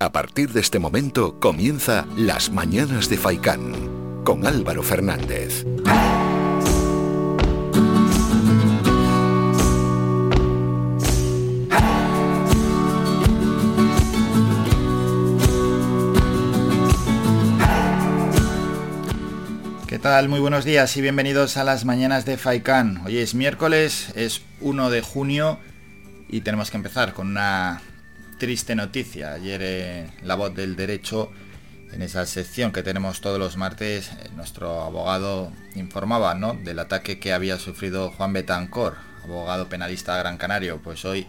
A partir de este momento comienza Las Mañanas de Faicán con Álvaro Fernández. ¿Qué tal? Muy buenos días y bienvenidos a las mañanas de Faikán. Hoy es miércoles, es 1 de junio y tenemos que empezar con una triste noticia. Ayer la voz del derecho, en esa sección que tenemos todos los martes, eh, nuestro abogado informaba ¿no? del ataque que había sufrido Juan Betancor, abogado penalista Gran Canario. Pues hoy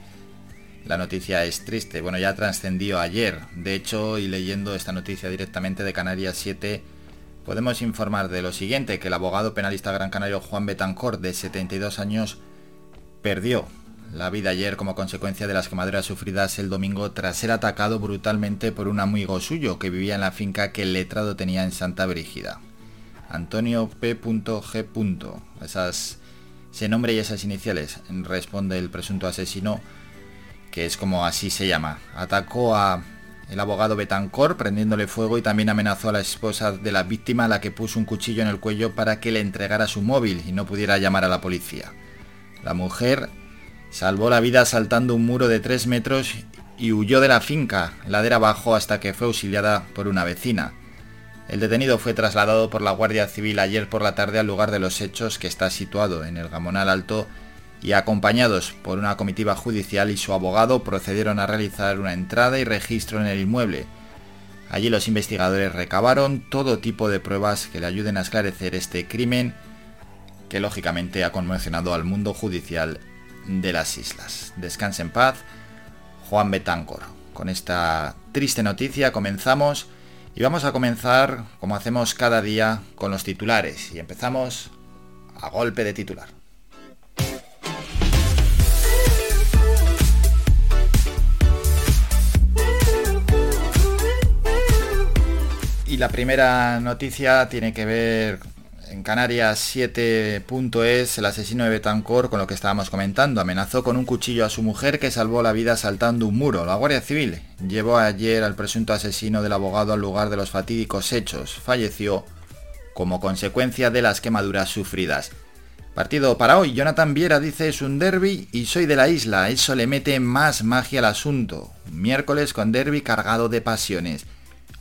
la noticia es triste. Bueno, ya trascendió ayer. De hecho, y leyendo esta noticia directamente de Canarias 7, podemos informar de lo siguiente, que el abogado penalista Gran Canario Juan Betancor, de 72 años, perdió la vida ayer como consecuencia de las quemaduras sufridas el domingo tras ser atacado brutalmente por un amigo suyo que vivía en la finca que el letrado tenía en Santa Brígida. Antonio P.G. Esas, ese nombre y esas iniciales responde el presunto asesino, que es como así se llama. Atacó a el abogado Betancor prendiéndole fuego y también amenazó a la esposa de la víctima a la que puso un cuchillo en el cuello para que le entregara su móvil y no pudiera llamar a la policía. La mujer Salvó la vida saltando un muro de 3 metros y huyó de la finca, ladera abajo, hasta que fue auxiliada por una vecina. El detenido fue trasladado por la Guardia Civil ayer por la tarde al lugar de los hechos que está situado en el Gamonal Alto y acompañados por una comitiva judicial y su abogado procedieron a realizar una entrada y registro en el inmueble. Allí los investigadores recabaron todo tipo de pruebas que le ayuden a esclarecer este crimen que lógicamente ha conmocionado al mundo judicial de las islas. Descanse en paz, Juan Betancor. Con esta triste noticia comenzamos y vamos a comenzar, como hacemos cada día, con los titulares. Y empezamos a golpe de titular. Y la primera noticia tiene que ver en Canarias 7.es, el asesino de Betancor, con lo que estábamos comentando, amenazó con un cuchillo a su mujer que salvó la vida saltando un muro. La Guardia Civil llevó ayer al presunto asesino del abogado al lugar de los fatídicos hechos. Falleció como consecuencia de las quemaduras sufridas. Partido para hoy, Jonathan Viera dice es un derby y soy de la isla, eso le mete más magia al asunto. Miércoles con derby cargado de pasiones.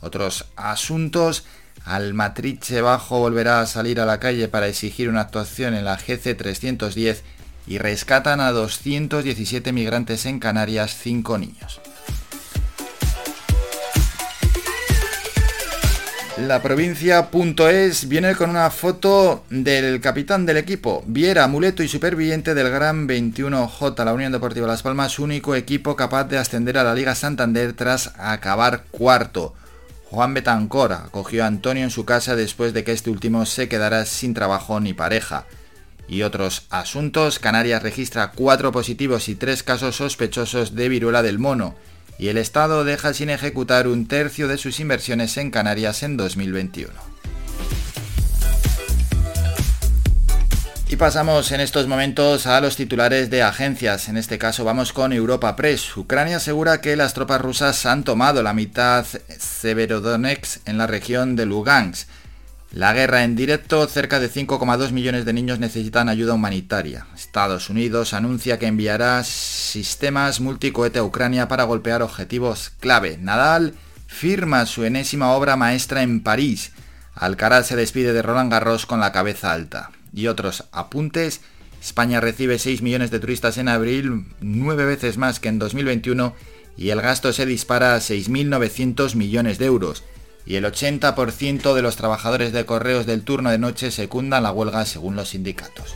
Otros asuntos Almatriche Bajo volverá a salir a la calle para exigir una actuación en la GC 310 y rescatan a 217 migrantes en Canarias, 5 niños. La provincia.es viene con una foto del capitán del equipo, Viera, amuleto y superviviente del Gran 21J, la Unión Deportiva Las Palmas, único equipo capaz de ascender a la Liga Santander tras acabar cuarto. Juan Betancor acogió a Antonio en su casa después de que este último se quedara sin trabajo ni pareja. Y otros asuntos, Canarias registra cuatro positivos y tres casos sospechosos de viruela del mono, y el Estado deja sin ejecutar un tercio de sus inversiones en Canarias en 2021. Y pasamos en estos momentos a los titulares de agencias. En este caso vamos con Europa Press. Ucrania asegura que las tropas rusas han tomado la mitad Severodonetsk en la región de Lugansk. La guerra en directo, cerca de 5,2 millones de niños necesitan ayuda humanitaria. Estados Unidos anuncia que enviará sistemas multicohete a Ucrania para golpear objetivos clave. Nadal firma su enésima obra maestra en París. Alcaraz se despide de Roland Garros con la cabeza alta y otros apuntes, España recibe 6 millones de turistas en abril, 9 veces más que en 2021, y el gasto se dispara a 6.900 millones de euros. Y el 80% de los trabajadores de correos del turno de noche secundan la huelga según los sindicatos.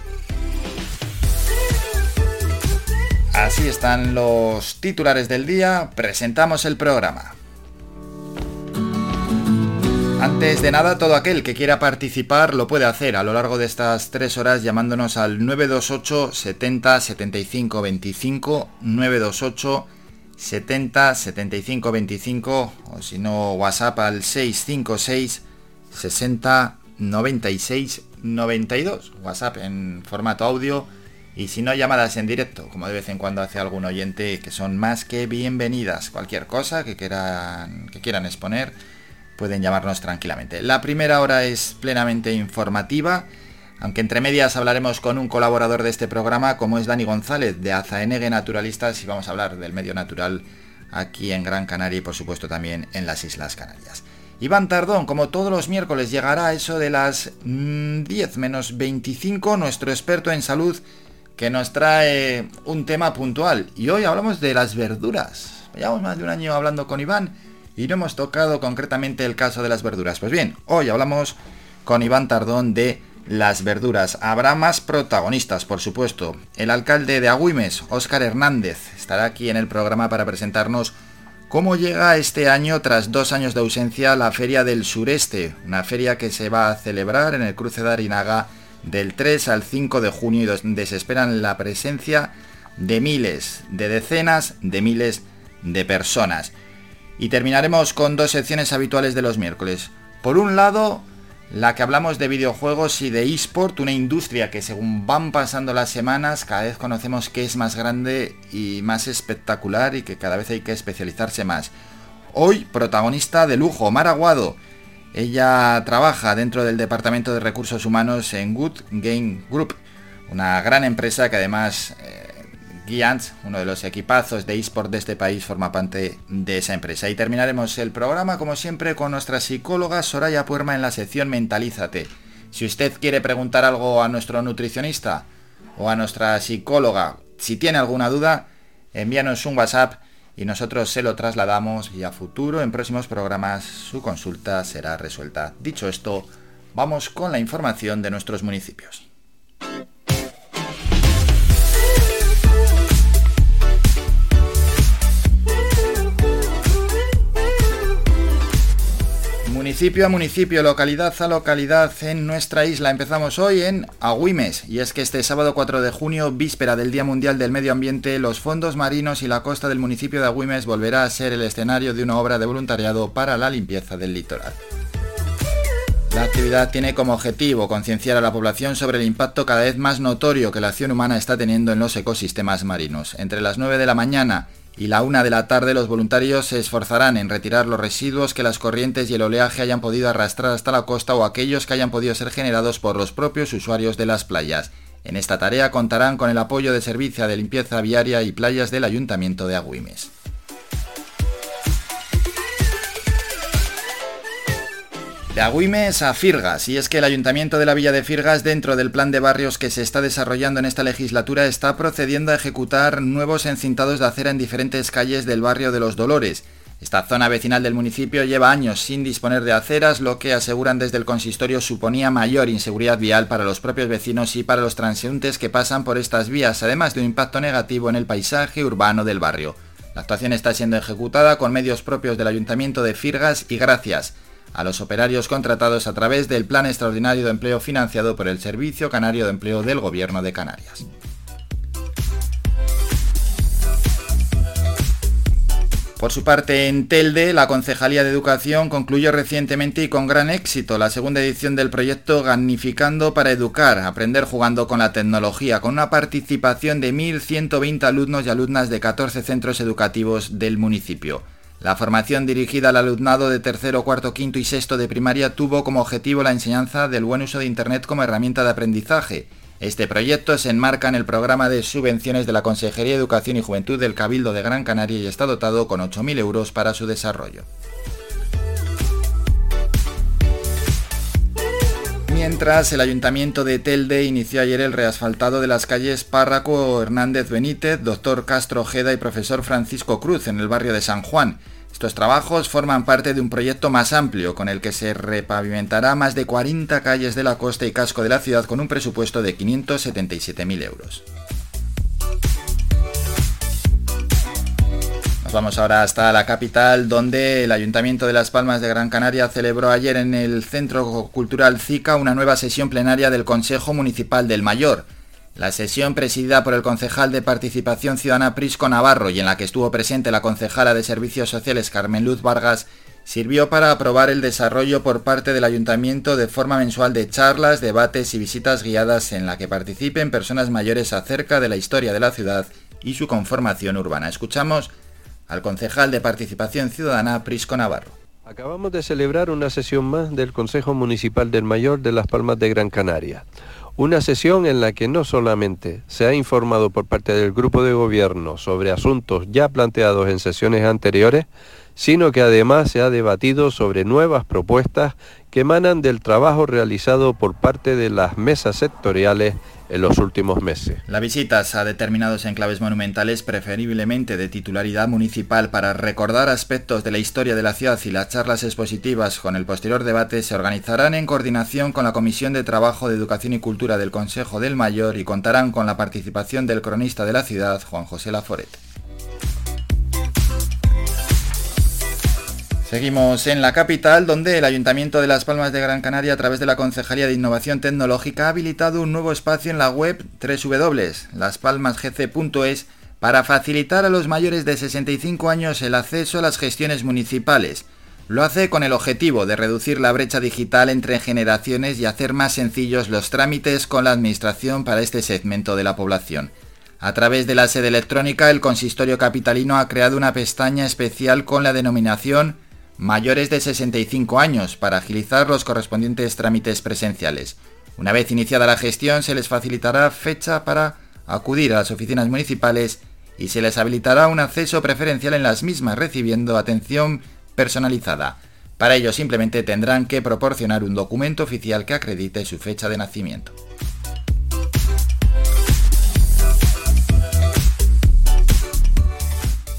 Así están los titulares del día, presentamos el programa. Antes de nada, todo aquel que quiera participar lo puede hacer a lo largo de estas tres horas llamándonos al 928 70 75 25 928 70 75 25 o si no WhatsApp al 656 60 96 92 WhatsApp en formato audio y si no llamadas en directo, como de vez en cuando hace algún oyente, que son más que bienvenidas. Cualquier cosa que quieran, que quieran exponer, pueden llamarnos tranquilamente. La primera hora es plenamente informativa, aunque entre medias hablaremos con un colaborador de este programa, como es Dani González, de Azaenegue Naturalistas, y vamos a hablar del medio natural aquí en Gran Canaria y por supuesto también en las Islas Canarias. Iván Tardón, como todos los miércoles, llegará a eso de las 10 mm, menos 25, nuestro experto en salud que nos trae un tema puntual. Y hoy hablamos de las verduras. Llevamos más de un año hablando con Iván y no hemos tocado concretamente el caso de las verduras. Pues bien, hoy hablamos con Iván Tardón de las verduras. Habrá más protagonistas, por supuesto. El alcalde de Agüimes, Óscar Hernández, estará aquí en el programa para presentarnos cómo llega este año, tras dos años de ausencia, la Feria del Sureste, una feria que se va a celebrar en el cruce de Arinaga del 3 al 5 de junio y donde se esperan la presencia de miles, de decenas de miles de personas. Y terminaremos con dos secciones habituales de los miércoles. Por un lado, la que hablamos de videojuegos y de eSport, una industria que según van pasando las semanas cada vez conocemos que es más grande y más espectacular y que cada vez hay que especializarse más. Hoy, protagonista de lujo, Maraguado ella trabaja dentro del Departamento de Recursos Humanos en Good Game Group, una gran empresa que además eh, Giants, uno de los equipazos de eSport de este país, forma parte de esa empresa. Y terminaremos el programa, como siempre, con nuestra psicóloga Soraya Puerma en la sección Mentalízate. Si usted quiere preguntar algo a nuestro nutricionista o a nuestra psicóloga, si tiene alguna duda, envíanos un WhatsApp y nosotros se lo trasladamos y a futuro en próximos programas su consulta será resuelta. Dicho esto, vamos con la información de nuestros municipios. Municipio a municipio, localidad a localidad en nuestra isla. Empezamos hoy en Agüimes y es que este sábado 4 de junio, víspera del Día Mundial del Medio Ambiente, los fondos marinos y la costa del municipio de Agüimes volverá a ser el escenario de una obra de voluntariado para la limpieza del litoral. La actividad tiene como objetivo concienciar a la población sobre el impacto cada vez más notorio que la acción humana está teniendo en los ecosistemas marinos. Entre las 9 de la mañana y la una de la tarde los voluntarios se esforzarán en retirar los residuos que las corrientes y el oleaje hayan podido arrastrar hasta la costa o aquellos que hayan podido ser generados por los propios usuarios de las playas. En esta tarea contarán con el apoyo de Servicio de Limpieza Viaria y Playas del Ayuntamiento de Agüimes. De Agüimes a Firgas, y es que el Ayuntamiento de la Villa de Firgas, dentro del plan de barrios que se está desarrollando en esta legislatura, está procediendo a ejecutar nuevos encintados de acera en diferentes calles del barrio de Los Dolores. Esta zona vecinal del municipio lleva años sin disponer de aceras, lo que aseguran desde el consistorio suponía mayor inseguridad vial para los propios vecinos y para los transeúntes que pasan por estas vías, además de un impacto negativo en el paisaje urbano del barrio. La actuación está siendo ejecutada con medios propios del Ayuntamiento de Firgas y gracias a los operarios contratados a través del Plan Extraordinario de Empleo financiado por el Servicio Canario de Empleo del Gobierno de Canarias. Por su parte, en Telde, la Concejalía de Educación concluyó recientemente y con gran éxito la segunda edición del proyecto Gamificando para Educar, aprender jugando con la tecnología, con una participación de 1.120 alumnos y alumnas de 14 centros educativos del municipio. La formación dirigida al alumnado de tercero, cuarto, quinto y sexto de primaria tuvo como objetivo la enseñanza del buen uso de Internet como herramienta de aprendizaje. Este proyecto se enmarca en el programa de subvenciones de la Consejería de Educación y Juventud del Cabildo de Gran Canaria y está dotado con 8.000 euros para su desarrollo. Mientras, el ayuntamiento de Telde inició ayer el reasfaltado de las calles Párraco Hernández Benítez, Doctor Castro Ojeda y Profesor Francisco Cruz en el barrio de San Juan. Estos trabajos forman parte de un proyecto más amplio con el que se repavimentará más de 40 calles de la costa y casco de la ciudad con un presupuesto de 577.000 euros. Vamos ahora hasta la capital, donde el Ayuntamiento de Las Palmas de Gran Canaria celebró ayer en el Centro Cultural Zica una nueva sesión plenaria del Consejo Municipal del Mayor. La sesión presidida por el concejal de Participación Ciudadana Prisco Navarro y en la que estuvo presente la concejala de Servicios Sociales Carmen Luz Vargas sirvió para aprobar el desarrollo por parte del ayuntamiento de forma mensual de charlas, debates y visitas guiadas en la que participen personas mayores acerca de la historia de la ciudad y su conformación urbana. Escuchamos al concejal de Participación Ciudadana, Prisco Navarro. Acabamos de celebrar una sesión más del Consejo Municipal del Mayor de Las Palmas de Gran Canaria. Una sesión en la que no solamente se ha informado por parte del grupo de gobierno sobre asuntos ya planteados en sesiones anteriores, sino que además se ha debatido sobre nuevas propuestas que emanan del trabajo realizado por parte de las mesas sectoriales en los últimos meses. La visitas a determinados enclaves monumentales, preferiblemente de titularidad municipal, para recordar aspectos de la historia de la ciudad y las charlas expositivas con el posterior debate se organizarán en coordinación con la Comisión de Trabajo de Educación y Cultura del Consejo del Mayor y contarán con la participación del cronista de la ciudad, Juan José Laforet. Seguimos en la capital, donde el Ayuntamiento de Las Palmas de Gran Canaria, a través de la Concejalía de Innovación Tecnológica, ha habilitado un nuevo espacio en la web www.laspalmasgc.es para facilitar a los mayores de 65 años el acceso a las gestiones municipales. Lo hace con el objetivo de reducir la brecha digital entre generaciones y hacer más sencillos los trámites con la Administración para este segmento de la población. A través de la sede electrónica, el consistorio capitalino ha creado una pestaña especial con la denominación mayores de 65 años para agilizar los correspondientes trámites presenciales. Una vez iniciada la gestión se les facilitará fecha para acudir a las oficinas municipales y se les habilitará un acceso preferencial en las mismas recibiendo atención personalizada. Para ello simplemente tendrán que proporcionar un documento oficial que acredite su fecha de nacimiento.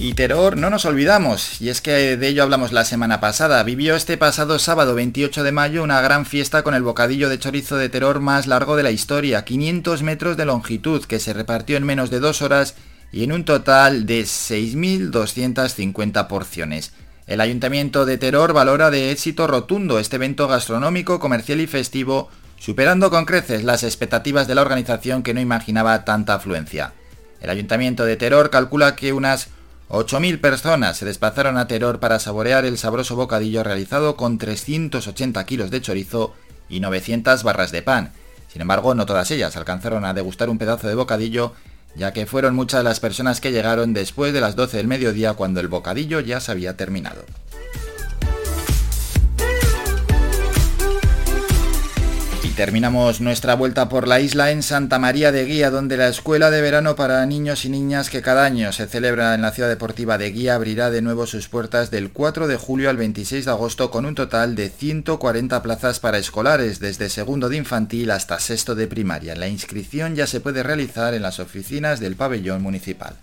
Y Terror no nos olvidamos, y es que de ello hablamos la semana pasada. Vivió este pasado sábado 28 de mayo una gran fiesta con el bocadillo de chorizo de Terror más largo de la historia, 500 metros de longitud, que se repartió en menos de dos horas y en un total de 6.250 porciones. El Ayuntamiento de Terror valora de éxito rotundo este evento gastronómico, comercial y festivo, superando con creces las expectativas de la organización que no imaginaba tanta afluencia. El Ayuntamiento de Terror calcula que unas 8.000 personas se desplazaron a Teror para saborear el sabroso bocadillo realizado con 380 kilos de chorizo y 900 barras de pan. Sin embargo, no todas ellas alcanzaron a degustar un pedazo de bocadillo, ya que fueron muchas las personas que llegaron después de las 12 del mediodía cuando el bocadillo ya se había terminado. Terminamos nuestra vuelta por la isla en Santa María de Guía, donde la escuela de verano para niños y niñas que cada año se celebra en la ciudad deportiva de Guía abrirá de nuevo sus puertas del 4 de julio al 26 de agosto con un total de 140 plazas para escolares, desde segundo de infantil hasta sexto de primaria. La inscripción ya se puede realizar en las oficinas del pabellón municipal.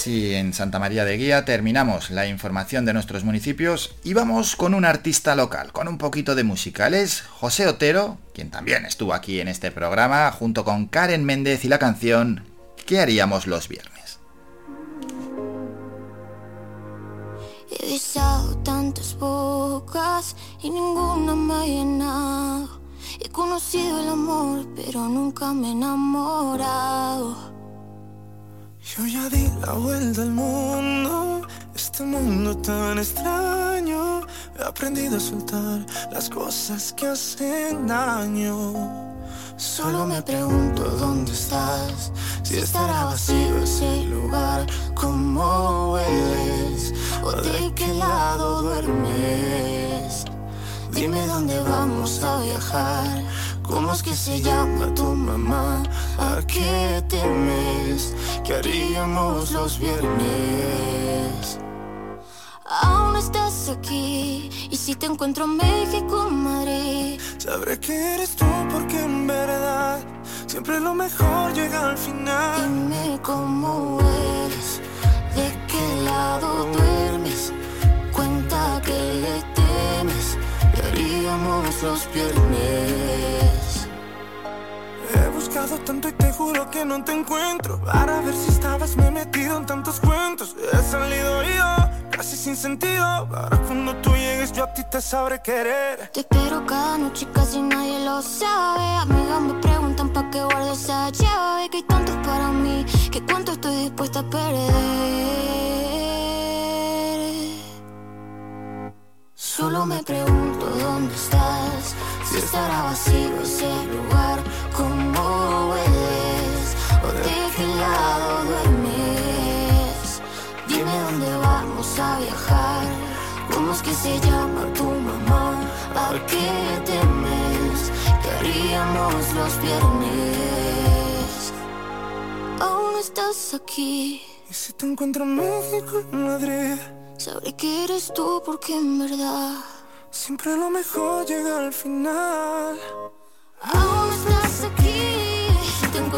Así en Santa María de Guía terminamos la información de nuestros municipios y vamos con un artista local, con un poquito de música. Él es José Otero, quien también estuvo aquí en este programa, junto con Karen Méndez y la canción ¿Qué haríamos los viernes? He tantas bocas y ninguna me ha llenado. He conocido el amor, pero nunca me he enamorado. Yo ya di la vuelta al mundo, este mundo tan extraño. He aprendido a soltar las cosas que hacen daño. Solo me pregunto dónde estás, si estará vacío ese lugar, cómo hueles, o de qué lado duermes. Dime dónde vamos a viajar ¿Cómo es que se llama tu mamá? ¿A qué temes? ¿Qué haríamos los viernes? Aún estás aquí y si te encuentro en México, Madrid Sabré que eres tú porque en verdad siempre lo mejor llega al final Dime cómo eres, de qué lado duermes Cuenta que le temes, ¿qué haríamos los viernes? He buscado tanto y te juro que no te encuentro. Para ver si estabas, me he metido en tantos cuentos. He salido yo, casi sin sentido. Para cuando tú llegues, yo a ti te sabré querer. Te espero cada noche, casi nadie lo sabe. Amigas me preguntan pa' qué guardo esa llave. Que hay tantos para mí, que cuánto estoy dispuesta a perder. Solo me pregunto dónde estás. Si estará vacío ese lugar o de qué lado duermes. Dime dónde vamos a viajar. ¿Cómo es que se llama tu mamá? ¿A qué temes? ¿Qué haríamos los viernes? Aún estás aquí. Y si te encuentro en México, en Madrid, sabré que eres tú porque en verdad siempre lo mejor llega al final. Aún estás aquí.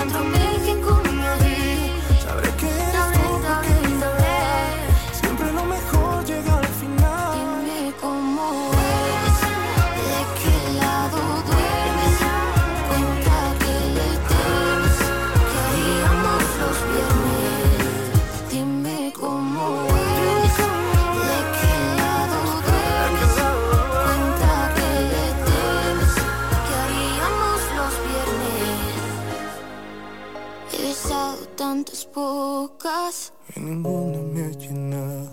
Si te tantas bocas. Y ninguna me ha llenado.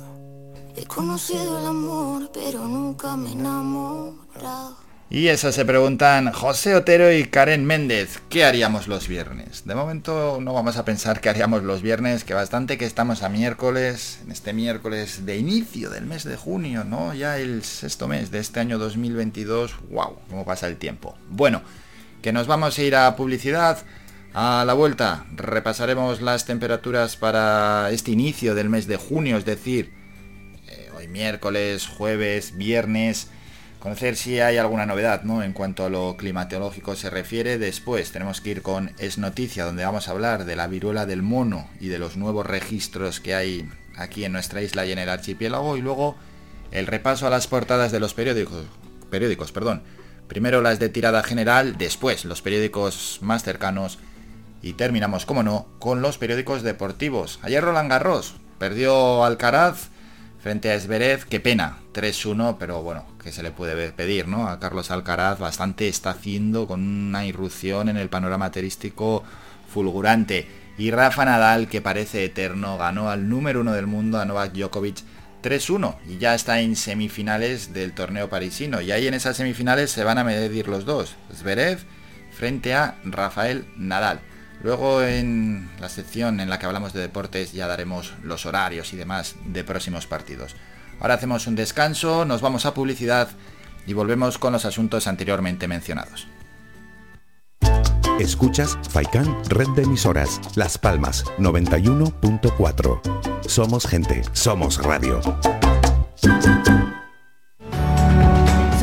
He conocido el amor, pero nunca me he enamorado. Y eso se preguntan José Otero y Karen Méndez, ¿qué haríamos los viernes? De momento no vamos a pensar qué haríamos los viernes, que bastante que estamos a miércoles, en este miércoles de inicio del mes de junio, ¿no? Ya el sexto mes de este año 2022, wow, cómo pasa el tiempo. Bueno, que nos vamos a ir a publicidad. A la vuelta repasaremos las temperaturas para este inicio del mes de junio, es decir, eh, hoy miércoles, jueves, viernes, conocer si hay alguna novedad ¿no? en cuanto a lo climatológico se refiere. Después tenemos que ir con Es Noticia, donde vamos a hablar de la viruela del mono y de los nuevos registros que hay aquí en nuestra isla y en el archipiélago. Y luego el repaso a las portadas de los periódicos. periódicos perdón. Primero las de tirada general, después los periódicos más cercanos y terminamos, como no, con los periódicos deportivos. Ayer Roland Garros perdió Alcaraz frente a Esberev, qué pena, 3-1, pero bueno, que se le puede pedir, ¿no? A Carlos Alcaraz bastante está haciendo con una irrupción en el panorama aterístico fulgurante. Y Rafa Nadal, que parece eterno, ganó al número uno del mundo, a Novak Djokovic, 3-1 y ya está en semifinales del torneo parisino. Y ahí en esas semifinales se van a medir los dos, Zverev frente a Rafael Nadal. Luego en la sección en la que hablamos de deportes ya daremos los horarios y demás de próximos partidos. Ahora hacemos un descanso, nos vamos a publicidad y volvemos con los asuntos anteriormente mencionados. Escuchas Faikan Red de Emisoras, Las Palmas 91.4. Somos gente, somos radio.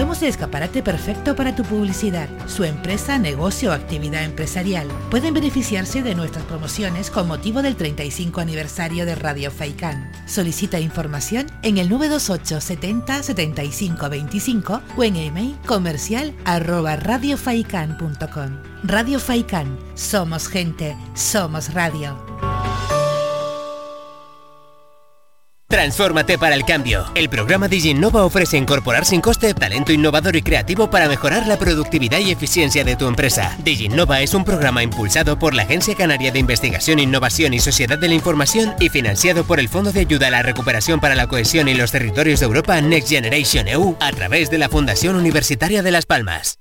Somos el escaparate perfecto para tu publicidad, su empresa, negocio o actividad empresarial. Pueden beneficiarse de nuestras promociones con motivo del 35 aniversario de Radio Faikán. Solicita información en el 928 70 75 25 o en email comercial arroba radiofaikan.com. Radio Faikán, somos gente, somos radio. Transfórmate para el cambio. El programa DigiNova ofrece incorporar sin coste talento innovador y creativo para mejorar la productividad y eficiencia de tu empresa. DigiNova es un programa impulsado por la Agencia Canaria de Investigación, Innovación y Sociedad de la Información y financiado por el Fondo de Ayuda a la Recuperación para la Cohesión y los Territorios de Europa Next Generation EU a través de la Fundación Universitaria de Las Palmas.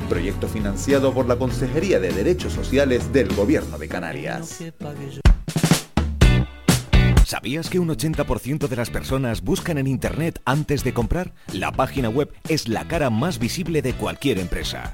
Proyecto financiado por la Consejería de Derechos Sociales del Gobierno de Canarias. ¿Sabías que un 80% de las personas buscan en Internet antes de comprar? La página web es la cara más visible de cualquier empresa.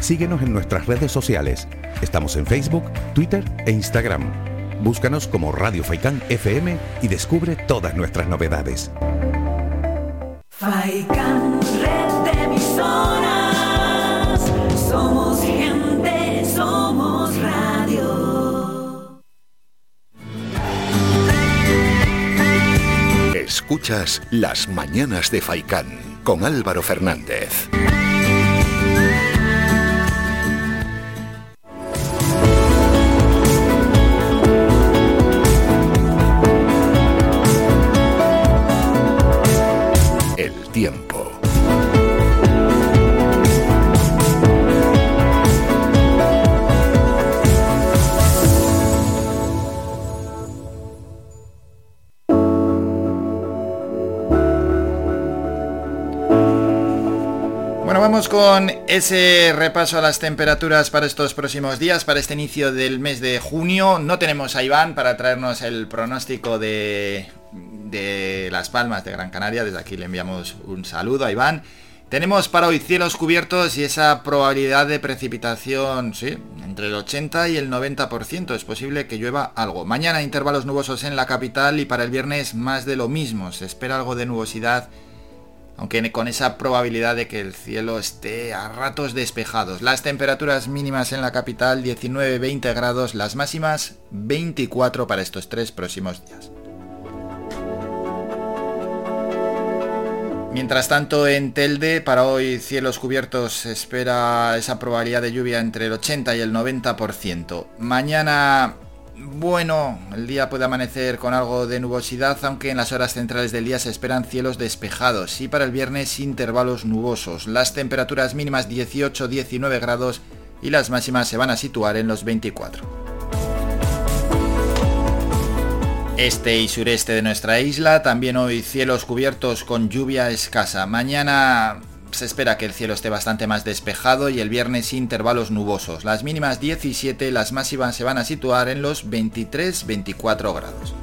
Síguenos en nuestras redes sociales. Estamos en Facebook, Twitter e Instagram. Búscanos como Radio Faikán FM y descubre todas nuestras novedades. Faikán, red de emisoras. Somos gente, somos radio. Escuchas Las Mañanas de Faikán con Álvaro Fernández. Bueno, vamos con ese repaso a las temperaturas para estos próximos días, para este inicio del mes de junio. No tenemos a Iván para traernos el pronóstico de, de Las Palmas de Gran Canaria. Desde aquí le enviamos un saludo a Iván. Tenemos para hoy cielos cubiertos y esa probabilidad de precipitación, sí, entre el 80 y el 90%. Es posible que llueva algo. Mañana intervalos nubosos en la capital y para el viernes más de lo mismo. Se espera algo de nubosidad aunque con esa probabilidad de que el cielo esté a ratos despejados. Las temperaturas mínimas en la capital 19-20 grados, las máximas 24 para estos tres próximos días. Mientras tanto en Telde para hoy cielos cubiertos espera esa probabilidad de lluvia entre el 80 y el 90%. Mañana bueno, el día puede amanecer con algo de nubosidad, aunque en las horas centrales del día se esperan cielos despejados y para el viernes intervalos nubosos. Las temperaturas mínimas 18-19 grados y las máximas se van a situar en los 24. Este y sureste de nuestra isla, también hoy cielos cubiertos con lluvia escasa. Mañana se espera que el cielo esté bastante más despejado y el viernes intervalos nubosos. Las mínimas 17, las máximas se van a situar en los 23-24 grados.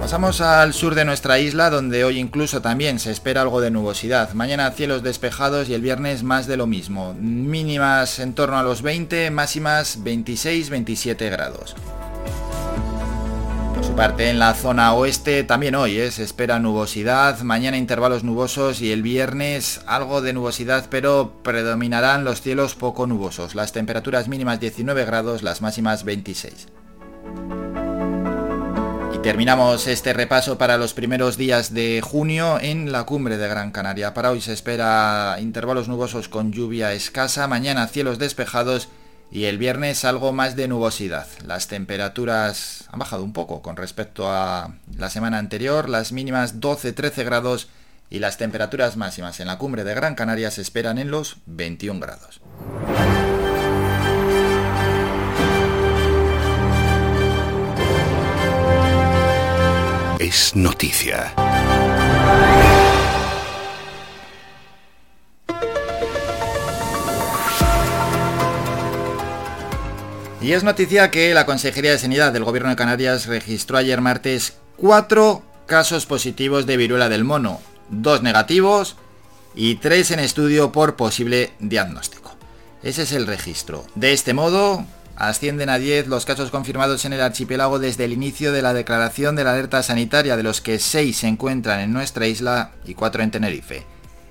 Pasamos al sur de nuestra isla donde hoy incluso también se espera algo de nubosidad. Mañana cielos despejados y el viernes más de lo mismo. Mínimas en torno a los 20, máximas 26-27 grados parte en la zona oeste también hoy ¿eh? se espera nubosidad, mañana intervalos nubosos y el viernes algo de nubosidad pero predominarán los cielos poco nubosos, las temperaturas mínimas 19 grados, las máximas 26. Y terminamos este repaso para los primeros días de junio en la cumbre de Gran Canaria. Para hoy se espera intervalos nubosos con lluvia escasa, mañana cielos despejados y el viernes algo más de nubosidad. Las temperaturas han bajado un poco con respecto a la semana anterior, las mínimas 12-13 grados y las temperaturas máximas en la cumbre de Gran Canaria se esperan en los 21 grados. Es noticia. Y es noticia que la Consejería de Sanidad del Gobierno de Canarias registró ayer martes cuatro casos positivos de viruela del mono, dos negativos y tres en estudio por posible diagnóstico. Ese es el registro. De este modo, ascienden a 10 los casos confirmados en el archipiélago desde el inicio de la declaración de la alerta sanitaria, de los que 6 se encuentran en nuestra isla y 4 en Tenerife.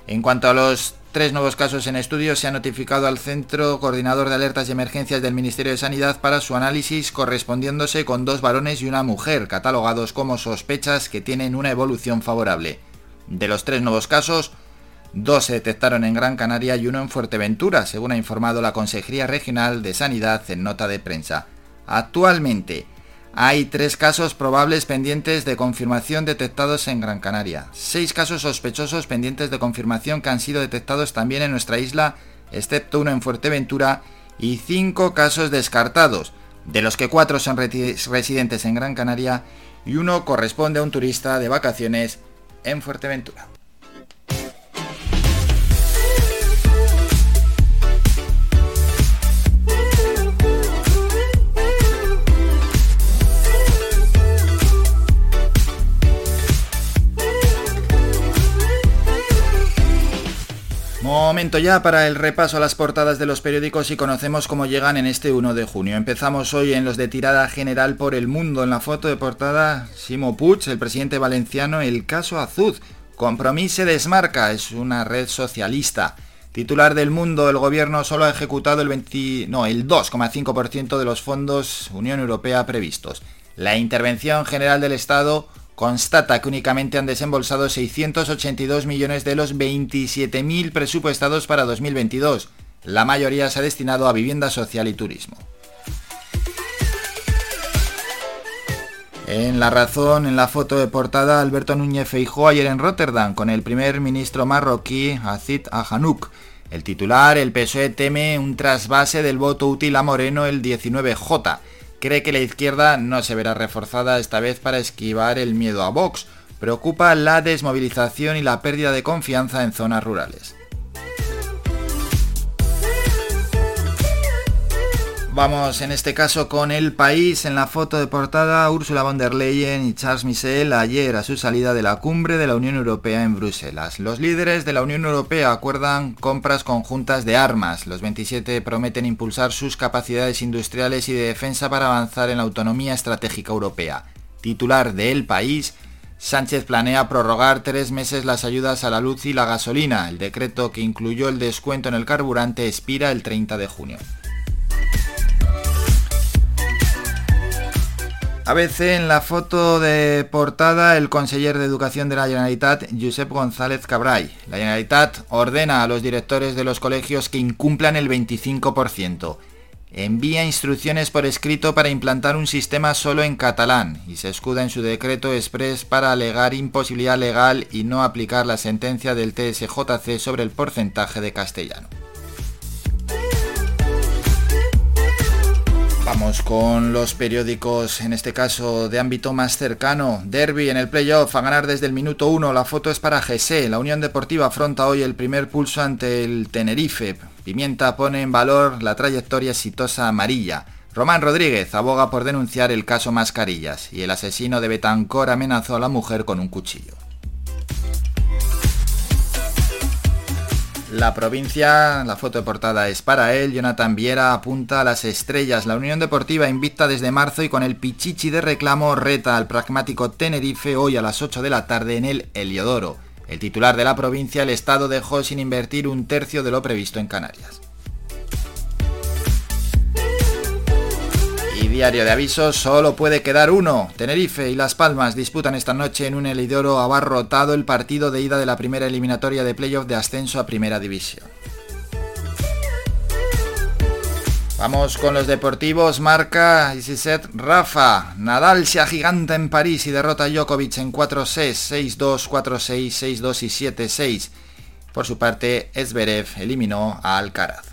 En cuanto a los Tres nuevos casos en estudio se han notificado al Centro Coordinador de Alertas y Emergencias del Ministerio de Sanidad para su análisis correspondiéndose con dos varones y una mujer, catalogados como sospechas que tienen una evolución favorable. De los tres nuevos casos, dos se detectaron en Gran Canaria y uno en Fuerteventura, según ha informado la Consejería Regional de Sanidad en nota de prensa. Actualmente, hay tres casos probables pendientes de confirmación detectados en Gran Canaria, seis casos sospechosos pendientes de confirmación que han sido detectados también en nuestra isla, excepto uno en Fuerteventura, y cinco casos descartados, de los que cuatro son residentes en Gran Canaria y uno corresponde a un turista de vacaciones en Fuerteventura. Momento ya para el repaso a las portadas de los periódicos y conocemos cómo llegan en este 1 de junio. Empezamos hoy en los de tirada general por el mundo. En la foto de portada, Simo Puig, el presidente valenciano, el caso Azud. Compromiso se desmarca, es una red socialista. Titular del mundo, el gobierno solo ha ejecutado el, 20, no, el 2,5% de los fondos Unión Europea previstos. La intervención general del Estado constata que únicamente han desembolsado 682 millones de los 27.000 presupuestados para 2022. La mayoría se ha destinado a vivienda social y turismo. En La Razón, en la foto de portada, Alberto Núñez Feijó ayer en Rotterdam con el primer ministro marroquí Azid Ahanouk. El titular, el PSOE teme un trasvase del voto útil a Moreno el 19J cree que la izquierda no se verá reforzada esta vez para esquivar el miedo a Vox. Preocupa la desmovilización y la pérdida de confianza en zonas rurales. Vamos en este caso con el país. En la foto de portada, Ursula von der Leyen y Charles Michel ayer a su salida de la cumbre de la Unión Europea en Bruselas. Los líderes de la Unión Europea acuerdan compras conjuntas de armas. Los 27 prometen impulsar sus capacidades industriales y de defensa para avanzar en la autonomía estratégica europea. Titular de El País, Sánchez planea prorrogar tres meses las ayudas a la luz y la gasolina. El decreto que incluyó el descuento en el carburante expira el 30 de junio. A veces en la foto de portada el conseller de Educación de la Generalitat, Josep González Cabray. La Generalitat ordena a los directores de los colegios que incumplan el 25%. Envía instrucciones por escrito para implantar un sistema solo en catalán y se escuda en su decreto express para alegar imposibilidad legal y no aplicar la sentencia del TSJC sobre el porcentaje de castellano. Vamos con los periódicos, en este caso de ámbito más cercano. Derby en el playoff a ganar desde el minuto 1. La foto es para GC. La Unión Deportiva afronta hoy el primer pulso ante el Tenerife. Pimienta pone en valor la trayectoria exitosa amarilla. Román Rodríguez aboga por denunciar el caso Mascarillas y el asesino de Betancor amenazó a la mujer con un cuchillo. La provincia, la foto de portada es para él, Jonathan Viera apunta a las estrellas. La Unión Deportiva invicta desde marzo y con el pichichi de reclamo reta al pragmático Tenerife hoy a las 8 de la tarde en el Heliodoro. El titular de la provincia, el Estado dejó sin invertir un tercio de lo previsto en Canarias. Diario de avisos solo puede quedar uno. Tenerife y Las Palmas disputan esta noche en un helidoro abarrotado el partido de ida de la primera eliminatoria de playoff de ascenso a Primera División. Vamos con los deportivos, marca set Rafa. Nadal se agiganta en París y derrota a Djokovic en 4-6, 6-2, 4-6, 6-2 y 7-6. Por su parte, Esberev eliminó a Alcaraz.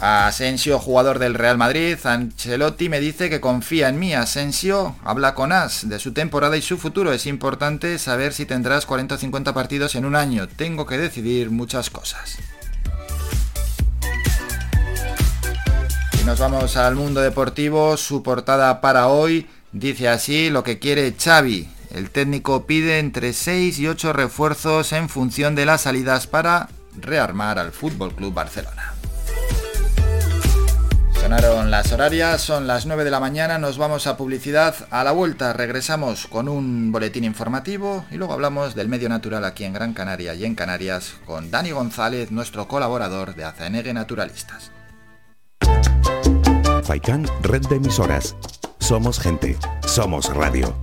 Asensio, jugador del Real Madrid, Ancelotti me dice que confía en mí. Asensio habla con As de su temporada y su futuro. Es importante saber si tendrás 40 o 50 partidos en un año. Tengo que decidir muchas cosas. Y nos vamos al mundo deportivo. Su portada para hoy dice así lo que quiere Xavi. El técnico pide entre 6 y 8 refuerzos en función de las salidas para rearmar al Fútbol Club Barcelona. Sonaron las horarias, son las 9 de la mañana, nos vamos a publicidad. A la vuelta regresamos con un boletín informativo y luego hablamos del medio natural aquí en Gran Canaria y en Canarias con Dani González, nuestro colaborador de Azanegue Naturalistas. Faikan, red de emisoras. Somos gente, somos radio.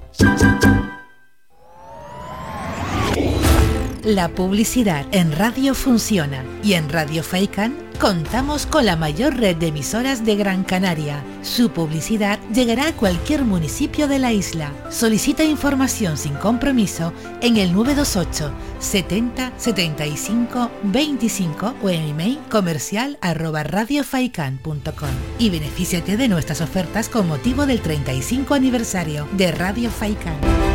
La publicidad en radio funciona y en Radio Faikan contamos con la mayor red de emisoras de Gran Canaria. Su publicidad llegará a cualquier municipio de la isla. Solicita información sin compromiso en el 928 70 75 25 o en email comercial arroba radiofaikan.com y benefíciate de nuestras ofertas con motivo del 35 aniversario de Radio Faikan.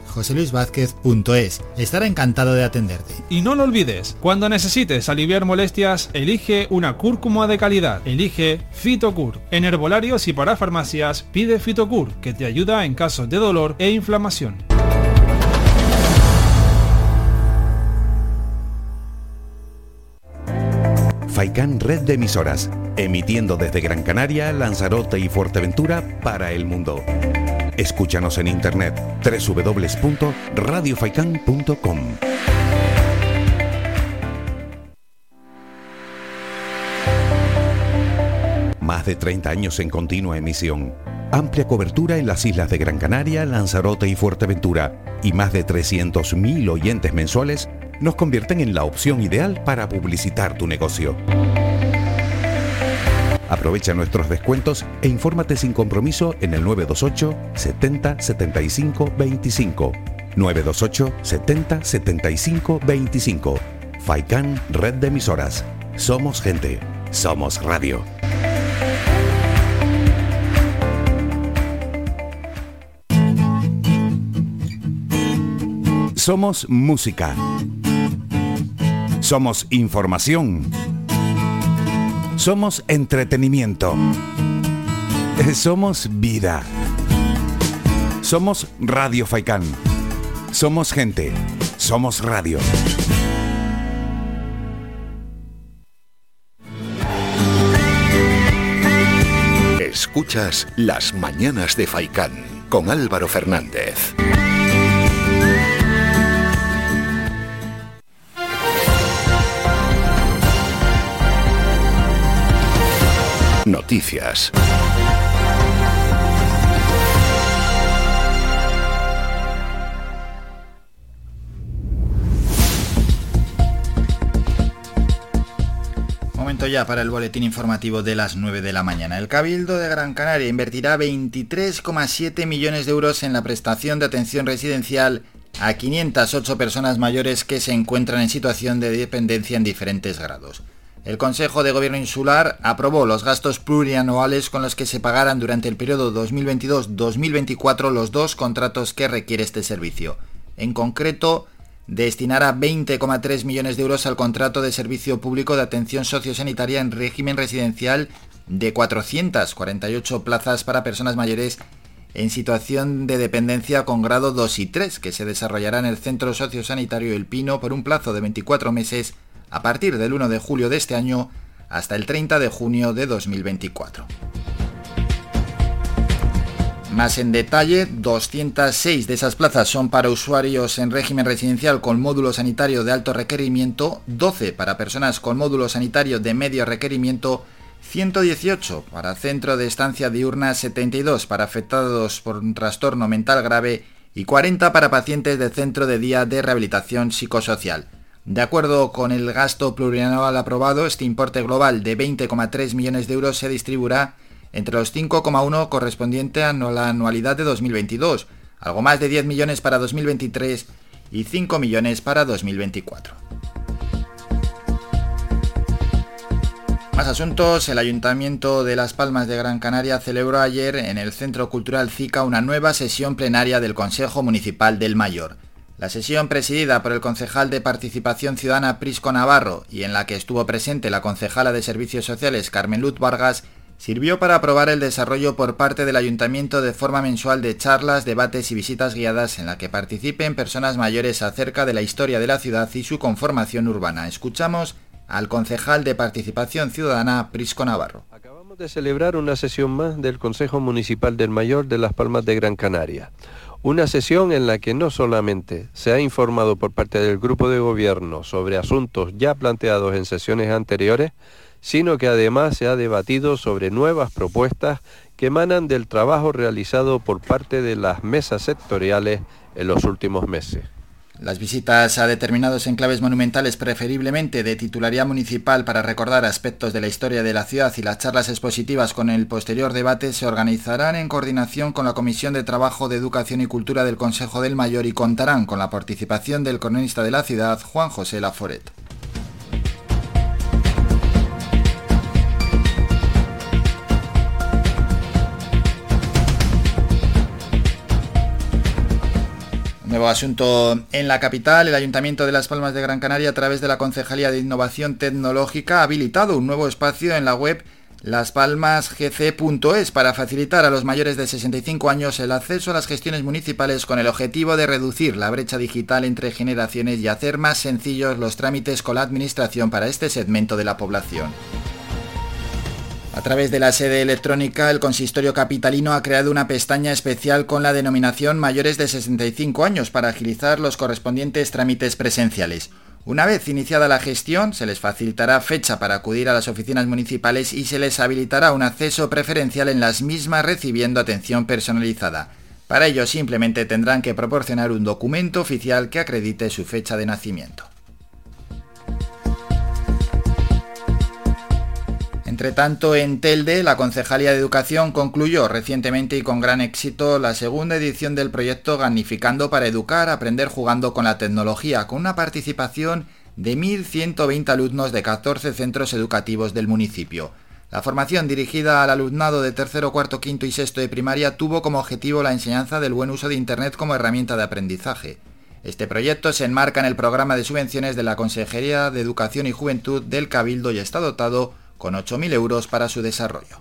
joseluisvázquez.es. Estará encantado de atenderte. Y no lo olvides, cuando necesites aliviar molestias, elige una cúrcuma de calidad. Elige Fitocur. En herbolarios y para farmacias, pide Fitocur, que te ayuda en casos de dolor e inflamación. Faikán Red de Emisoras, emitiendo desde Gran Canaria, Lanzarote y Fuerteventura para el mundo. Escúchanos en internet www.radiofaikan.com. Más de 30 años en continua emisión. Amplia cobertura en las islas de Gran Canaria, Lanzarote y Fuerteventura. Y más de 300.000 oyentes mensuales nos convierten en la opción ideal para publicitar tu negocio. Aprovecha nuestros descuentos e infórmate sin compromiso en el 928 70 75 25. 928 70 75 25. Faikan Red de Emisoras. Somos gente. Somos radio. Somos música. Somos información. Somos entretenimiento. Somos vida. Somos Radio Faikán. Somos gente. Somos radio. Escuchas Las Mañanas de Faikán con Álvaro Fernández. Momento ya para el boletín informativo de las 9 de la mañana. El Cabildo de Gran Canaria invertirá 23,7 millones de euros en la prestación de atención residencial a 508 personas mayores que se encuentran en situación de dependencia en diferentes grados. El Consejo de Gobierno Insular aprobó los gastos plurianuales con los que se pagarán durante el periodo 2022-2024 los dos contratos que requiere este servicio. En concreto, destinará 20,3 millones de euros al contrato de servicio público de atención sociosanitaria en régimen residencial de 448 plazas para personas mayores en situación de dependencia con grado 2 y 3, que se desarrollará en el Centro Sociosanitario El Pino por un plazo de 24 meses a partir del 1 de julio de este año hasta el 30 de junio de 2024. Más en detalle, 206 de esas plazas son para usuarios en régimen residencial con módulo sanitario de alto requerimiento, 12 para personas con módulo sanitario de medio requerimiento, 118 para centro de estancia diurna, 72 para afectados por un trastorno mental grave y 40 para pacientes de centro de día de rehabilitación psicosocial. De acuerdo con el gasto plurianual aprobado, este importe global de 20,3 millones de euros se distribuirá entre los 5,1 correspondiente a la anualidad de 2022, algo más de 10 millones para 2023 y 5 millones para 2024. Más asuntos, el Ayuntamiento de Las Palmas de Gran Canaria celebró ayer en el Centro Cultural CICA una nueva sesión plenaria del Consejo Municipal del Mayor. La sesión presidida por el concejal de Participación Ciudadana Prisco Navarro y en la que estuvo presente la concejala de Servicios Sociales Carmen Luz Vargas sirvió para aprobar el desarrollo por parte del ayuntamiento de forma mensual de charlas, debates y visitas guiadas en la que participen personas mayores acerca de la historia de la ciudad y su conformación urbana. Escuchamos al concejal de Participación Ciudadana Prisco Navarro. Acabamos de celebrar una sesión más del Consejo Municipal del Mayor de Las Palmas de Gran Canaria. Una sesión en la que no solamente se ha informado por parte del grupo de gobierno sobre asuntos ya planteados en sesiones anteriores, sino que además se ha debatido sobre nuevas propuestas que emanan del trabajo realizado por parte de las mesas sectoriales en los últimos meses. Las visitas a determinados enclaves monumentales, preferiblemente de titularidad municipal para recordar aspectos de la historia de la ciudad y las charlas expositivas con el posterior debate se organizarán en coordinación con la Comisión de Trabajo de Educación y Cultura del Consejo del Mayor y contarán con la participación del cronista de la ciudad, Juan José Laforet. Nuevo asunto en la capital. El Ayuntamiento de Las Palmas de Gran Canaria, a través de la Concejalía de Innovación Tecnológica, ha habilitado un nuevo espacio en la web laspalmasgc.es para facilitar a los mayores de 65 años el acceso a las gestiones municipales con el objetivo de reducir la brecha digital entre generaciones y hacer más sencillos los trámites con la Administración para este segmento de la población. A través de la sede electrónica, el consistorio capitalino ha creado una pestaña especial con la denominación mayores de 65 años para agilizar los correspondientes trámites presenciales. Una vez iniciada la gestión, se les facilitará fecha para acudir a las oficinas municipales y se les habilitará un acceso preferencial en las mismas recibiendo atención personalizada. Para ello simplemente tendrán que proporcionar un documento oficial que acredite su fecha de nacimiento. Entre tanto, en Telde, la Concejalía de Educación concluyó recientemente y con gran éxito la segunda edición del proyecto Gamificando para Educar, Aprender Jugando con la Tecnología, con una participación de 1.120 alumnos de 14 centros educativos del municipio. La formación dirigida al alumnado de tercero, cuarto, quinto y sexto de primaria tuvo como objetivo la enseñanza del buen uso de Internet como herramienta de aprendizaje. Este proyecto se enmarca en el programa de subvenciones de la Consejería de Educación y Juventud del Cabildo y está dotado con 8.000 euros para su desarrollo.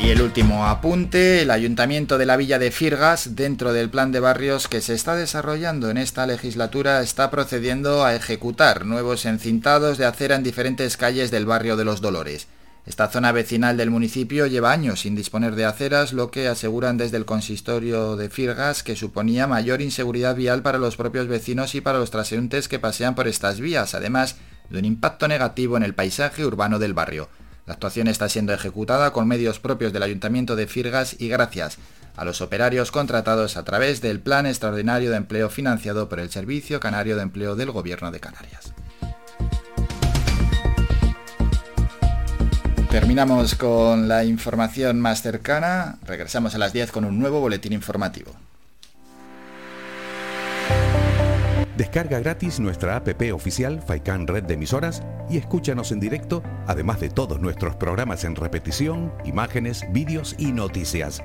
Y el último apunte, el Ayuntamiento de la Villa de Firgas, dentro del plan de barrios que se está desarrollando en esta legislatura, está procediendo a ejecutar nuevos encintados de acera en diferentes calles del barrio de Los Dolores. Esta zona vecinal del municipio lleva años sin disponer de aceras, lo que aseguran desde el consistorio de Firgas que suponía mayor inseguridad vial para los propios vecinos y para los transeúntes que pasean por estas vías, además de un impacto negativo en el paisaje urbano del barrio. La actuación está siendo ejecutada con medios propios del Ayuntamiento de Firgas y gracias a los operarios contratados a través del Plan Extraordinario de Empleo financiado por el Servicio Canario de Empleo del Gobierno de Canarias. Terminamos con la información más cercana. Regresamos a las 10 con un nuevo boletín informativo. Descarga gratis nuestra app oficial Faikan Red de Emisoras y escúchanos en directo, además de todos nuestros programas en repetición, imágenes, vídeos y noticias.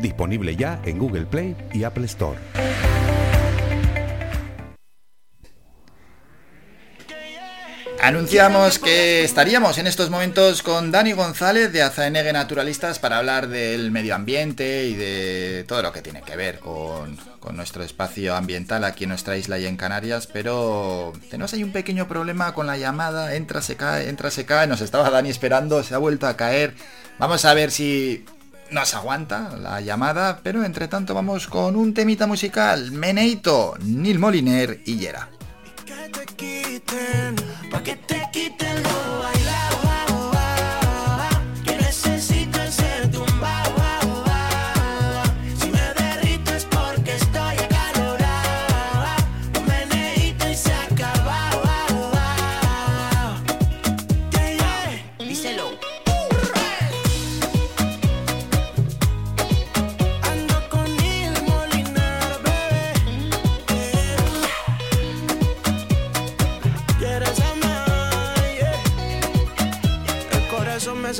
Disponible ya en Google Play y Apple Store. Anunciamos que estaríamos en estos momentos con Dani González de Azaenegue Naturalistas para hablar del medio ambiente y de todo lo que tiene que ver con, con, nuestro espacio ambiental aquí en nuestra isla y en Canarias, pero tenemos ahí un pequeño problema con la llamada, entra, se cae, entra, se cae, nos estaba Dani esperando, se ha vuelto a caer. Vamos a ver si nos aguanta la llamada, pero entre tanto vamos con un temita musical, Meneito, Nil Moliner y Yera.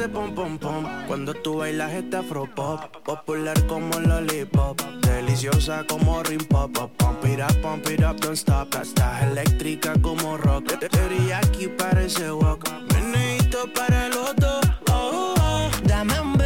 Me hace pom pom pom. Cuando tú bailas este afro pop Popular como lollipop. Deliciosa como rim pop. Pump it up, pump it up, don't stop. Estás eléctrica como rock. Teriyaki parece wok Meneíto para los dos. Oh, oh. Dame un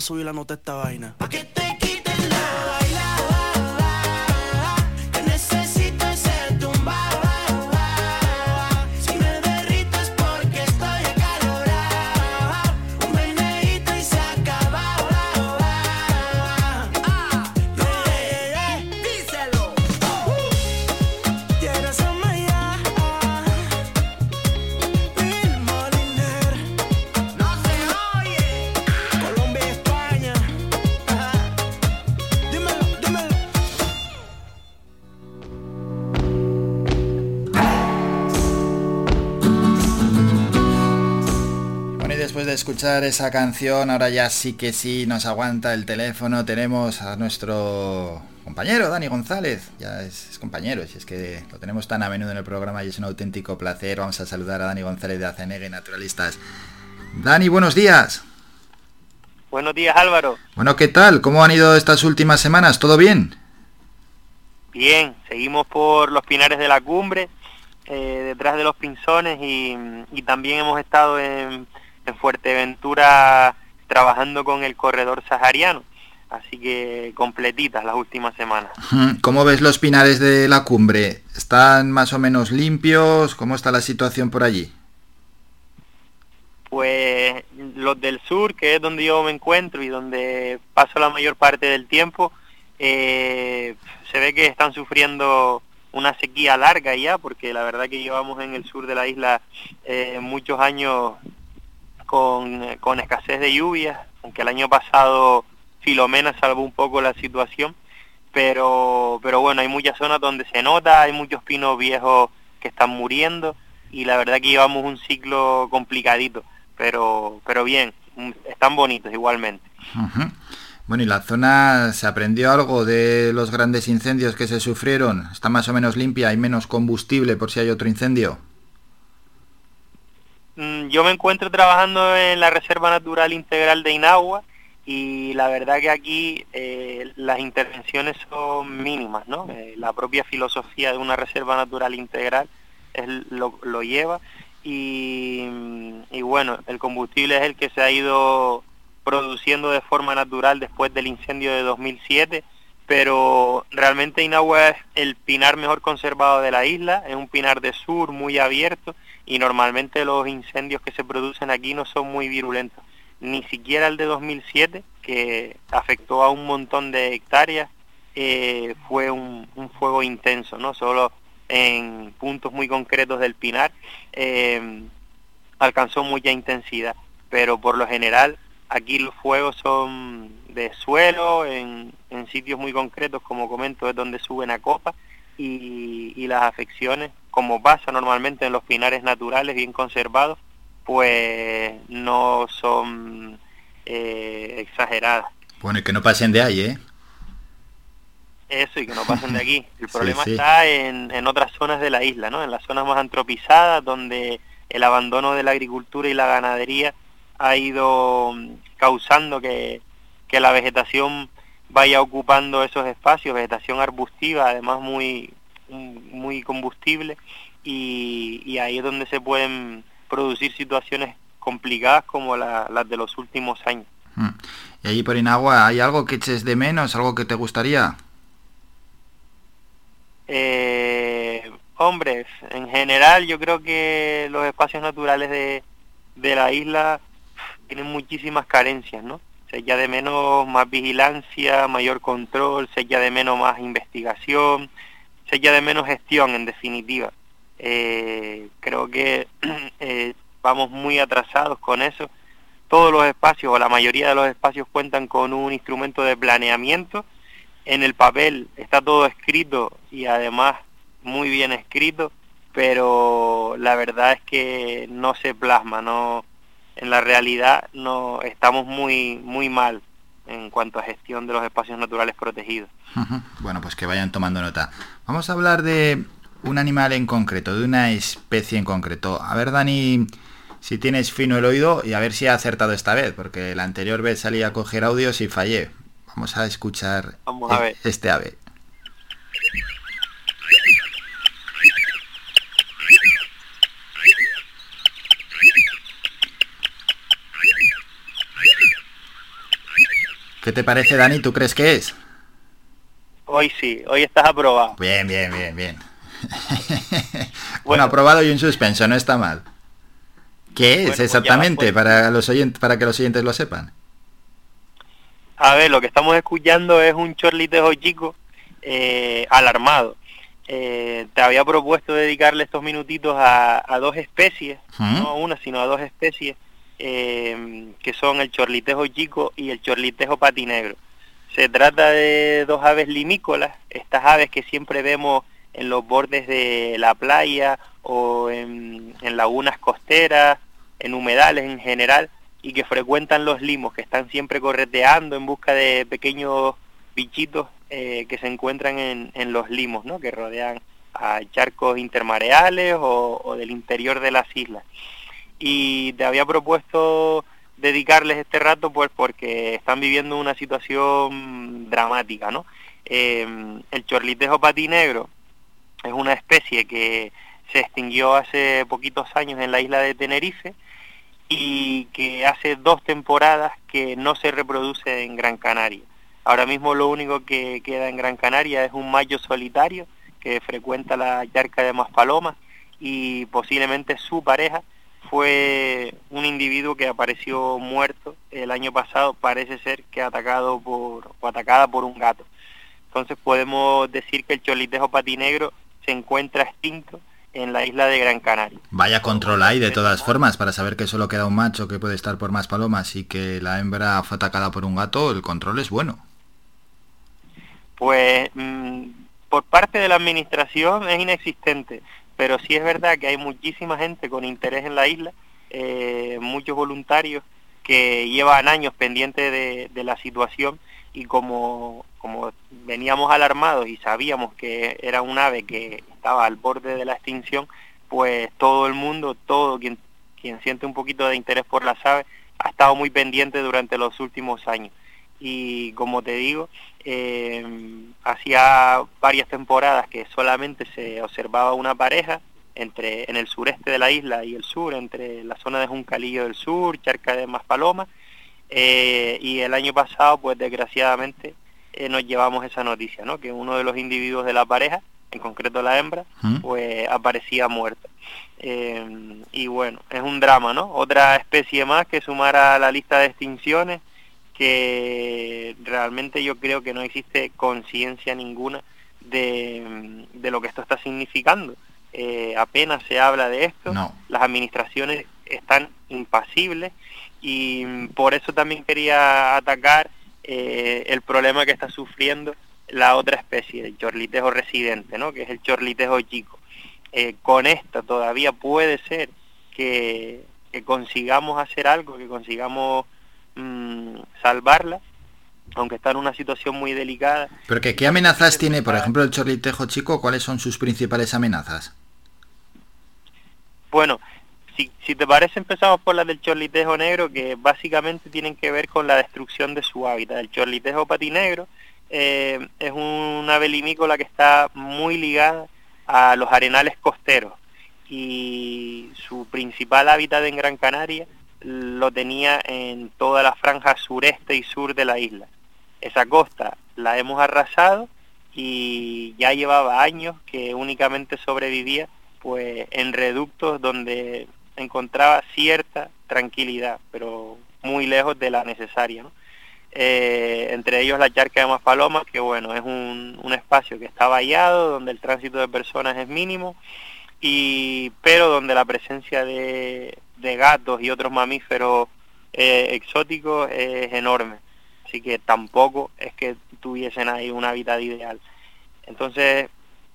subir la nota escuchar esa canción, ahora ya sí que sí nos aguanta el teléfono. Tenemos a nuestro compañero Dani González. Ya es, es compañero, si es que lo tenemos tan a menudo en el programa y es un auténtico placer. Vamos a saludar a Dani González de Acenegue Naturalistas. Dani, buenos días. Buenos días Álvaro. Bueno, ¿qué tal? ¿Cómo han ido estas últimas semanas? ¿Todo bien? Bien, seguimos por los pinares de la cumbre, eh, detrás de los pinzones y, y también hemos estado en, en Fuerteventura trabajando con el corredor sahariano. Así que completitas las últimas semanas. ¿Cómo ves los pinares de la cumbre? ¿Están más o menos limpios? ¿Cómo está la situación por allí? Pues los del sur, que es donde yo me encuentro y donde paso la mayor parte del tiempo, eh, se ve que están sufriendo una sequía larga ya, porque la verdad que llevamos en el sur de la isla eh, muchos años con, con escasez de lluvias, aunque el año pasado Filomena salvó un poco la situación, pero, pero bueno, hay muchas zonas donde se nota, hay muchos pinos viejos que están muriendo y la verdad que llevamos un ciclo complicadito, pero, pero bien, están bonitos igualmente. Bueno, ¿y la zona se aprendió algo de los grandes incendios que se sufrieron? ¿Está más o menos limpia? ¿Hay menos combustible por si hay otro incendio? Mm, Yo me encuentro trabajando en la Reserva Natural Integral de Inagua y la verdad que aquí eh, las intervenciones son mínimas, ¿no? Eh, la propia filosofía de una Reserva Natural Integral es, lo, lo lleva y, mm, y bueno, el combustible es el que se ha ido produciendo de forma natural después del incendio de 2007 pero realmente Inagua es el pinar mejor conservado de la isla, es un pinar de sur muy abierto y normalmente los incendios que se producen aquí no son muy virulentos. Ni siquiera el de 2007, que afectó a un montón de hectáreas, eh, fue un, un fuego intenso, ¿no? Solo en puntos muy concretos del pinar eh, alcanzó mucha intensidad, pero por lo general aquí los fuegos son de suelo, en, en sitios muy concretos, como comento, es donde suben a copa, y, y las afecciones, como pasa normalmente en los pinares naturales bien conservados, pues no son eh, exageradas. Bueno, y que no pasen de ahí, ¿eh? Eso y que no pasen de aquí. El problema sí. está en, en otras zonas de la isla, ¿no? En las zonas más antropizadas, donde el abandono de la agricultura y la ganadería ha ido mm, causando que, que la vegetación vaya ocupando esos espacios, vegetación arbustiva, además muy, muy combustible, y, y ahí es donde se pueden producir situaciones complicadas como la- las de los últimos años. Mm. ¿Y allí por Inagua hay algo que eches de menos, algo que te gustaría? Eh, hombres, en general yo creo que los espacios naturales de, de la isla tienen muchísimas carencias, ¿no? Se echa de menos más vigilancia, mayor control, se echa de menos más investigación, se echa de menos gestión en definitiva. Eh, creo que eh, vamos muy atrasados con eso. Todos los espacios o la mayoría de los espacios cuentan con un instrumento de planeamiento. En el papel está todo escrito y además muy bien escrito, pero la verdad es que no se plasma, no en la realidad no estamos muy muy mal en cuanto a gestión de los espacios naturales protegidos. Bueno, pues que vayan tomando nota. Vamos a hablar de un animal en concreto, de una especie en concreto. A ver, Dani, si tienes fino el oído y a ver si ha acertado esta vez, porque la anterior vez salí a coger audios y fallé. Vamos a escuchar Vamos a e- ver. este ave. ¿Qué te parece, Dani? ¿Tú crees que es? Hoy sí, hoy estás aprobado. Bien, bien, bien, bien. bueno, aprobado y un suspenso, no está mal. ¿Qué es Bueno, pues exactamente pues. para los oyentes, para que los oyentes lo sepan? A ver, lo que estamos escuchando es un chorlitejo chico eh, alarmado. Eh, te había propuesto dedicarle estos minutitos a, a dos especies, ¿Mm? no a una, sino a dos especies, eh, que son el chorlitejo chico y el chorlitejo patinegro. Se trata de dos aves limícolas, estas aves que siempre vemos en los bordes de la playa o en, lagunas costeras, en humedales en general, y que frecuentan los limos, que están siempre correteando en busca de pequeños bichitos eh, que se encuentran en, en los limos, ¿no? que rodean a charcos intermareales o del interior de las islas. Y te había propuesto dedicarles este rato pues porque están viviendo una situación dramática, ¿no? Eh, el chorlitejo patinegro es una especie que se extinguió hace poquitos años en la isla de Tenerife y que hace dos temporadas que no se reproduce en Gran Canaria. Ahora mismo lo único que queda en Gran Canaria es un mayo solitario que frecuenta la charca de Maspalomas y posiblemente su pareja fue un individuo que apareció muerto el año pasado, parece ser que atacado por o atacada por un gato. Entonces podemos decir que el cholitejo patinegro se encuentra extinto en la isla de Gran Canaria. Vaya control hay de todas formas para saber que solo queda un macho que puede estar por más palomas y que la hembra fue atacada por un gato, el control es bueno. Pues mm, por parte de la administración es inexistente, pero sí es verdad que hay muchísima gente con interés en la isla, eh, muchos voluntarios que llevan años pendientes de, la situación y como, como veníamos alarmados y sabíamos que era un ave que estaba al borde de la extinción, pues todo el mundo, todo quien, quien siente un poquito de interés por las aves, ha estado muy pendiente durante los últimos años. Y como te digo, eh, hacía varias temporadas que solamente se observaba una pareja entre en el sureste de la isla y el sur, entre la zona de Juncalillo del Sur, Charca de Maspalomas, eh, y el año pasado, pues desgraciadamente, eh, nos llevamos esa noticia, ¿no? Que uno de los individuos de la pareja, en concreto la hembra, ¿Mm? pues aparecía muerta. Eh, y bueno, es un drama, ¿no? Otra especie más que sumar a la lista de extinciones, que realmente yo creo que no existe conciencia ninguna de, de lo que esto está significando. Eh, apenas se habla de esto, No. las administraciones están impasibles y por eso también quería atacar eh, el problema que está sufriendo la otra especie, el chorlitejo residente, ¿no? que es el chorlitejo chico. Eh, con esta todavía puede ser que, que consigamos hacer algo, que consigamos mm, salvarla, aunque está en una situación muy delicada. Pero que, ¿qué amenazas tiene, por ejemplo, el chorlitejo chico? ¿Cuáles son sus principales amenazas? Bueno, si, si te parece empezamos por las del chorlitejo negro, que básicamente tienen que ver con la destrucción de su hábitat. El chorlitejo patinegro eh, es un ave limícola que está muy ligada a los arenales costeros y su principal hábitat en Gran Canaria lo tenía en toda la franja sureste y sur de la isla. Esa costa la hemos arrasado y ya llevaba años que únicamente sobrevivía pues en reductos donde encontraba cierta tranquilidad, pero muy lejos de la necesaria. Eh, entre ellos la charca de Maspalomas, que bueno, es un, un espacio que está vallado, donde el tránsito de personas es mínimo, y pero donde la presencia de, de gatos y otros mamíferos eh, exóticos es enorme. Así que tampoco es que tuviesen ahí un hábitat ideal. Entonces,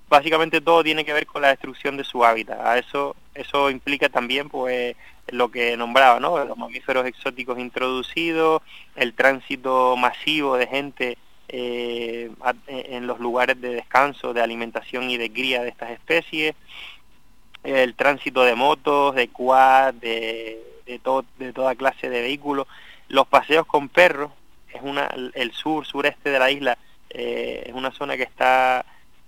básicamente todo tiene que ver con la destrucción de su hábitat. A eso, eso implica también pues lo que nombraba, ¿no? Los mamíferos exóticos introducidos, el tránsito masivo de gente eh, en los lugares de descanso, de alimentación y de cría de estas especies, el tránsito de motos, de quad, de, de, de toda clase de vehículos, los paseos con perros, es una, el sur, sureste de la isla, eh, es una zona que está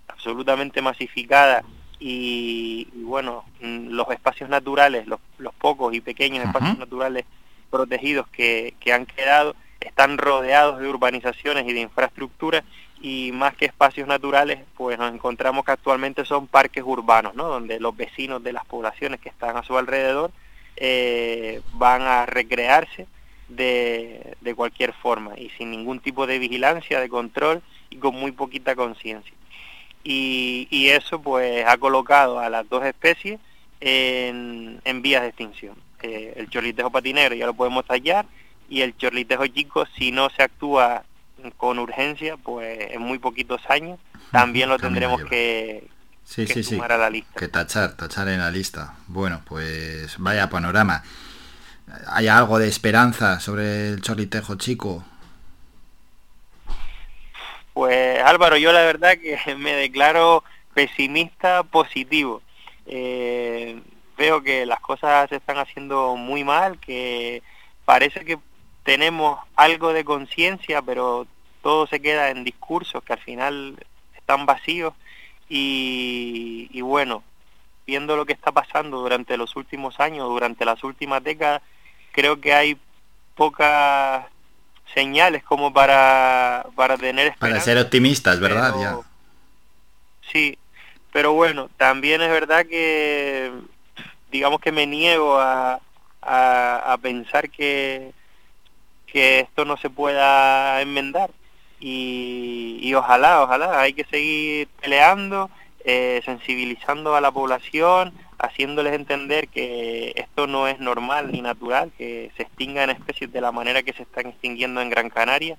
absolutamente masificada y, bueno, mm, los espacios naturales, los, los pocos y pequeños espacios naturales protegidos que, que han quedado, están rodeados de urbanizaciones y de infraestructura y más que espacios naturales, pues nos encontramos que actualmente son parques urbanos, ¿no? Donde los vecinos de las poblaciones que están a su alrededor eh, van a recrearse de, de cualquier forma y sin ningún tipo de vigilancia, de control y con muy poquita conciencia. Y, y, eso pues ha colocado a las dos especies en, en vías de extinción. Eh, el chorlitejo patinero ya lo podemos tallar y el chorlitejo chico si no se actúa con urgencia pues en muy poquitos años también lo tendremos que, sí, que sí, sumar a la lista. Que tachar, tachar en la lista. Bueno, pues vaya panorama. ¿Hay algo de esperanza sobre el chorlitejo chico? Pues Álvaro, yo la verdad que me declaro pesimista positivo. Eh, veo que las cosas se están haciendo muy mal, que parece que tenemos algo de conciencia, pero todo se queda en discursos que al final están vacíos y, y bueno, viendo lo que está pasando durante los últimos años, durante las últimas décadas, creo que hay pocas señales como para, para tener esperanza. Para ser optimistas, ¿verdad? Pero- Ya. Sí, pero bueno, también es verdad que digamos que me niego a, a, a pensar que, que esto no se pueda enmendar y, ojalá, ojalá, hay que seguir peleando, eh, sensibilizando a la población, haciéndoles entender que esto no es normal ni natural, que se extingan especies de la manera que se están extinguiendo en Gran Canaria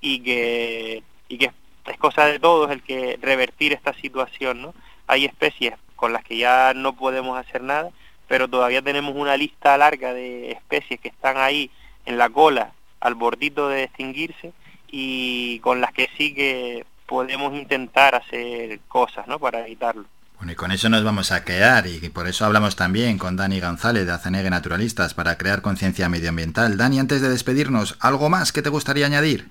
y que, y que es cosa de todos el que revertir esta situación, ¿no? Hay especies con las que ya no podemos hacer nada, pero todavía tenemos una lista larga de especies que están ahí en la cola, al bordito de extinguirse y con las que sí que podemos intentar hacer cosas, ¿no? Para evitarlo. Bueno, y con eso nos vamos a quedar y por eso hablamos también con Dani González de Acenegue Naturalistas para crear conciencia medioambiental. Dani, antes de despedirnos, ¿algo más que te gustaría añadir?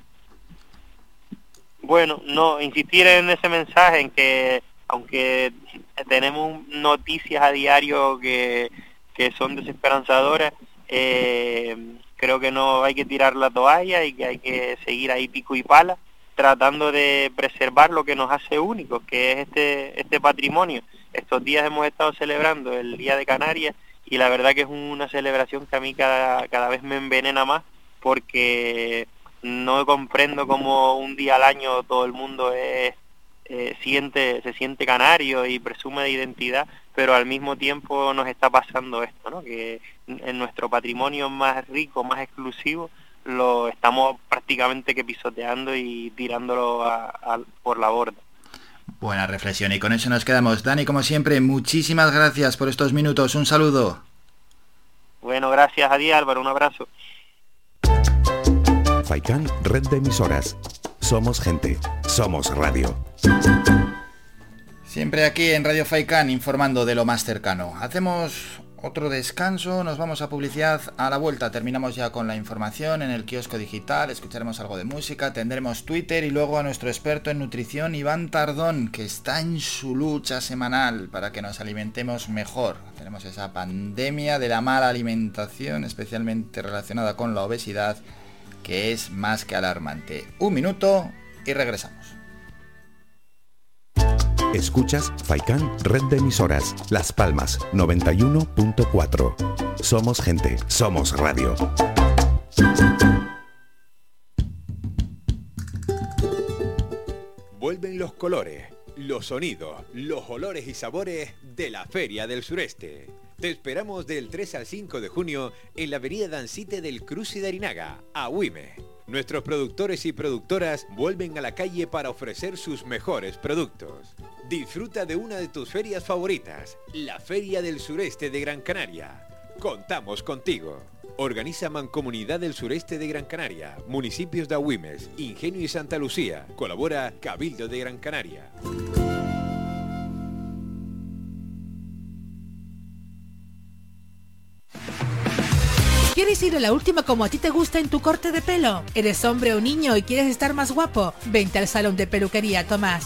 Bueno, no, insistir en ese mensaje, en que aunque tenemos noticias a diario que, que son desesperanzadoras, eh, creo que no hay que tirar la toalla y que hay que seguir ahí pico y pala, tratando de preservar lo que nos hace únicos, que es este, este patrimonio. Estos días hemos estado celebrando el Día de Canarias y la verdad que es una celebración que a mí cada, cada vez me envenena más porque no comprendo cómo un día al año todo el mundo es, eh, siente, se siente canario y presume de identidad, pero al mismo tiempo nos está pasando esto, ¿no? que en nuestro patrimonio más rico, más exclusivo, lo estamos prácticamente que pisoteando y tirándolo a- a- por la borda. Buena reflexión y con eso nos quedamos. Dani, como siempre, muchísimas gracias por estos minutos. Un saludo. Bueno, gracias a ti Álvaro, un abrazo. Faikan, red de emisoras. Somos gente, somos radio. Siempre aquí en Radio Faikan informando de lo más cercano. Hacemos otro descanso, nos vamos a publicidad. A la vuelta terminamos ya con la información en el kiosco digital, escucharemos algo de música, tendremos Twitter y luego a nuestro experto en nutrición, Iván Tardón, que está en su lucha semanal para que nos alimentemos mejor. Tenemos esa pandemia de la mala alimentación, especialmente relacionada con la obesidad, que es más que alarmante. Un minuto y regresamos. Escuchas Faikan, red de emisoras. Las Palmas 91.4. Somos gente, somos radio. Vuelven los colores, los sonidos, los olores y sabores de la Feria del Sureste. Te esperamos del 3 al 5 de junio en la avenida Dancite del Cruz y de Arinaga, a Huime. Nuestros productores y productoras vuelven a la calle para ofrecer sus mejores productos. Disfruta de una de tus ferias favoritas, la Feria del Sureste de Gran Canaria. Contamos contigo. Organiza Mancomunidad del Sureste de Gran Canaria, municipios de Agüimes, Ingenio y Santa Lucía. Colabora Cabildo de Gran Canaria. ¿Quieres ir a la última como a ti te gusta en tu corte de pelo? ¿Eres hombre o niño y quieres estar más guapo? Vente al salón de peluquería Tomás.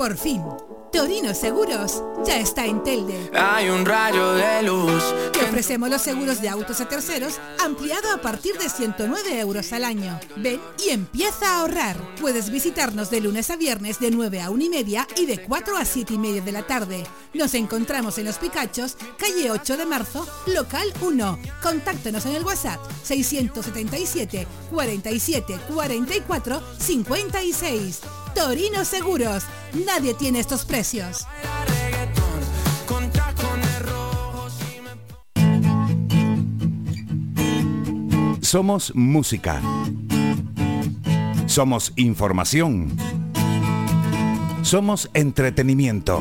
Por fin, Torino Seguros ya está en Telde. Hay un rayo de luz. Te ofrecemos los seguros de autos a terceros ampliado a partir de 109 euros al año. Ven y empieza a ahorrar. Puedes visitarnos de lunes a viernes de 9 a 1 y media y de 4 a 7 y media de la tarde. Nos encontramos en Los Picachos, calle 8 de marzo, local 1. Contáctanos en el WhatsApp 677 47 44 56. Torino Seguros. Nadie tiene estos precios. Somos música. Somos información. Somos entretenimiento.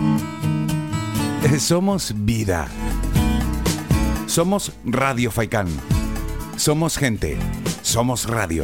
Somos vida. Somos Radio Faikán. Somos gente. Somos radio.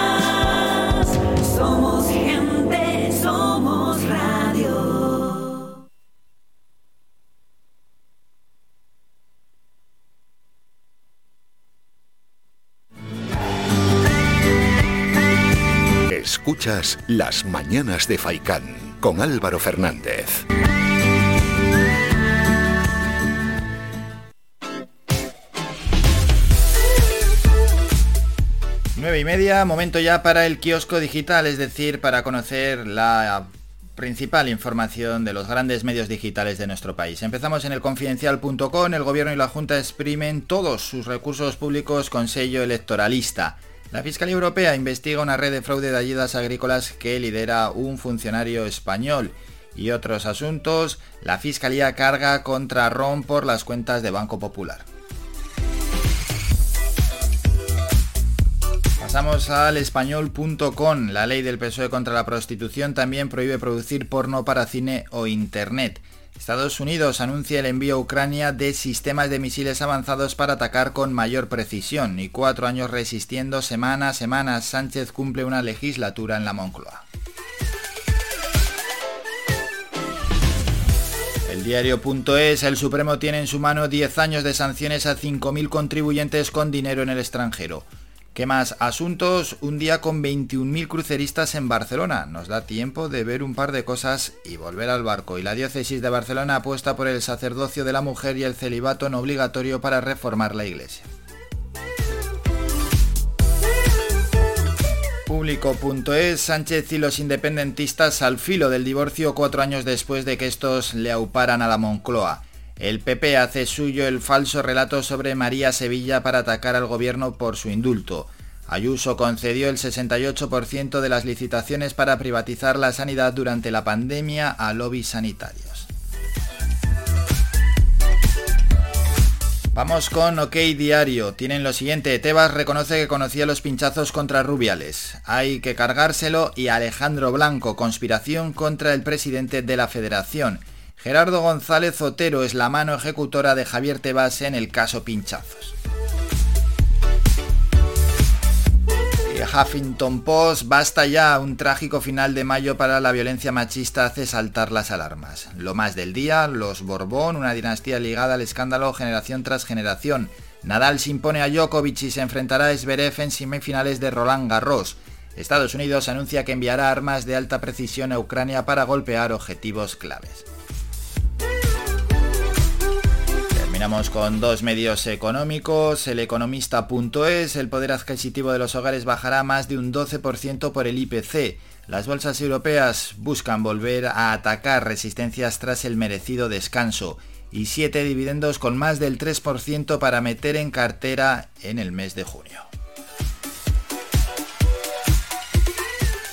Las Mañanas de Faicán con Álvaro Fernández. Nueve y media, momento ya para el kiosco digital, es decir, para conocer la principal información de los grandes medios digitales de nuestro país. Empezamos en el confidencial.com, el gobierno y la Junta exprimen todos sus recursos públicos con sello electoralista. La Fiscalía Europea investiga una red de fraude de ayudas agrícolas que lidera un funcionario español. Y otros asuntos, la Fiscalía carga contra Ron por las cuentas de Banco Popular. Pasamos al español.com. La ley del PSOE contra la prostitución también prohíbe producir porno para cine o internet. Estados Unidos anuncia el envío a Ucrania de sistemas de misiles avanzados para atacar con mayor precisión y cuatro años resistiendo semana a semana Sánchez cumple una legislatura en la Moncloa. El diario.es, el Supremo tiene en su mano 10 años de sanciones a 5.000 contribuyentes con dinero en el extranjero. ¿Qué más? Asuntos, un día con 21.000 cruceristas en Barcelona. Nos da tiempo de ver un par de cosas y volver al barco. Y la diócesis de Barcelona apuesta por el sacerdocio de la mujer y el celibato no obligatorio para reformar la iglesia. Público.es, Sánchez y los independentistas al filo del divorcio cuatro años después de que estos le auparan a la Moncloa. El PP hace suyo el falso relato sobre María Sevilla para atacar al gobierno por su indulto. Ayuso concedió el 68% de las licitaciones para privatizar la sanidad durante la pandemia a lobbies sanitarios. Vamos con OK Diario. Tienen lo siguiente. Tebas reconoce que conocía los pinchazos contra Rubiales. Hay que cargárselo y Alejandro Blanco, conspiración contra el presidente de la federación. Gerardo González Otero es la mano ejecutora de Javier Tebas en el caso Pinchazos. Huffington Post, basta ya, un trágico final de mayo para la violencia machista hace saltar las alarmas. Lo más del día, los Borbón, una dinastía ligada al escándalo generación tras generación. Nadal se impone a Djokovic y se enfrentará a Zverev en semifinales de Roland Garros. Estados Unidos anuncia que enviará armas de alta precisión a Ucrania para golpear objetivos claves. Terminamos con dos medios económicos. El economista.es, el poder adquisitivo de los hogares bajará más de un 12% por el IPC. Las bolsas europeas buscan volver a atacar resistencias tras el merecido descanso y siete dividendos con más del 3% para meter en cartera en el mes de junio.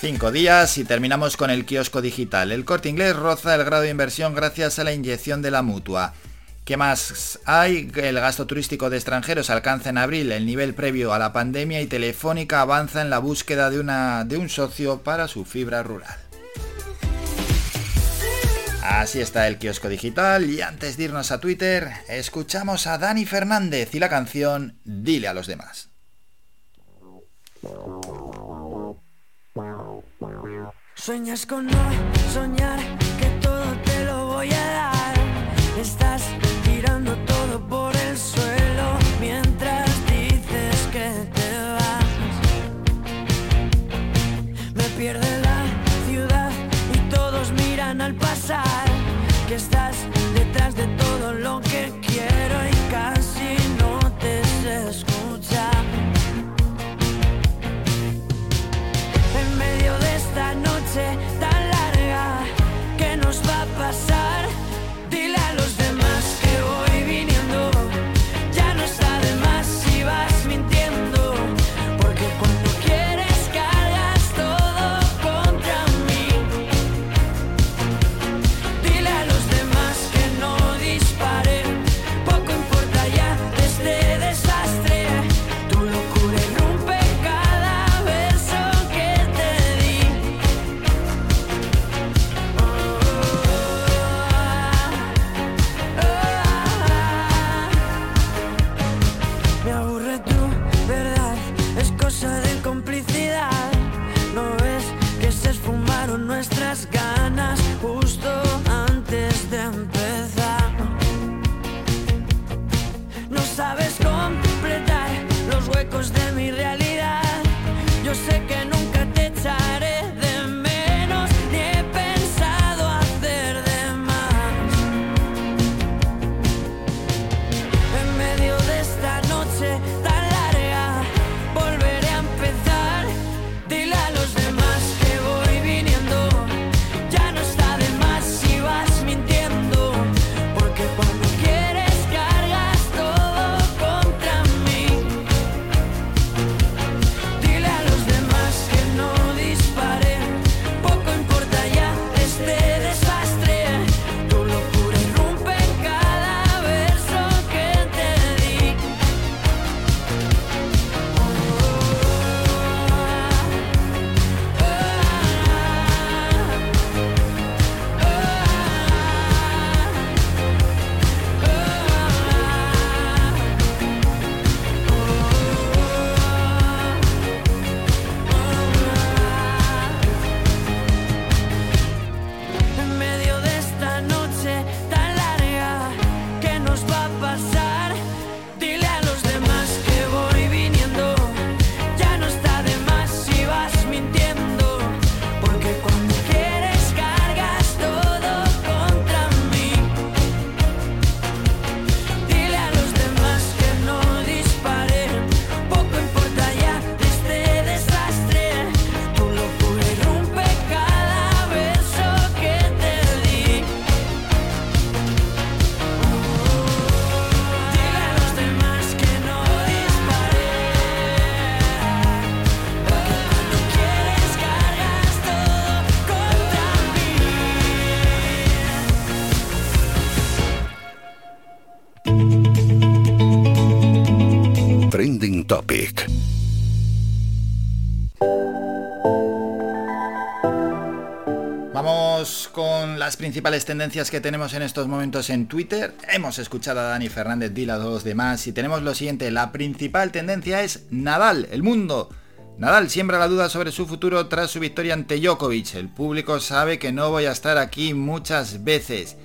Cinco días y terminamos con el kiosco digital. El corte inglés roza el grado de inversión gracias a la inyección de la mutua. ¿Qué más hay? El gasto turístico de extranjeros alcanza en abril el nivel previo a la pandemia y Telefónica avanza en la búsqueda de, una, de un socio para su fibra rural. Así está el kiosco digital y antes de irnos a Twitter, escuchamos a Dani Fernández y la canción Dile a los demás. De todo lo que las principales tendencias que tenemos en estos momentos en Twitter. Hemos escuchado a Dani Fernández, dile a los demás y tenemos lo siguiente. La principal tendencia es Nadal, el mundo. Nadal siembra la duda sobre su futuro tras su victoria ante Djokovic. El público sabe que no voy a estar aquí muchas veces.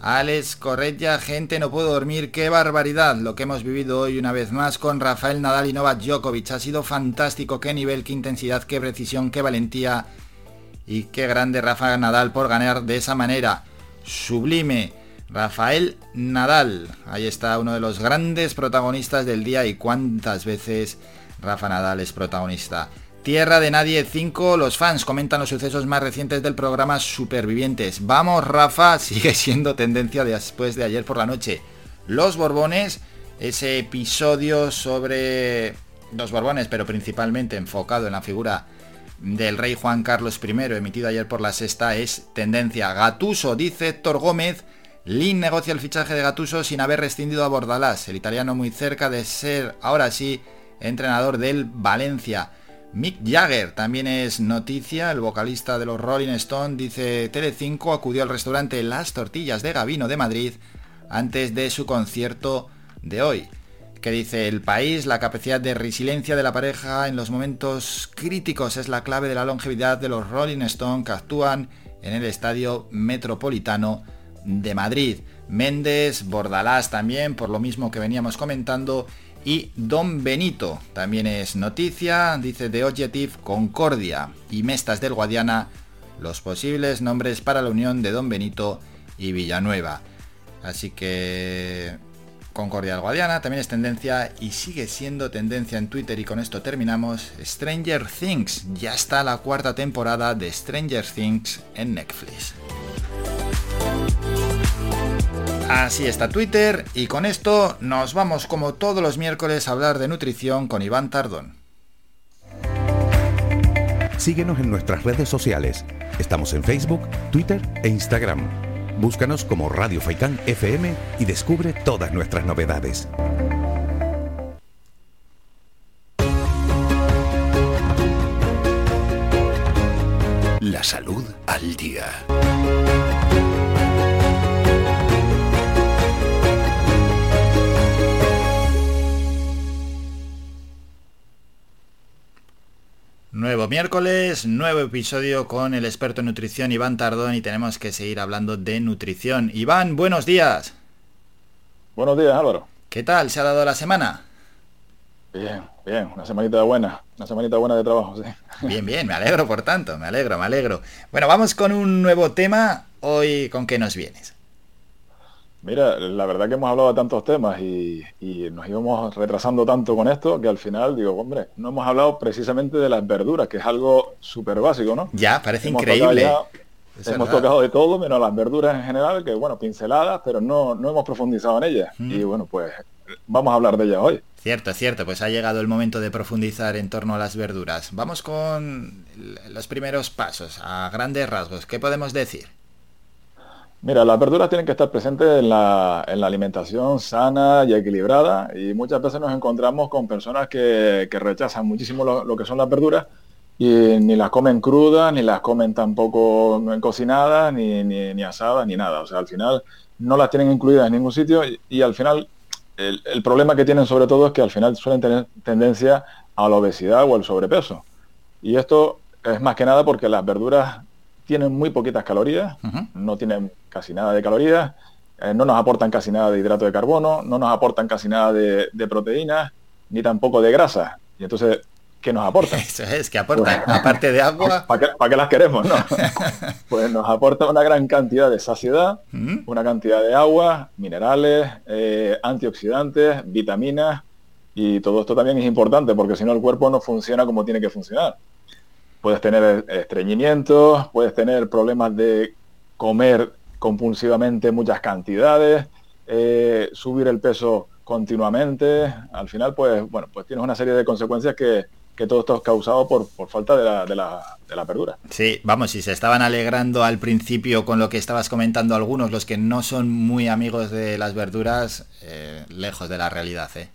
Alex Correia, gente, no puedo dormir, qué barbaridad lo que hemos vivido hoy una vez más con Rafael Nadal y Novak Djokovic. Ha sido fantástico, qué nivel, qué intensidad, qué precisión, qué valentía y qué grande Rafael Nadal por ganar de esa manera. Sublime. Rafael Nadal, ahí está uno de los grandes protagonistas del día y cuántas veces Rafa Nadal es protagonista. Tierra de Nadie 5, los fans comentan los sucesos más recientes del programa Supervivientes. Vamos Rafa, sigue siendo tendencia después de ayer por la noche. Los Borbones, ese episodio sobre los Borbones, pero principalmente enfocado en la figura del rey Juan Carlos I, emitido ayer por la sexta, es tendencia. Gatuso, dice Héctor Gómez, Lin negocia el fichaje de Gatuso sin haber rescindido a Bordalás, el italiano muy cerca de ser, ahora sí, entrenador del Valencia. Mick Jagger también es noticia, el vocalista de los Rolling Stones, dice Tele5 acudió al restaurante Las Tortillas de Gavino de Madrid antes de su concierto de hoy. Que dice el país, la capacidad de resiliencia de la pareja en los momentos críticos es la clave de la longevidad de los Rolling Stones que actúan en el Estadio Metropolitano de Madrid. Méndez, Bordalás también, por lo mismo que veníamos comentando, y Don Benito, también es noticia, dice The Objective, Concordia y Mestas del Guadiana, los posibles nombres para la unión de Don Benito y Villanueva. Así que Concordia Guadiana también es tendencia y sigue siendo tendencia en Twitter y con esto terminamos. Stranger Things, ya está la cuarta temporada de Stranger Things en Netflix. Así está Twitter y con esto nos vamos como todos los miércoles a hablar de nutrición con Iván Tardón. Síguenos en nuestras redes sociales. Estamos en Facebook, Twitter e Instagram. Búscanos como Radio Faikán FM y descubre todas nuestras novedades. La salud al día. Nuevo miércoles, nuevo episodio con el experto en nutrición Iván Tardón y tenemos que seguir hablando de nutrición. Iván, buenos días. Buenos días, Álvaro. ¿Qué tal? ¿Se ha dado la semana? Bien, bien, una semanita buena, una semanita buena de trabajo, sí. Bien, bien, me alegro por tanto, me alegro, me alegro. Bueno, vamos con un nuevo tema. Hoy, ¿con qué nos vienes? Mira, la verdad que hemos hablado de tantos temas y, y, nos íbamos retrasando tanto con esto que al final digo, hombre, no hemos hablado precisamente de las verduras, que es algo súper básico, ¿no? Ya, parece hemos increíble. Ya, hemos tocado de todo, menos las verduras en general, que bueno, pinceladas, pero no, no hemos profundizado en ellas. Mm. Y bueno, pues vamos a hablar de ellas hoy. Cierto, cierto, pues ha llegado el momento de profundizar en torno a las verduras. Vamos con los primeros pasos, a grandes rasgos. ¿Qué podemos decir? Mira, las verduras tienen que estar presentes en la, en la, alimentación sana y equilibrada y muchas veces nos encontramos con personas que, rechazan muchísimo lo, que son las verduras y ni las comen crudas, ni las comen tampoco cocinadas, ni, ni, ni asadas, ni nada. O sea, al final no las tienen incluidas en ningún sitio y, y al final el, el, problema que tienen sobre todo es que al final suelen tener tendencia a la obesidad o al sobrepeso. Y esto es más que nada porque las verduras tienen muy poquitas calorías, uh -huh. no tienen casi nada de calorías, eh, no nos aportan casi nada de hidrato de carbono, no nos aportan casi nada de, de proteínas, ni tampoco de grasa. Y entonces, ¿qué nos aportan? Eso es, que aportan, pues, aparte de agua... ¿Para qué, ¿Para qué, las queremos, no? pues nos aporta una gran cantidad de saciedad, uh -huh. una cantidad de agua, minerales, eh, antioxidantes, vitaminas, y todo esto también es importante porque si no el cuerpo no funciona como tiene que funcionar puedes tener estreñimiento, puedes tener problemas de comer compulsivamente muchas cantidades, eh, subir el peso continuamente, al final pues bueno, pues tienes una serie de consecuencias que, que todo esto es causado por, por falta de la, de, la, de la verdura. Sí, vamos, si se estaban alegrando al principio con lo que estabas comentando algunos, los que no son muy amigos de las verduras, eh, lejos de la realidad, ¿eh?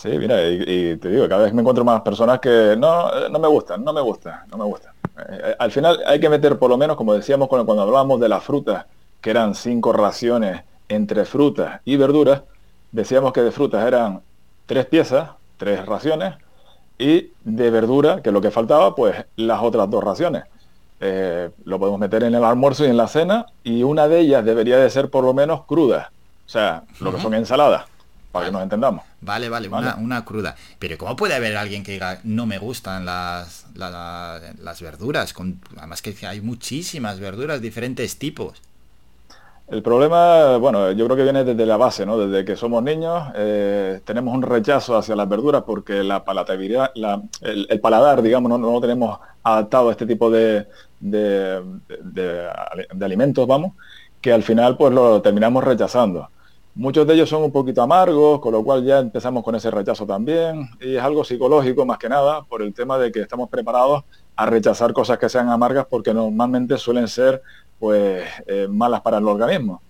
Sí, mira, y, y, te digo, cada vez me encuentro más personas que no, no me gustan, no me gusta, no me gusta. Eh, al final hay que meter por lo menos, como decíamos cuando, cuando hablábamos de las frutas, que eran cinco raciones entre frutas y verduras, decíamos que de frutas eran tres piezas, tres raciones, y de verdura, que es lo que faltaba, pues las otras dos raciones. eh, lo podemos meter en el almuerzo y en la cena y una de ellas debería de ser por lo menos cruda, o sea, lo que son ensaladas, para que nos entendamos. Vale, vale, Una, una cruda. Pero ¿cómo puede haber alguien que diga no me gustan las, la- las verduras? Con, además que hay muchísimas verduras, diferentes tipos. El problema, bueno, yo creo que viene desde la base, ¿no? Desde que somos niños eh, tenemos un rechazo hacia las verduras porque la palatabilidad, la- el, el paladar, digamos, no, no lo tenemos adaptado a este tipo de, de- de- de alimentos, vamos, que al final pues lo terminamos rechazando. Muchos de ellos son un poquito amargos, con lo cual ya empezamos con ese rechazo también, y es algo psicológico más que nada, por el tema de que estamos preparados a rechazar cosas que sean amargas porque normalmente suelen ser pues eh, malas para el organismo.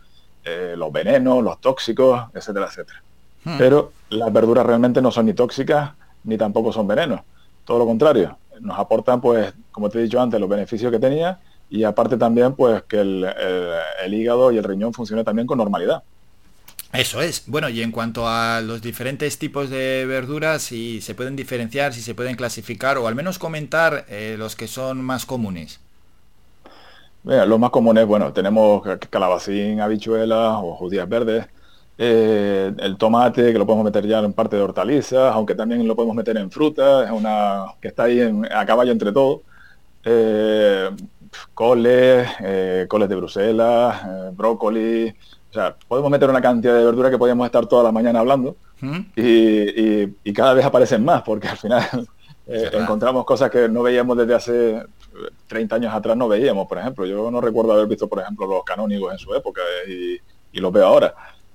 Eh, los venenos, los tóxicos, etcétera, etcétera. Hmm. Pero las verduras realmente no son ni tóxicas ni tampoco son venenos. Todo lo contrario, nos aportan, pues, como te he dicho antes, los beneficios que tenía y aparte también, pues, que el, el- el hígado y el riñón funcione también con normalidad. Eso es. Bueno, y en cuanto a los diferentes tipos de verduras, si se pueden diferenciar, si se pueden clasificar, o al menos comentar eh, los que son más comunes. Mira, los más comunes, bueno, tenemos ca- calabacín, habichuelas o judías verdes, eh, el tomate, que lo podemos meter ya en parte de hortalizas, aunque también lo podemos meter en fruta, es una que está ahí en- a caballo entre todo. Eh, coles, eh, coles de Bruselas, eh, brócoli, o sea, podemos meter una cantidad de verdura que podríamos estar toda la mañana hablando ¿Mm? y, y- y cada vez aparecen más, porque al final eh, encontramos cosas que no veíamos desde hace eh, 30 años atrás, no veíamos, por ejemplo. Yo no recuerdo haber visto, por ejemplo, los canónigos en su época eh, y, y los veo ahora.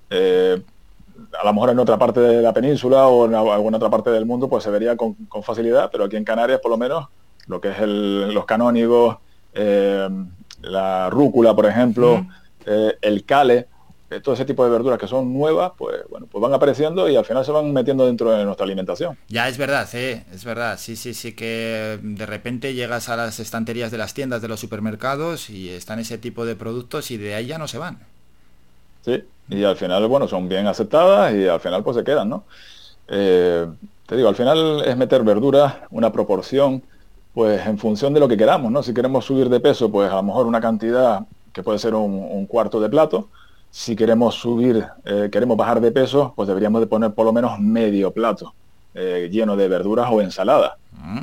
Eh, a lo mejor en otra parte de la península o en alguna otra parte del mundo pues se vería con, con facilidad, pero aquí en Canarias por lo menos lo que es el- los canónigos, eh, la rúcula, por ejemplo, eh, el cale, eh, todo ese tipo de verduras que son nuevas, pues bueno, pues van apareciendo y al final se van metiendo dentro de nuestra alimentación. Ya es verdad, eh, es verdad. Sí, sí, sí que de repente llegas a las estanterías de las tiendas de los supermercados y están ese tipo de productos y de ahí ya no se van. Sí, y al final, bueno, son bien aceptadas y al final pues se quedan, ¿no? Eh, te digo, al final es meter verduras, una proporción, pues en función de lo que queramos, ¿no? Si queremos subir de peso, pues a lo mejor una cantidad que puede ser un, un cuarto de plato. Si queremos subir, eh, queremos bajar de peso, pues deberíamos de poner por lo menos medio plato eh, lleno de verduras o ensalada.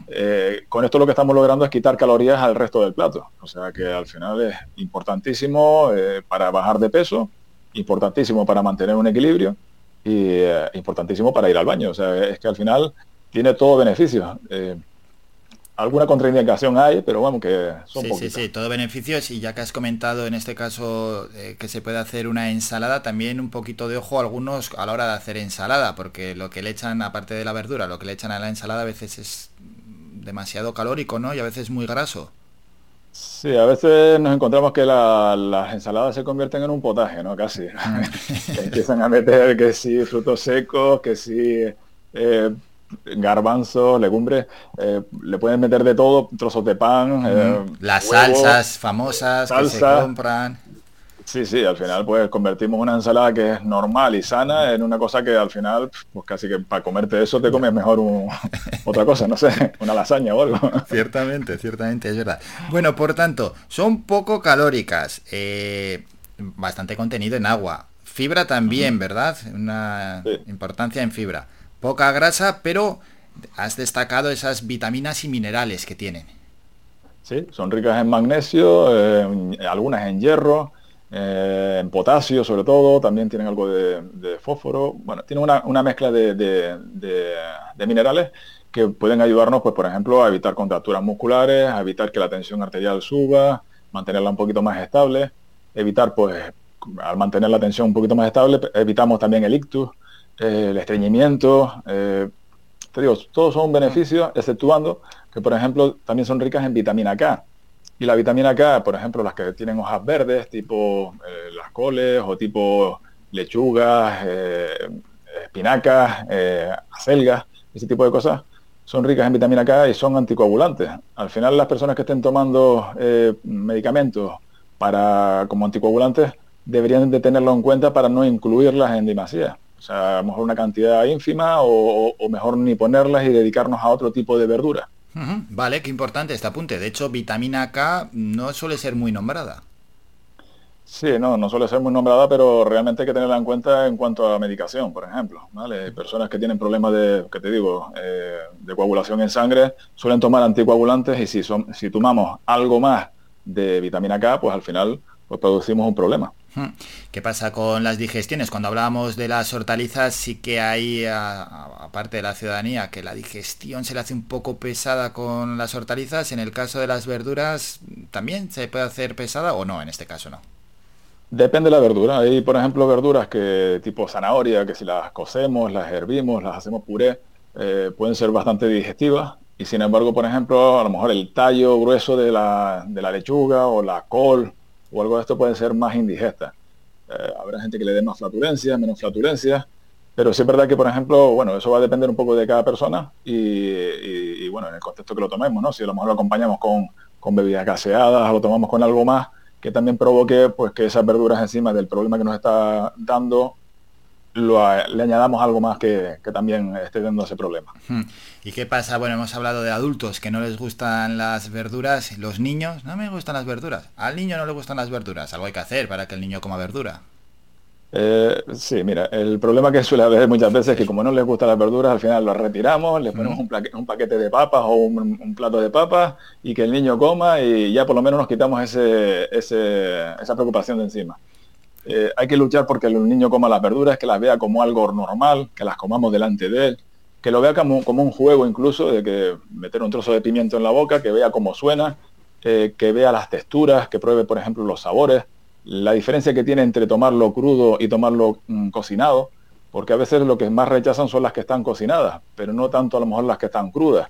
Eh, con esto lo que estamos logrando es quitar calorías al resto del plato. O sea que al final es importantísimo para bajar de peso, importantísimo para mantener un equilibrio y importantísimo para ir al baño. O sea, es que al final tiene todo beneficios. Alguna contraindicación hay, pero bueno, que son Sí, sí, poquitas. sí, todo beneficios y ya que has comentado en este caso eh, que se puede hacer una ensalada, también un poquito de ojo a algunos a la hora de hacer ensalada, porque lo que le echan, aparte de la verdura, lo que le echan a la ensalada a veces es demasiado calórico, ¿no? Y a veces muy graso. Sí, a veces nos encontramos que la- las ensaladas se convierten en un potaje, ¿no? Casi. Que empiezan a meter que sí frutos secos, que sí eh, garbanzos, legumbres, eh, le pueden meter de todo, trozos de pan, eh, Las salsas famosas que se salsa. compran. Sí, sí, al final pues convertimos una ensalada que es normal y sana en una cosa que al final, pues casi que para comerte eso te comes mejor un- otra cosa, no sé, una lasaña o algo. Ciertamente, ciertamente, es verdad. Bueno, por tanto, son poco calóricas, eh, bastante contenido en agua, fibra también, ¿verdad? Una importancia en fibra. Poca grasa, pero has destacado esas vitaminas y minerales que tienen. Sí, son ricas en magnesio, algunas en hierro, eh, en potasio sobre todo, también tienen algo de, fósforo, bueno, tienen una, mezcla de- de minerales que pueden ayudarnos, pues por ejemplo, a evitar contracturas musculares, a evitar que la tensión arterial suba, mantenerla un poquito más estable, evitar, pues, al mantener la tensión un poquito más estable, evitamos también el ictus, eh, el estreñimiento, eh, te digo, todos son beneficios, exceptuando que, por ejemplo, también son ricas en vitamina K. Y la vitamina K, por ejemplo, las que tienen hojas verdes, tipo eh, las coles o tipo lechugas, espinacas, acelgas, ese tipo de cosas, son ricas en vitamina K y son anticoagulantes. Al final, las personas que estén tomando medicamentos para como anticoagulantes deberían de tenerlo en cuenta para no incluirlas en demasía. O sea, a lo mejor una cantidad ínfima o, o- mejor ni ponerlas y dedicarnos a otro tipo de verdura. Vale, qué importante este apunte. De hecho, vitamina K no suele ser muy nombrada. Sí, no, no suele ser muy nombrada, pero realmente hay que tenerla en cuenta en cuanto a medicación, por ejemplo. ¿vale? Personas que tienen problemas de, que te digo, eh, de coagulación en sangre, suelen tomar anticoagulantes y si, son, si tomamos algo más de vitamina K, pues al final pues producimos un problema. ¿Qué pasa con las digestiones? Cuando hablábamos de las hortalizas, sí que hay, aparte de la ciudadanía, que la digestión se le hace un poco pesada con las hortalizas. En el caso de las verduras, ¿también se puede hacer pesada o no? En este caso no. Depende de la verdura. Hay, por ejemplo, verduras que tipo zanahoria, que si las cocemos, las hervimos, las hacemos puré, eh, pueden ser bastante digestivas. Y sin embargo, por ejemplo, a lo mejor el tallo grueso de la, de la lechuga o la col o algo de esto puede ser más indigesta. Eh, habrá gente que le dé más flatulencia, menos flatulencia. Pero sí es verdad que, por ejemplo, bueno, eso va a depender un poco de cada persona y, bueno, en el contexto que lo tomemos, ¿no? Si a lo mejor lo acompañamos con, con bebidas gaseadas o lo tomamos con algo más que también provoque pues que esas verduras encima del problema que nos está dando lo le añadamos algo más que, que también esté dando ese problema. Hmm. ¿Y qué pasa? Bueno, hemos hablado de adultos que no les gustan las verduras. Los niños, no me gustan las verduras. Al niño no le gustan las verduras. Algo hay que hacer para que el niño coma verdura. Eh, sí, mira, el problema que suele haber muchas veces es que como no les gustan las verduras, al final las retiramos, le ponemos un, plaque- un paquete de papas o un, un plato de papas y que el niño coma y ya por lo menos nos quitamos ese, ese- esa preocupación de encima. Eh, hay que luchar porque el niño coma las verduras, que las vea como algo normal, que las comamos delante de él, que lo vea como, un juego incluso, de que meter un trozo de pimiento en la boca, que vea cómo suena, eh, que vea las texturas, que pruebe, por ejemplo, los sabores, la diferencia que tiene entre tomarlo crudo y tomarlo mm, cocinado, porque a veces lo que más rechazan son las que están cocinadas, pero no tanto a lo mejor las que están crudas.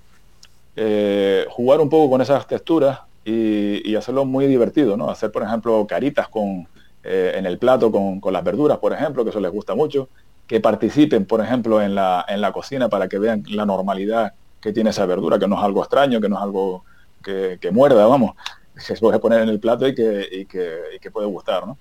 Eh, jugar un poco con esas texturas y, y hacerlo muy divertido, ¿no? Hacer, por ejemplo, caritas con, eh, en el plato con, con las verduras, por ejemplo, que eso les gusta mucho, que participen, por ejemplo, en la, en la cocina para que vean la normalidad que tiene esa verdura, que no es algo extraño, que no es algo que, que muerda, vamos, que se puede poner en el plato y que, y que, y que puede gustar, ¿no?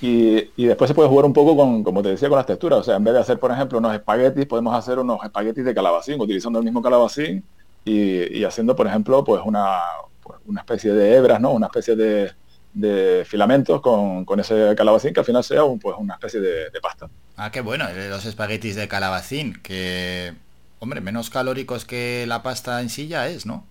Y, y después se puede jugar un poco con, como te decía, con las texturas. O sea, en vez de hacer, por ejemplo, unos espaguetis, podemos hacer unos espaguetis de calabacín, utilizando el mismo calabacín y, y haciendo, por ejemplo, pues una, pues una especie de hebras, ¿no? Una especie de, de filamentos con, con ese calabacín que al final sea un, pues una especie de, de pasta. Ah, qué bueno, eh, los espaguetis de calabacín, que, hombre, menos calóricos que la pasta en sí ya es, ¿no?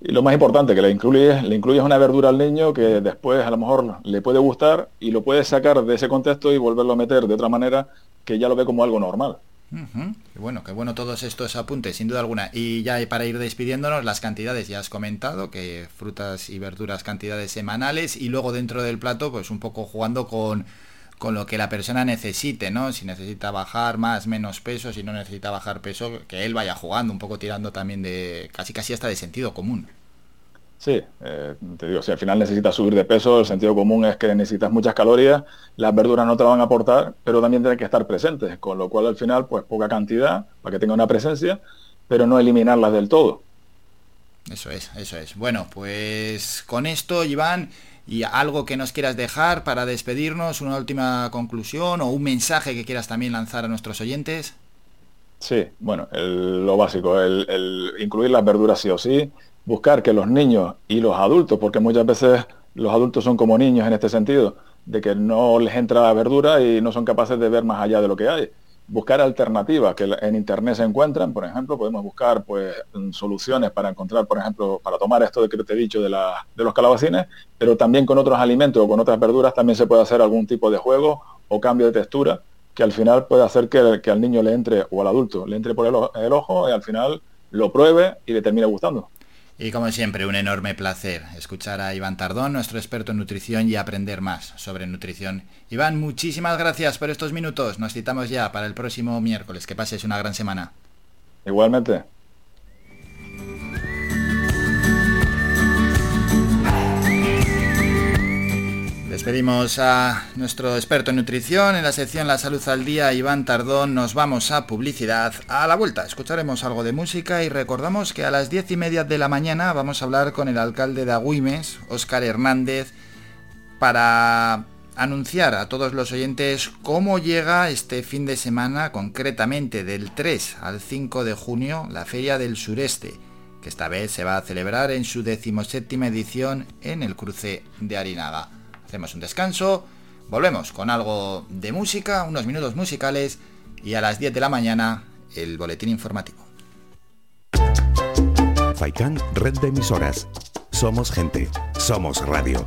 Y lo más importante, que le incluyes, le incluyes una verdura al niño que después a lo mejor le puede gustar y lo puedes sacar de ese contexto y volverlo a meter de otra manera que ya lo ve como algo normal. Qué bueno, qué bueno todos estos apuntes, sin duda alguna. Y ya para ir despidiéndonos, las cantidades, ya has comentado que frutas y verduras cantidades semanales y luego dentro del plato, pues un poco jugando con, con lo que la persona necesite, ¿no? Si necesita bajar más, menos peso, si no necesita bajar peso, que él vaya jugando, un poco tirando también de casi casi hasta de sentido común. Sí, eh, te digo, si al final necesitas subir de peso, el sentido común es que necesitas muchas calorías, las verduras no te van a aportar, pero también tienen que estar presentes, con lo cual al final, pues poca cantidad para que tenga una presencia, pero no eliminarlas del todo. Eso es, eso es. Bueno, pues con esto, Iván, y algo que nos quieras dejar para despedirnos, una última conclusión o un mensaje que quieras también lanzar a nuestros oyentes. Sí, bueno, el- lo básico, el, el incluir las verduras sí o sí, buscar que los niños y los adultos, porque muchas veces los adultos son como niños en este sentido, de que no les entra la verdura y no son capaces de ver más allá de lo que hay. Buscar alternativas que en internet se encuentran, por ejemplo, podemos buscar pues soluciones para encontrar, por ejemplo, para tomar esto de que te he dicho de, de los calabacines, pero también con otros alimentos o con otras verduras también se puede hacer algún tipo de juego o cambio de textura que al final puede hacer que, que al niño le entre o al adulto le entre por el, el ojo y al final lo pruebe y le termine gustando. Y como siempre, un enorme placer escuchar a Iván Tardón, nuestro experto en nutrición, y aprender más sobre nutrición. Iván, muchísimas gracias por estos minutos. Nos citamos ya para el próximo miércoles. Que pases una gran semana. Igualmente. Despedimos a nuestro experto en nutrición en la sección La Salud al Día, Iván Tardón. Nos vamos a publicidad. A la vuelta escucharemos algo de música y recordamos que a las diez y media de la mañana vamos a hablar con el alcalde de Agüimes, Óscar Hernández, para anunciar a todos los oyentes cómo llega este fin de semana, concretamente del 3 al 5 de junio, la Feria del Sureste, que esta vez se va a celebrar en su decimoséptima edición en el cruce de Arinaga. Hacemos un descanso, volvemos con algo de música, unos minutos musicales y a las 10 de la mañana el boletín informativo. Faikan, red de emisoras. Somos gente, somos radio.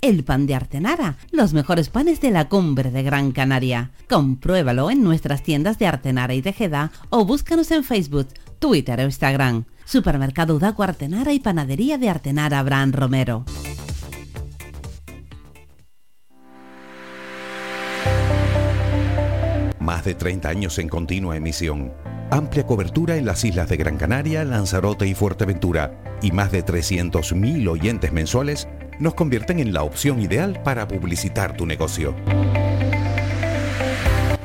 el pan de Artenara, los mejores panes de la cumbre de Gran Canaria. Compruébalo en nuestras tiendas de Artenara y Tejeda o búscanos en Facebook, Twitter o Instagram. Supermercado Udaco Artenara y Panadería de Artenara Abraham Romero. Más de 30 años en continua emisión. Amplia cobertura en las islas de Gran Canaria, Lanzarote y Fuerteventura. Y más de 300.000 oyentes mensuales nos convierten en la opción ideal para publicitar tu negocio.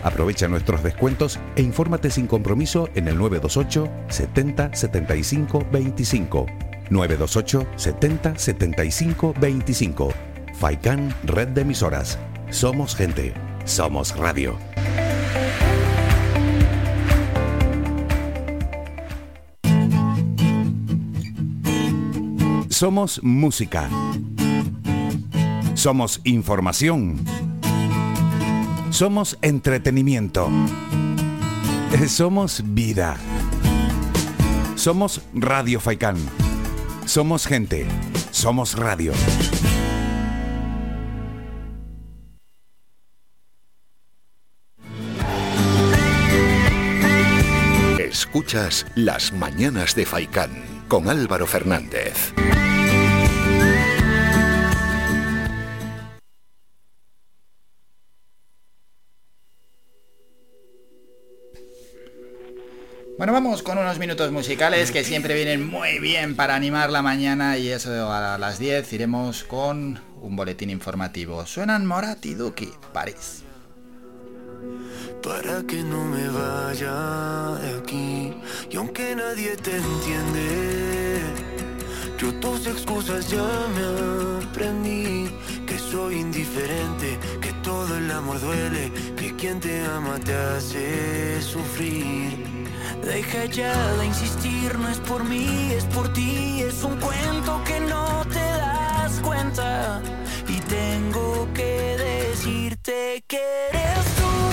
Aprovecha nuestros descuentos e infórmate sin compromiso en el 928 70 75 25. 928 70 75 25. Faikan Red de Emisoras. Somos gente. Somos radio. Somos música. Somos información. Somos entretenimiento. Eh, Somos vida. Somos Radio Faikán. Somos gente. Somos radio. Escuchas Las Mañanas de Faikán con Álvaro Fernández. Bueno, vamos con unos minutos musicales que siempre vienen muy bien para animar la mañana y eso a las 10 iremos con un boletín informativo. Suenan Morat y Duki, París. Para que no me vaya de aquí Y aunque nadie te entiende Yo tus excusas ya me aprendí Que soy indiferente Que todo el amor duele Que quien te ama te hace sufrir Deja ya de insistir, no es por mí, es por ti, es un cuento que no te das cuenta. Y tengo que decirte que eres tú,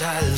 al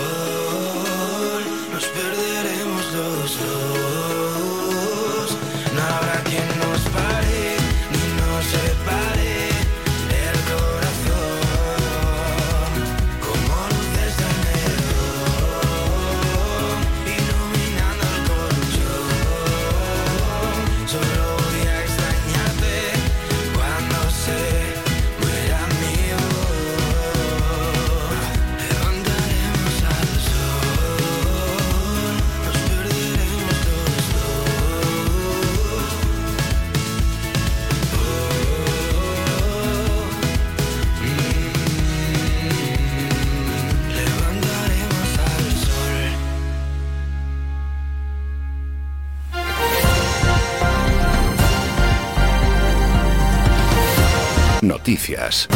Noticias.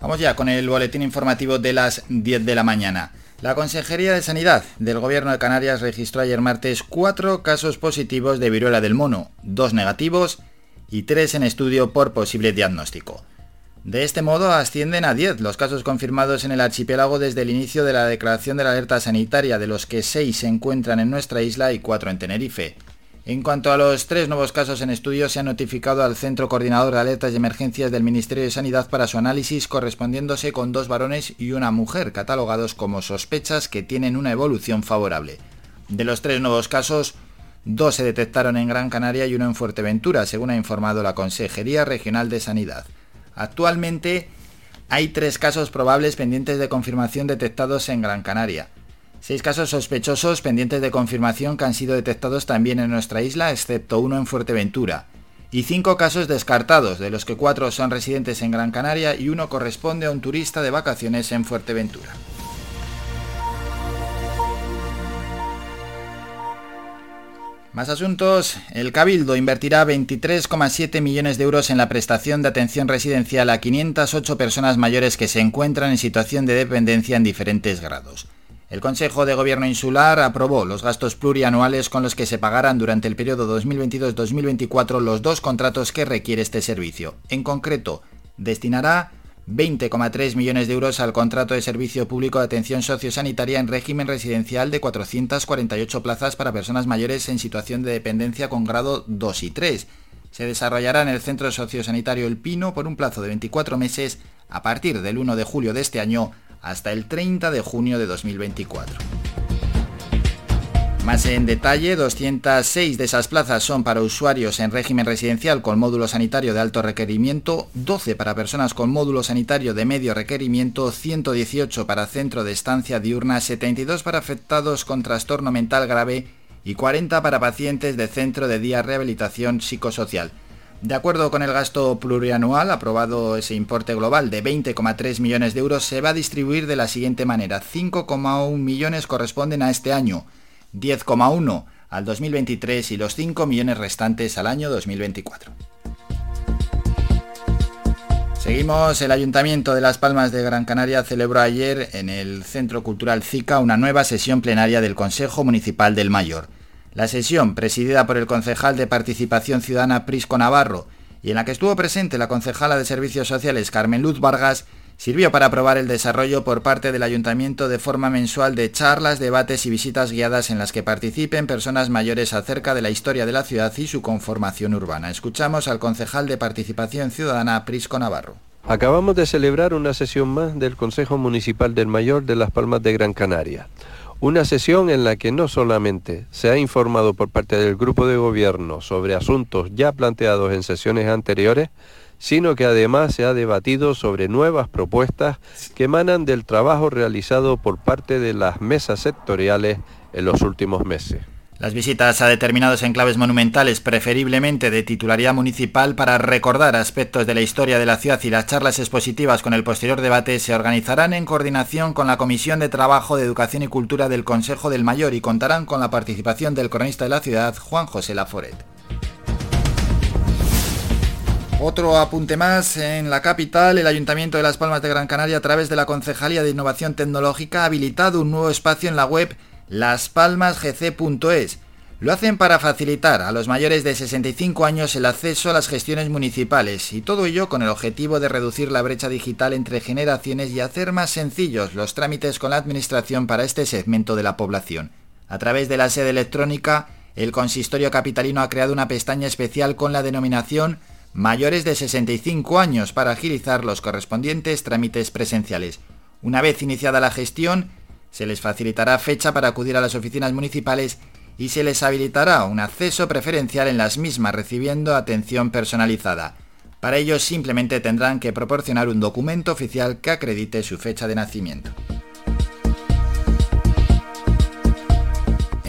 Vamos ya con el boletín informativo de las 10 de la mañana. La Consejería de Sanidad del Gobierno de Canarias registró ayer martes cuatro casos positivos de viruela del mono, dos negativos y tres en estudio por posible diagnóstico. De este modo ascienden a 10 los casos confirmados en el archipiélago desde el inicio de la declaración de la alerta sanitaria, de los que 6 se encuentran en nuestra isla y 4 en Tenerife. En cuanto a los tres nuevos casos en estudio, se ha notificado al Centro Coordinador de Alertas y Emergencias del Ministerio de Sanidad para su análisis, correspondiéndose con dos varones y una mujer, catalogados como sospechas que tienen una evolución favorable. De los tres nuevos casos, dos se detectaron en Gran Canaria y uno en Fuerteventura, según ha informado la Consejería Regional de Sanidad. Actualmente hay tres casos probables pendientes de confirmación detectados en Gran Canaria. Seis casos sospechosos pendientes de confirmación que han sido detectados también en nuestra isla, excepto uno en Fuerteventura. Y cinco casos descartados, de los que cuatro son residentes en Gran Canaria y uno corresponde a un turista de vacaciones en Fuerteventura. Más asuntos. El Cabildo invertirá 23,7 millones de euros en la prestación de atención residencial a 508 personas mayores que se encuentran en situación de dependencia en diferentes grados. El Consejo de Gobierno Insular aprobó los gastos plurianuales con los que se pagarán durante el periodo 2022-2024 los dos contratos que requiere este servicio. En concreto, destinará 20,3 millones de euros al contrato de servicio público de atención sociosanitaria en régimen residencial de 448 plazas para personas mayores en situación de dependencia con grado 2 y 3. Se desarrollará en el Centro Sociosanitario El Pino por un plazo de 24 meses a partir del 1 de julio de este año hasta el 30 de junio de 2024. Más en detalle, 206 de esas plazas son para usuarios en régimen residencial con módulo sanitario de alto requerimiento, 12 para personas con módulo sanitario de medio requerimiento, 118 para centro de estancia diurna, 72 para afectados con trastorno mental grave y 40 para pacientes de centro de día rehabilitación psicosocial. De acuerdo con el gasto plurianual, aprobado ese importe global de 20,3 millones de euros, se va a distribuir de la siguiente manera. 5,1 millones corresponden a este año, 10,1 al 2023 y los 5 millones restantes al año 2024. Seguimos, el Ayuntamiento de Las Palmas de Gran Canaria celebró ayer en el Centro Cultural CICA una nueva sesión plenaria del Consejo Municipal del Mayor. La sesión, presidida por el concejal de Participación Ciudadana Prisco Navarro y en la que estuvo presente la concejala de Servicios Sociales Carmen Luz Vargas, sirvió para aprobar el desarrollo por parte del ayuntamiento de forma mensual de charlas, debates y visitas guiadas en las que participen personas mayores acerca de la historia de la ciudad y su conformación urbana. Escuchamos al concejal de Participación Ciudadana Prisco Navarro. Acabamos de celebrar una sesión más del Consejo Municipal del Mayor de Las Palmas de Gran Canaria. Una sesión en la que no solamente se ha informado por parte del grupo de gobierno sobre asuntos ya planteados en sesiones anteriores, sino que además se ha debatido sobre nuevas propuestas que emanan del trabajo realizado por parte de las mesas sectoriales en los últimos meses. Las visitas a determinados enclaves monumentales, preferiblemente de titularidad municipal, para recordar aspectos de la historia de la ciudad y las charlas expositivas con el posterior debate se organizarán en coordinación con la Comisión de Trabajo de Educación y Cultura del Consejo del Mayor y contarán con la participación del cronista de la ciudad, Juan José Laforet. Otro apunte más, en la capital, el Ayuntamiento de Las Palmas de Gran Canaria, a través de la Concejalía de Innovación Tecnológica, ha habilitado un nuevo espacio en la web laspalmasgc.es. Lo hacen para facilitar a los mayores de 65 años el acceso a las gestiones municipales y todo ello con el objetivo de reducir la brecha digital entre generaciones y hacer más sencillos los trámites con la Administración para este segmento de la población. A través de la sede electrónica, el consistorio capitalino ha creado una pestaña especial con la denominación mayores de 65 años para agilizar los correspondientes trámites presenciales. Una vez iniciada la gestión, se les facilitará fecha para acudir a las oficinas municipales y se les habilitará un acceso preferencial en las mismas recibiendo atención personalizada. Para ello simplemente tendrán que proporcionar un documento oficial que acredite su fecha de nacimiento.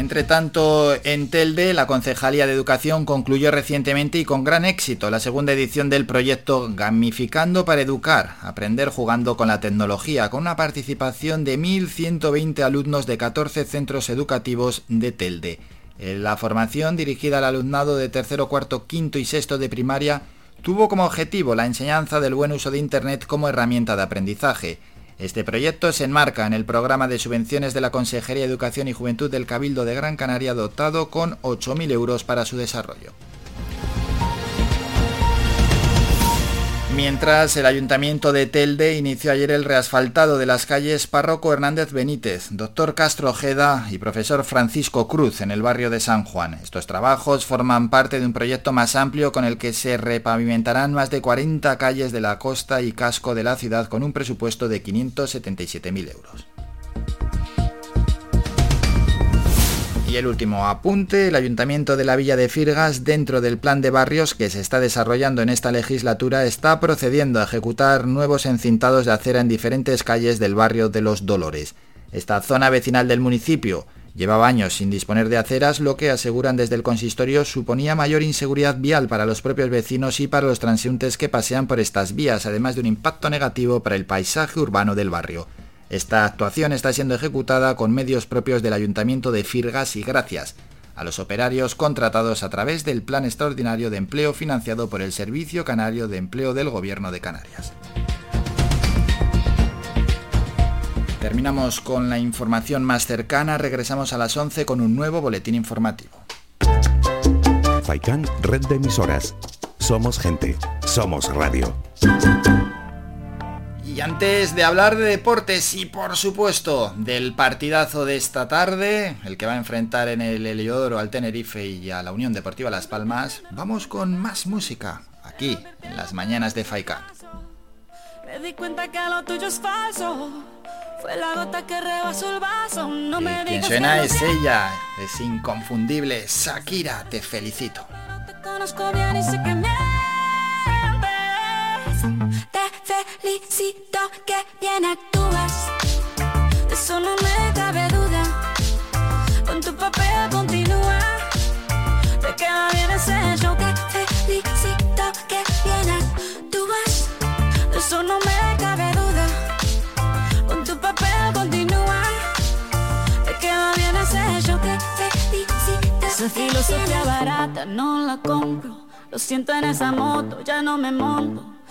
Entre tanto, en Telde, la Concejalía de Educación concluyó recientemente y con gran éxito la segunda edición del proyecto Gamificando para Educar, aprender jugando con la tecnología, con una participación de 1.120 alumnos de 14 centros educativos de Telde. La formación dirigida al alumnado de tercero, cuarto, quinto y sexto de primaria tuvo como objetivo la enseñanza del buen uso de Internet como herramienta de aprendizaje. Este proyecto se enmarca en el programa de subvenciones de la Consejería de Educación y Juventud del Cabildo de Gran Canaria dotado con 8.000 euros para su desarrollo. Mientras el Ayuntamiento de Telde inició ayer el reasfaltado de las calles Párroco Hernández Benítez, Doctor Castro Ojeda y Profesor Francisco Cruz en el barrio de San Juan. Estos trabajos forman parte de un proyecto más amplio con el que se repavimentarán más de 40 calles de la costa y casco de la ciudad con un presupuesto de 577.000 euros. Y el último apunte, el Ayuntamiento de la Villa de Firgas, dentro del plan de barrios que se está desarrollando en esta legislatura, está procediendo a ejecutar nuevos encintados de acera en diferentes calles del barrio de Los Dolores. Esta zona vecinal del municipio llevaba años sin disponer de aceras, lo que aseguran desde el consistorio suponía mayor inseguridad vial para los propios vecinos y para los transeúntes que pasean por estas vías, además de un impacto negativo para el paisaje urbano del barrio. Esta actuación está siendo ejecutada con medios propios del Ayuntamiento de Firgas y gracias a los operarios contratados a través del Plan Extraordinario de Empleo financiado por el Servicio Canario de Empleo del Gobierno de Canarias. Terminamos con la información más cercana, regresamos a las 11 con un nuevo boletín informativo. Faikan, red de emisoras. Somos gente, somos radio. Y antes de hablar de deportes y por supuesto del partidazo de esta tarde, el que va a enfrentar en el Heliodoro al Tenerife y a la Unión Deportiva Las Palmas, vamos con más música, aquí, en las mañanas de Faikan. Me di cuenta que lo tuyo es falso. Fue la gota que rebasó el vaso. No me Quien suena que es ella, es inconfundible, Shakira, te felicito. Te conozco bien y sé que mientes. Felicito que bien actúas. De eso no me cabe duda. Con tu papel continúa. Te queda bien ese show. Te felicito que bien actúas. De eso no me cabe duda. Con tu papel continúa. Te queda bien ese show. Te felicito. Esa filosofía barata no la compro. Lo siento en esa moto, ya no me monto.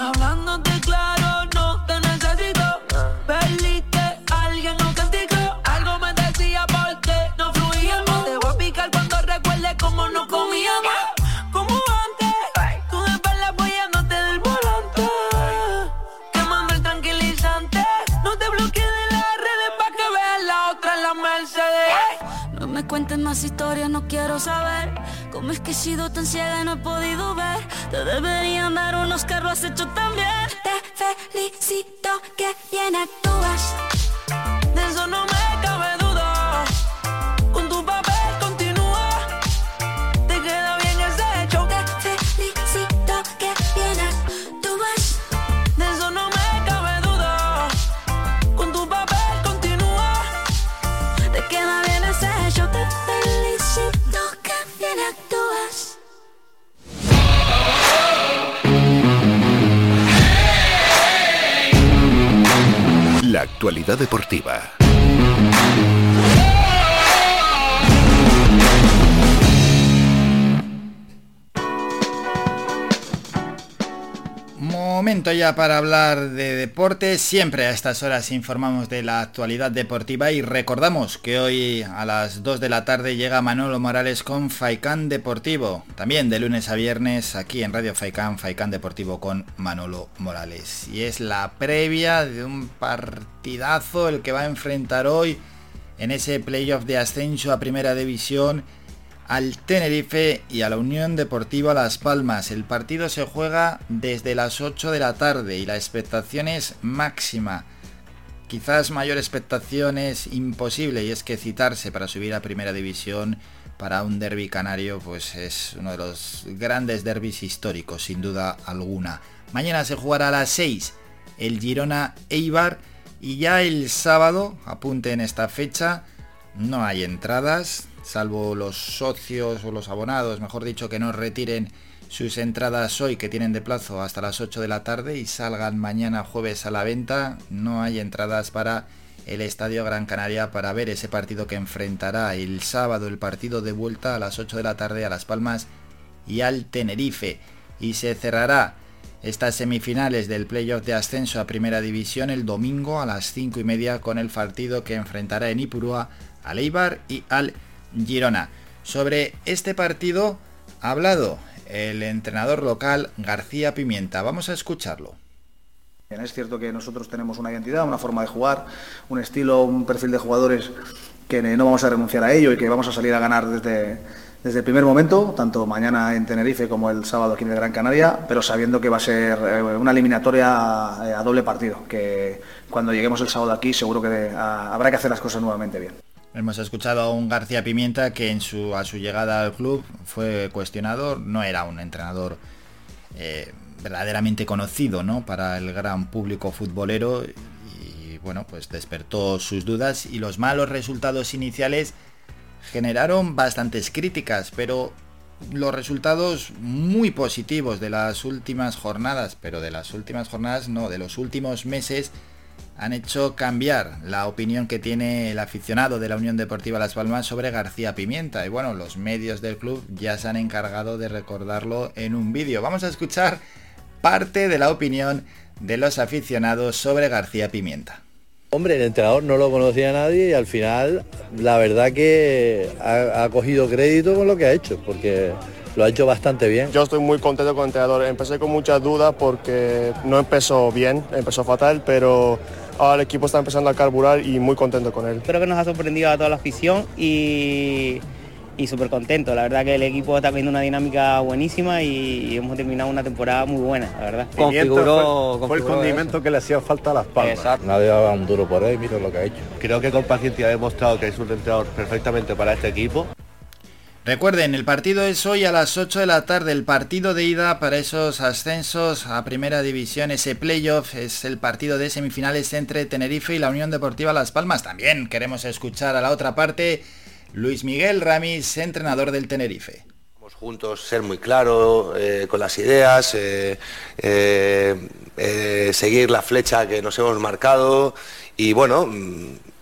Hablándote claro, no te necesito. Perdiste alguien no castigo. Algo me decía porque no fluíamos. Te voy a picar cuando recuerde cómo no comíamos. Como antes, tú de espalda apoyándote del volante. Quemando el tranquilizante. No te bloquees de las redes pa' que veas la otra en la Mercedes. No me cuentes más historias, no quiero saber Cómo es que he sido tan ciega y no he podido ver. Te deberían dar unos carros, hecho tan bien. Te felicito que bien actúas Actualidad deportiva. Momento ya para hablar de deportes. Siempre a estas horas informamos de la actualidad deportiva y recordamos que hoy a las 2 de la tarde llega Manolo Morales con Faicán Deportivo. También de lunes a viernes aquí en Radio Faicán, Faicán Deportivo con Manolo Morales. Y es la previa de un partidazo el que va a enfrentar hoy en ese playoff de ascenso a Primera División al Tenerife y a la Unión Deportiva Las Palmas. El partido se juega desde las 8 de la tarde y la expectación es máxima. Quizás mayor expectación es imposible y es que citarse para subir a Primera División para un derby canario pues es uno de los grandes derbis históricos sin duda alguna. Mañana se jugará a las 6 el Girona Eibar y ya el sábado, apunte en esta fecha, no hay entradas, salvo los socios o los abonados, mejor dicho, que no retiren sus entradas hoy que tienen de plazo hasta las 8 de la tarde y salgan mañana jueves a la venta, no hay entradas para el Estadio Gran Canaria para ver ese partido que enfrentará el sábado el partido de vuelta a las 8 de la tarde a Las Palmas y al Tenerife. Y se cerrará estas semifinales del playoff de ascenso a Primera División el domingo a las 5 y media con el partido que enfrentará en Ipurúa al Eibar y al Girona. Sobre este partido ha hablado el entrenador local García Pimienta. Vamos a escucharlo. Es cierto que nosotros tenemos una identidad, una forma de jugar, un estilo, un perfil de jugadores que no vamos a renunciar a ello y que vamos a salir a ganar desde, desde el primer momento, tanto mañana en Tenerife como el sábado aquí en Gran Canaria, pero sabiendo que va a ser eh, una eliminatoria eh, a doble partido, que cuando lleguemos el sábado aquí seguro que habrá que hacer las cosas nuevamente bien. Hemos escuchado a un García Pimienta que a su llegada al club fue cuestionado, no era un entrenador eh, verdaderamente conocido ¿no? para el gran público futbolero y bueno, pues despertó sus dudas y los malos resultados iniciales generaron bastantes críticas, pero los resultados muy positivos de las últimas jornadas, pero de las últimas jornadas no, de los últimos meses han hecho cambiar la opinión que tiene el aficionado de la Unión Deportiva Las Palmas sobre García Pimienta. Y bueno, los medios del club ya se han encargado de recordarlo en un vídeo. Vamos a escuchar parte de la opinión de los aficionados sobre García Pimienta. Hombre, el entrenador no lo conocía nadie y al final la verdad que ha, ha cogido crédito con lo que ha hecho, porque lo ha hecho bastante bien. Yo estoy muy contento con el entrenador. Empecé con muchas dudas porque no empezó bien, empezó fatal, pero ahora el equipo está empezando a carburar y muy contento con él. Creo que nos ha sorprendido a toda la afición y, y súper contento. La verdad que el equipo está teniendo una dinámica buenísima y hemos terminado una temporada muy buena, la verdad. Configuró, fue, fue el condimento que le hacía falta a las palmas. Exacto. Nadie daba un duro por él, mira lo que ha hecho. Creo que con paciencia ha demostrado que es un entrenador perfectamente para este equipo. Recuerden, el partido es hoy a las 8 de la tarde, el partido de ida para esos ascensos a Primera División, ese playoff es el partido de semifinales entre Tenerife y la Unión Deportiva Las Palmas. También queremos escuchar a la otra parte, Luis Miguel Ramis, entrenador del Tenerife. Juntos, ser muy claro eh, con las ideas, eh, eh, seguir la flecha que nos hemos marcado y bueno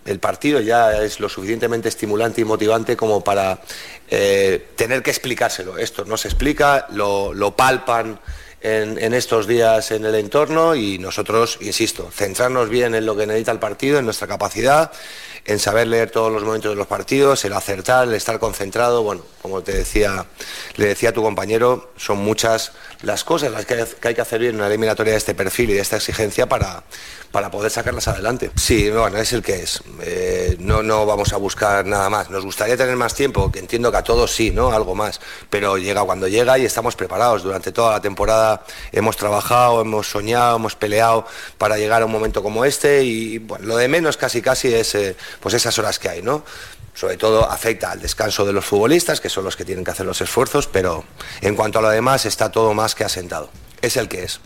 el partido ya es lo suficientemente estimulante y motivante como para eh, tener que explicárselo. Esto no se explica, lo, lo palpan en, en, estos días en el entorno y nosotros, insisto, centrarnos bien en lo que necesita el partido, en nuestra capacidad, en saber leer todos los momentos de los partidos, el acertar, el estar concentrado. Bueno, como te decía, le decía a tu compañero, son muchas las cosas las que hay que hacer bien en una eliminatoria de este perfil y de esta exigencia para, para poder sacarlas adelante. Sí, bueno, es el que es. Eh, no, no vamos a buscar nada más. Nos gustaría tener más tiempo, que entiendo que a todos sí, ¿no? Algo más. Pero llega cuando llega y estamos preparados. Durante toda la temporada hemos trabajado, hemos soñado, hemos peleado para llegar a un momento como este y bueno, lo de menos casi casi es eh, pues esas horas que hay, ¿no? sobre todo afecta al descanso de los futbolistas, que son los que tienen que hacer los esfuerzos, pero en cuanto a lo demás está todo más que asentado. Es el que es.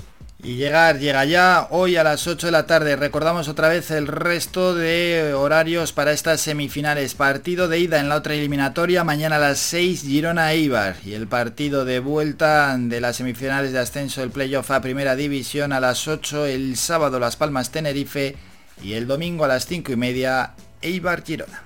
Y llegar, llega ya hoy a las 8 de la tarde. Recordamos otra vez el resto de horarios para estas semifinales. Partido de ida en la otra eliminatoria, mañana a las 6 Girona Eibar. Y el partido de vuelta de las semifinales de ascenso del playoff a primera división a las 8 el sábado Las Palmas Tenerife y el domingo a las 5 y media Eibar Girona.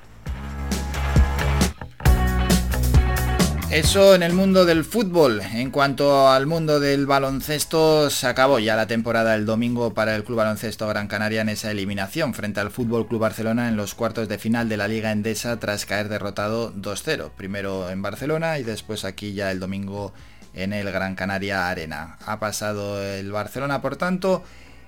Eso en el mundo del fútbol. En cuanto al mundo del baloncesto, se acabó ya la temporada el domingo para el Club Baloncesto Gran Canaria en esa eliminación frente al Fútbol Club Barcelona en los cuartos de final de la Liga Endesa tras caer derrotado 2-0. Primero en Barcelona y después aquí ya el domingo en el Gran Canaria Arena. Ha pasado el Barcelona, por tanto,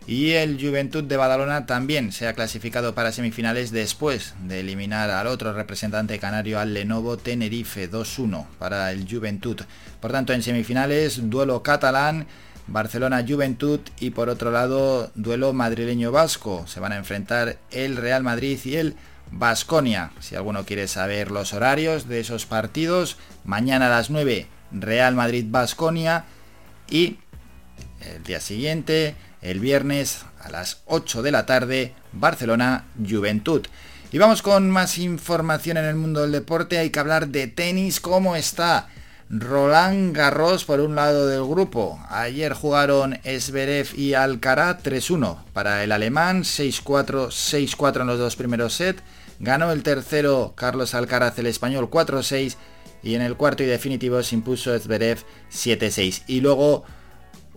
Y el Juventud de Badalona también se ha clasificado para semifinales después de eliminar al otro representante canario, al Lenovo Tenerife 2-1 para el Juventud. Por tanto, en semifinales, duelo catalán, Barcelona-Juventud y por otro lado, duelo madrileño-vasco. Se van a enfrentar el Real Madrid y el Basconia. Si alguno quiere saber los horarios de esos partidos, mañana a las 9 Real Madrid-Basconia y el día siguiente, el viernes a las 8 de la tarde, Barcelona-Juventud. Y vamos con más información en el mundo del deporte. Hay que hablar de tenis. ¿Cómo está? Roland Garros por un lado del grupo. Ayer jugaron Esberev y Alcaraz 3-1 para el alemán, 6-4, 6-4 en los dos primeros sets. Ganó el tercero Carlos Alcaraz el español 4-6 y en el cuarto y definitivo se impuso Zverev 7-6. Y luego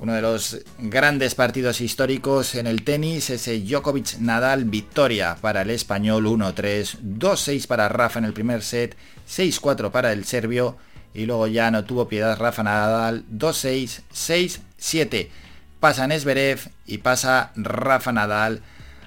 uno de los grandes partidos históricos en el tenis, ese Djokovic Nadal victoria para el español 1-3, 2-6 para Rafa en el primer set, 6-4 para el serbio y luego ya no tuvo piedad Rafa Nadal 2-6, 6-7. Pasa Nesverev y pasa Rafa Nadal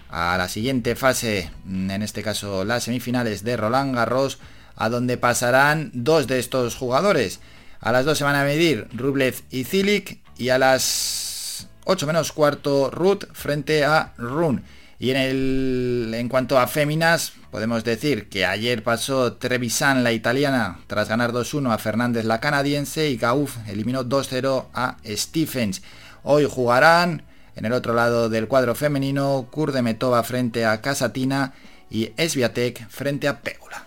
a la siguiente fase, en este caso las semifinales de Roland Garros, a donde pasarán dos de estos jugadores. A las dos se van a medir Rublev y Zilik y a las 8 menos cuarto Ruth frente a Run. Y en, el, en cuanto a féminas, podemos decir que ayer pasó Trevisan, la italiana, tras ganar 2-1 a Fernández, la canadiense, y Gauf eliminó 2-0 a Stephens. Hoy jugarán en el otro lado del cuadro femenino, Kurdemetova frente a Casatina y Esviatek frente a Pégula.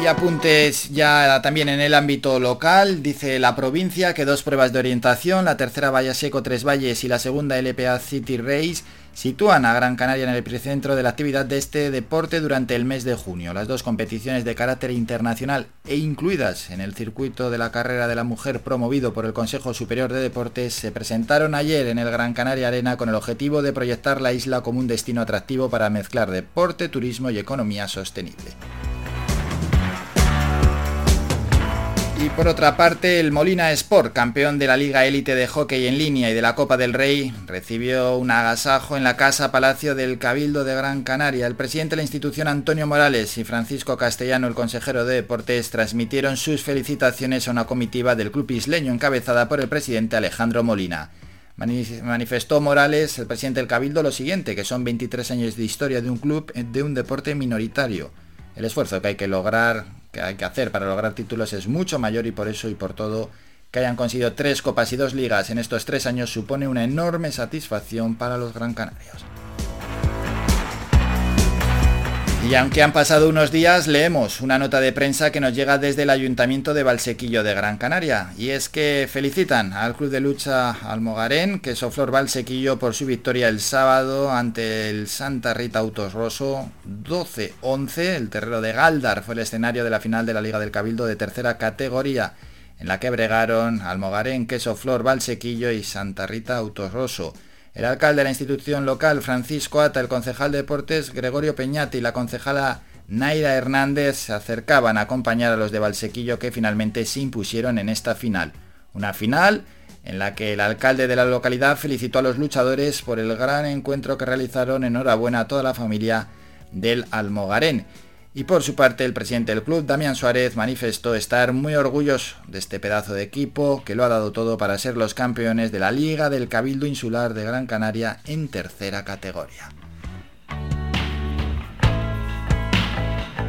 Y apuntes ya también en el ámbito local, dice la provincia que dos pruebas de orientación, la tercera Valle Seco Tres Valles y la segunda LPA City Race, sitúan a Gran Canaria en el epicentro de la actividad de este deporte durante el mes de junio. Las dos competiciones de carácter internacional e incluidas en el circuito de la carrera de la mujer promovido por el Consejo Superior de Deportes se presentaron ayer en el Gran Canaria Arena con el objetivo de proyectar la isla como un destino atractivo para mezclar deporte, turismo y economía sostenible. Y por otra parte, el Molina Sport, campeón de la Liga Élite de Hockey en línea y de la Copa del Rey, recibió un agasajo en la Casa Palacio del Cabildo de Gran Canaria. El presidente de la institución, Antonio Morales, y Francisco Castellano, el consejero de Deportes, transmitieron sus felicitaciones a una comitiva del club isleño encabezada por el presidente Alejandro Molina. Manifestó Morales, el presidente del Cabildo, lo siguiente, que son 23 años de historia de un club de un deporte minoritario. El esfuerzo que hay que lograr que hay que hacer para lograr títulos es mucho mayor y por eso y por todo que hayan conseguido tres copas y dos ligas en estos tres años supone una enorme satisfacción para los Gran Canarios. Y aunque han pasado unos días, leemos una nota de prensa que nos llega desde el Ayuntamiento de Valsequillo de Gran Canaria. Y es que felicitan al Club de Lucha Almogarén, que Soflor Valsequillo, por su victoria el sábado ante el Santa Rita Autos Rosso 12-11. El terreno de Galdar fue el escenario de la final de la Liga del Cabildo de tercera categoría, en la que bregaron Almogarén, Queso Flor, Valsequillo y Santa Rita Autos Rosso. El alcalde de la institución local, Francisco Ata, el concejal de deportes, Gregorio Peñati y la concejala Naira Hernández se acercaban a acompañar a los de Valsequillo que finalmente se impusieron en esta final. Una final en la que el alcalde de la localidad felicitó a los luchadores por el gran encuentro que realizaron. Enhorabuena a toda la familia del Almogarén. Y por su parte, el presidente del club, Damián Suárez, manifestó estar muy orgulloso de este pedazo de equipo que lo ha dado todo para ser los campeones de la Liga del Cabildo Insular de Gran Canaria en tercera categoría.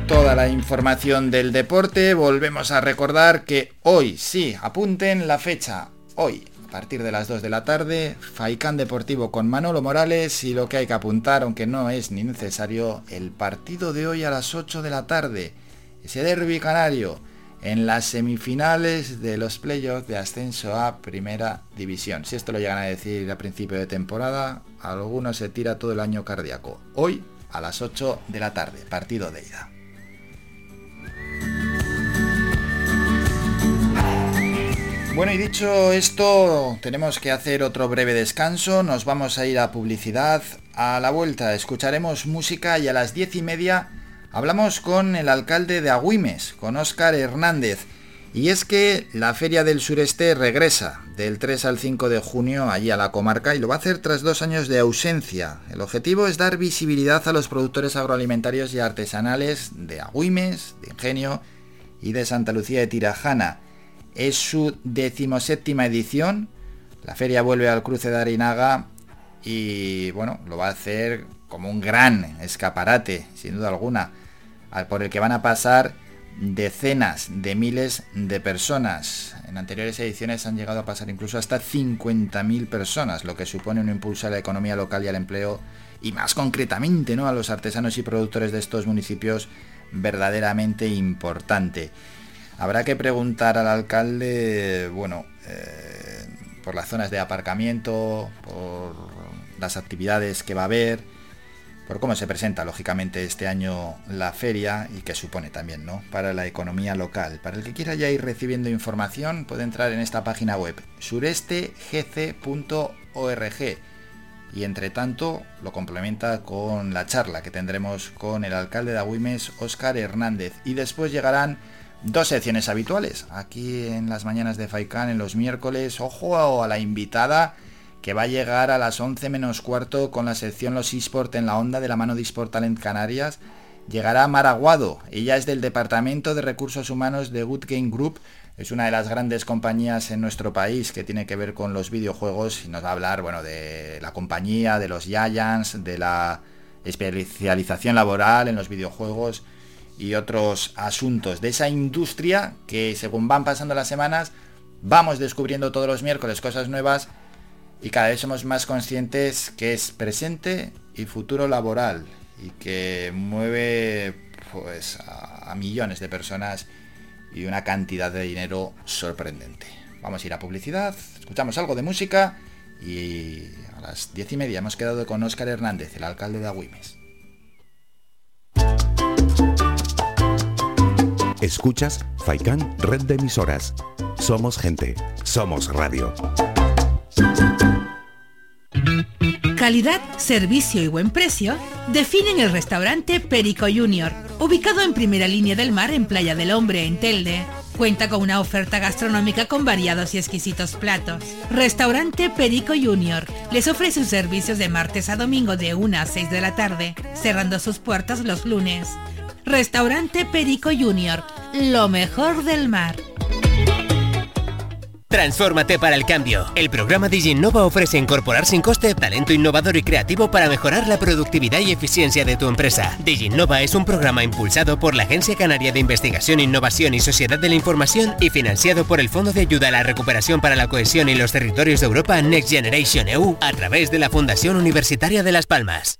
Toda la información del deporte, volvemos a recordar que hoy, sí, apunten la fecha, hoy, a partir de las 2 de la tarde, Faicán Deportivo con Manolo Morales y lo que hay que apuntar, aunque no es ni necesario, el partido de hoy a las 8 de la tarde, ese derby canario, en las semifinales de los playoffs de ascenso a Primera División. Si esto lo llegan a decir a principio de temporada, alguno se tira todo el año cardíaco. Hoy a las 8 de la tarde, partido de ida. Bueno, y dicho esto, tenemos que hacer otro breve descanso. Nos vamos a ir a publicidad. A la vuelta escucharemos música y a las diez y media hablamos con el alcalde de Agüimes, con Óscar Hernández. Y es que la Feria del Sureste regresa del 3 al 5 de junio allí a la comarca y lo va a hacer tras dos años de ausencia. El objetivo es dar visibilidad a los productores agroalimentarios y artesanales de Agüimes, de Ingenio y de Santa Lucía de Tirajana. Es su decimoséptima edición. La feria vuelve al cruce de Arinaga y bueno, lo va a hacer como un gran escaparate, sin duda alguna, por el que van a pasar decenas de miles de personas. En anteriores ediciones han llegado a pasar incluso hasta 50.000 personas, lo que supone un impulso a la economía local y al empleo y más concretamente ¿no? a los artesanos y productores de estos municipios verdaderamente importante. Habrá que preguntar al alcalde, bueno, eh, por las zonas de aparcamiento, por las actividades que va a haber, por cómo se presenta lógicamente este año la feria y qué supone también ¿no? para la economía local. Para el que quiera ya ir recibiendo información puede entrar en esta página web surestegc.org y entre tanto lo complementa con la charla que tendremos con el alcalde de Agüimes, Óscar Hernández y después llegarán dos secciones habituales aquí en las mañanas de Faicán en los miércoles. Ojo a la invitada que va a llegar a las 11 menos cuarto con la sección Los eSport en la onda de la mano de eSport Talent Canarias. Llegará Maraguado, ella es del Departamento de Recursos Humanos de Good Game Group, es una de las grandes compañías en nuestro país que tiene que ver con los videojuegos y nos va a hablar bueno, de la compañía, de los Giants, de la especialización laboral en los videojuegos y otros asuntos de esa industria que según van pasando las semanas vamos descubriendo todos los miércoles cosas nuevas y cada vez somos más conscientes que es presente y futuro laboral y que mueve pues a, millones de personas y una cantidad de dinero sorprendente. Vamos a ir a publicidad, escuchamos algo de música y a las diez y media hemos quedado con Óscar Hernández, el alcalde de Agüimes. Escuchas Faikan Red de Emisoras. Somos gente, somos radio. Calidad, servicio y buen precio definen el restaurante Perico Junior, ubicado en primera línea del mar en Playa del Hombre, en Telde. Cuenta con una oferta gastronómica con variados y exquisitos platos. Restaurante Perico Junior les ofrece sus servicios de martes a domingo de 1 a 6 de la tarde, cerrando sus puertas los lunes. Restaurante Perico Junior, lo mejor del mar. Transfórmate para el cambio. El programa DigiNova ofrece incorporar sin coste talento innovador y creativo para mejorar la productividad y eficiencia de tu empresa. DigiNova es un programa impulsado por la Agencia Canaria de Investigación, Innovación y Sociedad de la Información y financiado por el Fondo de Ayuda a la Recuperación para la Cohesión y los Territorios de Europa Next Generation EU a través de la Fundación Universitaria de Las Palmas.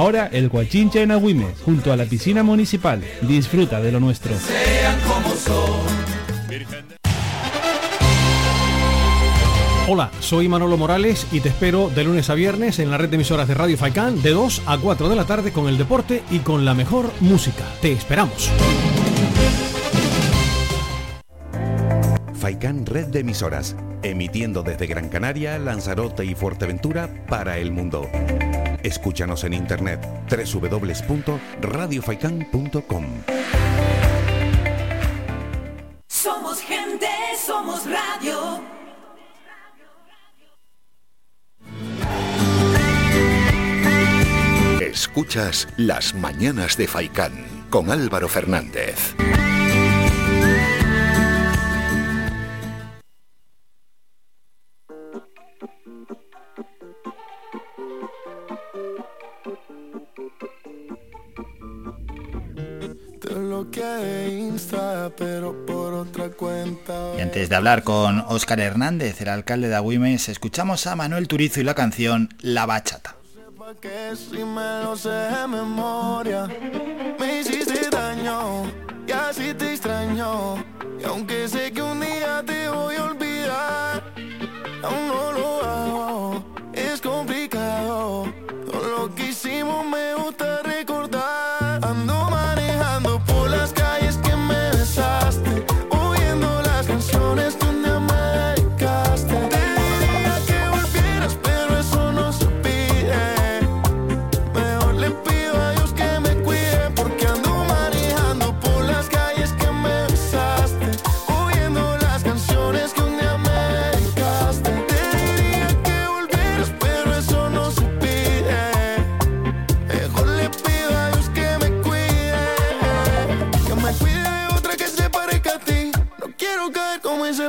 el Guachinche en Agüimes, junto a la piscina municipal. Disfruta de lo nuestro. Hola, soy Manolo Morales y te espero de lunes a viernes en la red de emisoras de Radio Faicán de 2 a 4 de la tarde con el deporte y con la mejor música. Te esperamos. Faicán Red de Emisoras, emitiendo desde Gran Canaria, Lanzarote y Fuerteventura para el mundo. Escúchanos en internet www.radiofaikan.com. Somos gente, somos radio. Escucha Escuchas Las Mañanas de Faicán con Álvaro Fernández. Y antes de hablar con Óscar Hernández, el alcalde de Agüimes, escuchamos a Manuel Turizo y la canción La Bachata. Que si me lo sé de memoria, me hiciste daño y así te extraño. Y aunque sé que un día te voy a olvidar, aún no lo hago. Es complicado. Todo lo que hicimos me gusta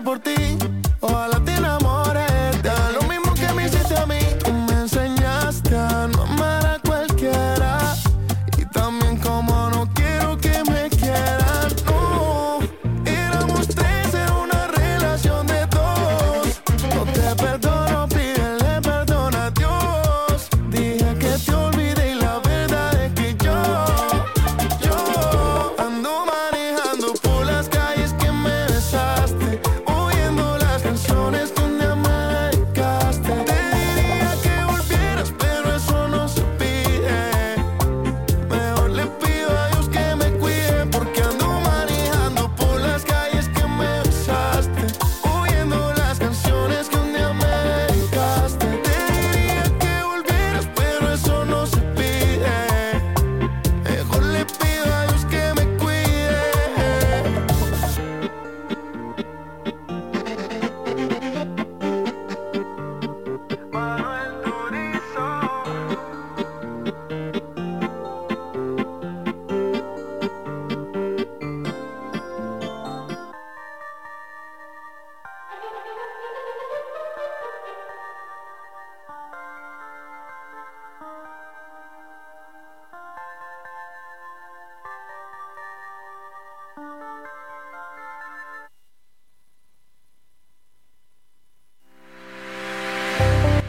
por ti.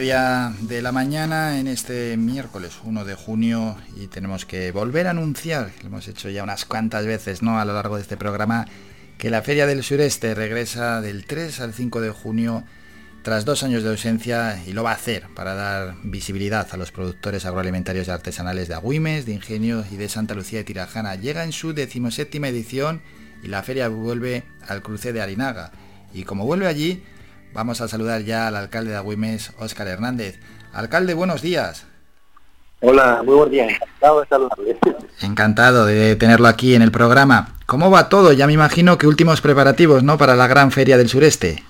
media de la mañana en este miércoles 1 de junio y tenemos que volver a anunciar, lo hemos hecho ya unas cuantas veces ¿no? a lo largo de este programa, que la Feria del Sureste regresa del 3 al 5 de junio tras dos años de ausencia y lo va a hacer para dar visibilidad a los productores agroalimentarios y artesanales de Agüimes, de Ingenio y de Santa Lucía de Tirajana. Llega en su decimoséptima edición y la feria vuelve al cruce de Arinaga. Y como vuelve allí, vamos a saludar ya al alcalde de Agüimes, Óscar Hernández. Alcalde, buenos días. Hola, muy buenos días. Encantado de saludarle. Encantado de tenerlo aquí en el programa. ¿Cómo va todo? Ya me imagino que últimos preparativos, ¿no? Para la gran feria del sureste.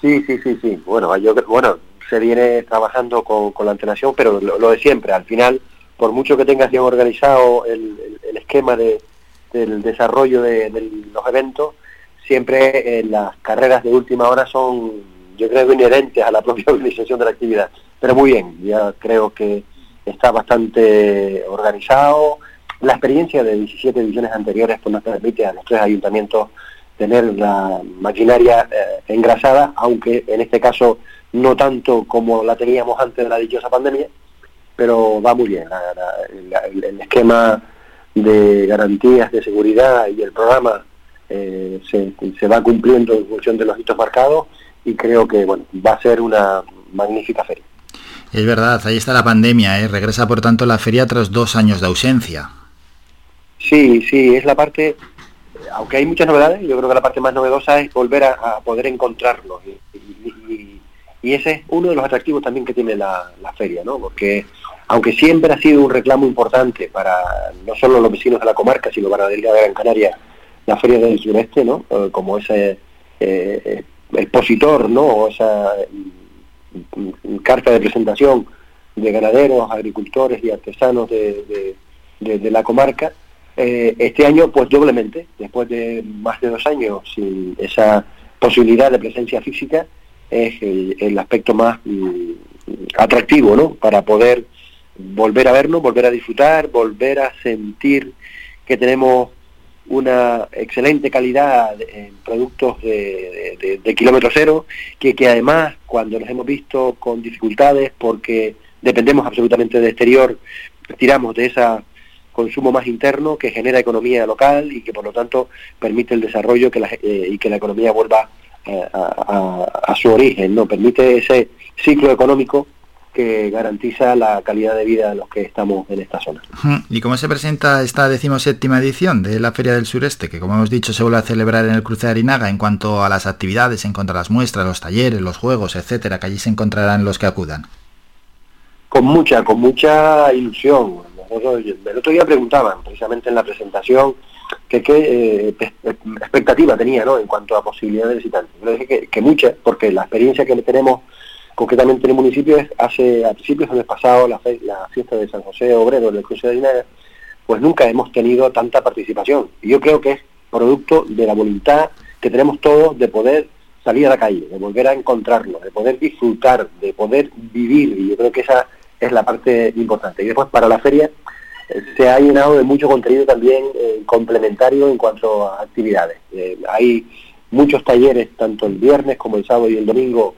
Sí, sí, sí, sí. Bueno, yo bueno, se viene trabajando con, con la antelación, pero lo, lo de siempre. Al final, por mucho que tengas bien organizado el, el- el esquema de, del desarrollo de, de los eventos, siempre eh, las carreras de última hora son, yo creo, inherentes a la propia organización de la actividad. Pero muy bien, ya creo que está bastante organizado. La experiencia de 17 ediciones anteriores pues, nos permite a los tres ayuntamientos tener la maquinaria eh, engrasada, aunque en este caso no tanto como la teníamos antes de la dichosa pandemia, pero va muy bien. La- la- el esquema de garantías de seguridad y el programa eh, se, se va cumpliendo en función de los hitos marcados y creo que bueno va a ser una magnífica feria. Es verdad, ahí está la pandemia, ¿eh? Regresa por tanto la feria tras dos años de ausencia. Sí, sí, es la parte, aunque hay muchas novedades, yo creo que la parte más novedosa es volver a, poder encontrarlos. Y, ese es uno de los atractivos también que tiene la, feria, ¿no? Porque aunque siempre ha sido un reclamo importante para no solo los vecinos de la comarca, sino para la isla de Gran Canaria, la feria del sureste, ¿no? Eh, como ese eh, expositor, ¿no? O esa mm, carta de presentación de ganaderos, agricultores y artesanos de, la comarca. Eh, este año, pues doblemente, después de más de dos años sin esa posibilidad de presencia física, es el, aspecto más mm, atractivo, ¿no? Para poder volver a vernos, volver a disfrutar, volver a sentir que tenemos una excelente calidad en productos de, kilómetro cero, que, que además cuando nos hemos visto con dificultades porque dependemos absolutamente del exterior, tiramos de ese consumo más interno que genera economía local y que por lo tanto permite el desarrollo que eh, y que la economía vuelva eh, a, su origen, ¿no? Permite ese ciclo económico que garantiza la calidad de vida de los que estamos en esta zona. ¿Y cómo se presenta esta decimoséptima edición de la Feria del Sureste, que como hemos dicho se vuelve a celebrar en el Cruce de Arinaga en cuanto a las actividades, en cuanto a las muestras, los talleres, los juegos, etcétera, que allí se encontrarán los que acudan? con mucha, con mucha ilusión. el otro día preguntaban, precisamente en la presentación, que qué eh, expectativa tenía ¿no? en cuanto a posibilidades de visitantes. Yo dije que, mucha, porque la experiencia que tenemos concretamente en el municipio es hace a principios del mes pasado la, la fiesta de San José Obrero del Cruce de Dinaga, pues nunca hemos tenido tanta participación. Y yo creo que es producto de la voluntad que tenemos todos de poder salir a la calle, de volver a encontrarnos, de poder disfrutar, de poder vivir. Y yo creo que esa es la parte importante. Y después para la feria eh, se ha llenado de mucho contenido también eh, complementario en cuanto a actividades. Eh, hay muchos talleres, tanto el viernes como el sábado y el domingo,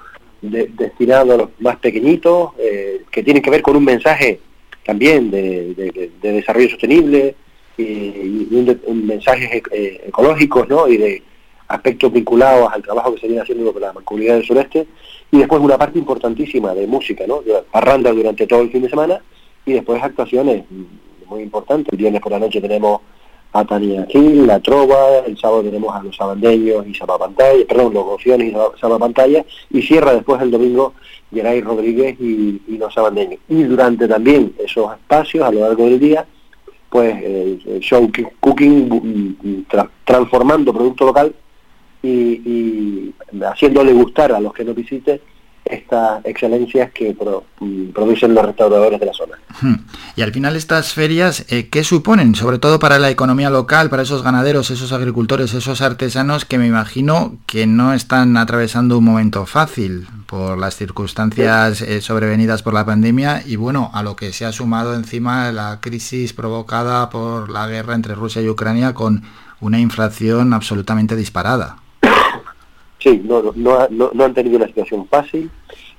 destinados a los más pequeñitos, que tienen que ver con un mensaje también de, desarrollo sostenible y, un, mensajes ecológicos ¿no? y de aspectos vinculados al trabajo que se viene haciendo con la comunidad del sureste y después una parte importantísima de música, ¿no? Parranda durante todo el fin de semana y después actuaciones muy importantes. El viernes por la noche tenemos a Tania Gil, La Trova, el sábado tenemos a los sabandeños y Pantalla, perdón, los gociones y Pantalla, y cierra después el domingo Geray Rodríguez y, los sabandeños. Y durante también esos espacios, a lo largo del día, pues el show cooking, transformando producto local y, haciéndole gustar a los que nos visiten estas excelencias que mm, producen los restauradores de la zona. Y al final estas ferias, eh, ¿qué suponen? Sobre todo para la economía local, para esos ganaderos, esos agricultores, esos artesanos que me imagino que no están atravesando un momento fácil por las circunstancias eh, sobrevenidas por la pandemia y bueno, a lo que se ha sumado encima la crisis provocada por la guerra entre Rusia y Ucrania con una inflación absolutamente disparada sí, no, no, no, han tenido una situación fácil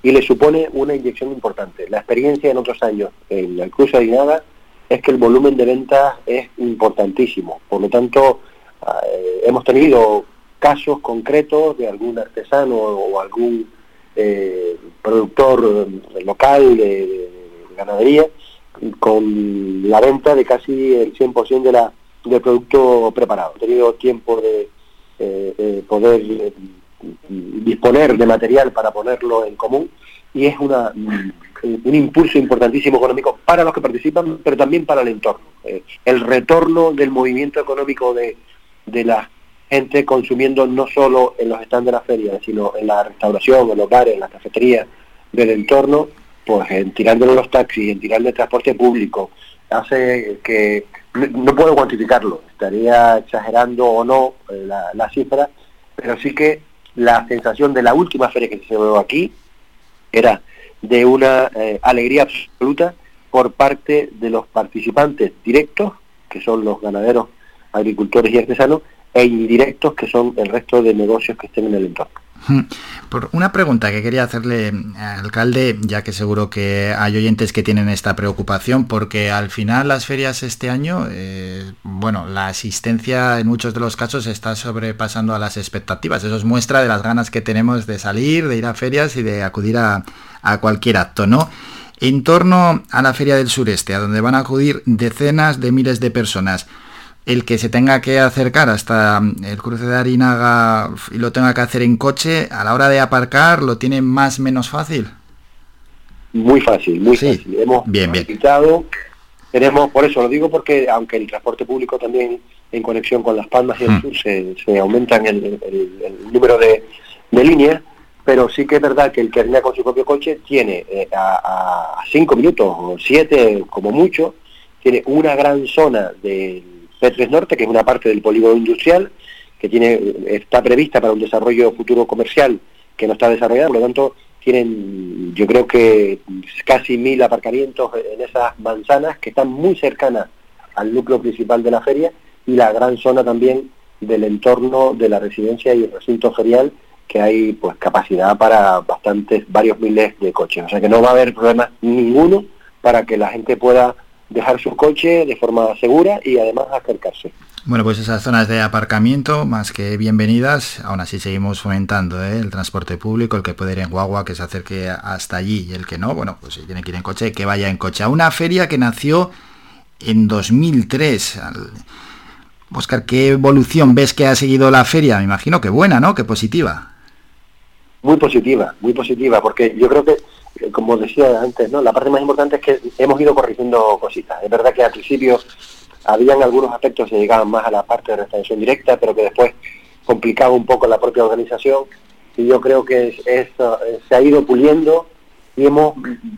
y le supone una inyección importante. La experiencia en otros años en el cruce de es que el volumen de ventas es importantísimo. Por lo tanto, eh, hemos tenido casos concretos de algún artesano o algún eh, productor local de, ganadería con la venta de casi el 100% de la, del producto preparado. He tenido tiempo de eh, poder disponer de material para ponerlo en común y es una, un impulso importantísimo económico para los que participan, pero también para el entorno. Eh, el retorno del movimiento económico de, de la gente consumiendo no solo en los stands de la feria, sino en la restauración, en los bares, en las cafeterías del entorno, pues en tirándole los taxis, en tirarle el transporte público, hace que no puedo cuantificarlo, estaría exagerando o no eh, la, la cifra, pero sí que la sensación de la última feria que se celebró aquí era de una eh, alegría absoluta por parte de los participantes directos, que son los ganaderos, agricultores y artesanos, e indirectos, que son el resto de negocios que estén en el entorno. Por una pregunta que quería hacerle al alcalde, ya que seguro que hay oyentes que tienen esta preocupación, porque al final las ferias este año, eh, bueno, la asistencia en muchos de los casos está sobrepasando a las expectativas. Eso es muestra de las ganas que tenemos de salir, de ir a ferias y de acudir a, a cualquier acto, ¿no? En torno a la Feria del Sureste, a donde van a acudir decenas de miles de personas, el que se tenga que acercar hasta el cruce de Arinaga y lo tenga que hacer en coche, a la hora de aparcar, ¿lo tiene más menos fácil? Muy fácil, muy fácil. Hemos bien, bien. tenemos, por eso lo digo porque aunque el transporte público también en conexión con Las Palmas y el Hmm. sur se, se aumentan el, el- el número de, de líneas, pero sí que es verdad que el que venga con su propio coche tiene eh, a, a cinco minutos o siete como mucho, tiene una gran zona del P3 Norte, que es una parte del polígono industrial, que tiene está prevista para un desarrollo futuro comercial que no está desarrollado, por lo tanto tienen yo creo que casi mil aparcamientos en esas manzanas que están muy cercanas al núcleo principal de la feria y la gran zona también del entorno de la residencia y el recinto ferial que hay pues capacidad para bastantes, varios miles de coches. O sea que no va a haber problema ninguno para que la gente pueda dejar su coche de forma segura y además acercarse. Bueno, pues esas zonas de aparcamiento, más que bienvenidas, aún así seguimos fomentando ¿eh? el transporte público, el que puede ir en guagua, que se acerque hasta allí, y el que no, bueno, pues si tiene que ir en coche, que vaya en coche. A una feria que nació en 2003. Al- Oscar, ¿qué evolución ves que ha seguido la feria? Me imagino que buena, ¿no? Que positiva. Muy positiva, muy positiva, porque yo creo que, como decía antes, ¿no? la parte más importante es que hemos ido corrigiendo cositas. Es verdad que al principio habían algunos aspectos que llegaban más a la parte de restauración directa, pero que después complicaba un poco la propia organización y yo creo que es- eh, se ha ido puliendo y hemos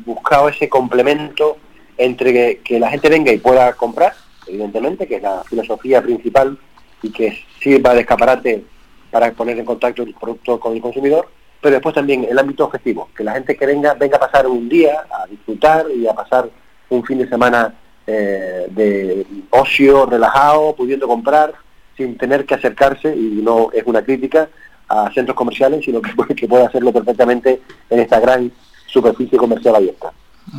buscado ese complemento entre que, que la gente venga y pueda comprar, evidentemente, que es la filosofía principal y que sirva de escaparate para poner en contacto el producto con el consumidor, pero después también el ámbito objetivo, que la gente que venga venga a pasar un día, a disfrutar y a pasar un fin de semana eh, de ocio, relajado, pudiendo comprar, sin tener que acercarse, y no es una crítica, a centros comerciales, sino que, puede- que puede hacerlo perfectamente en esta gran superficie comercial abierta.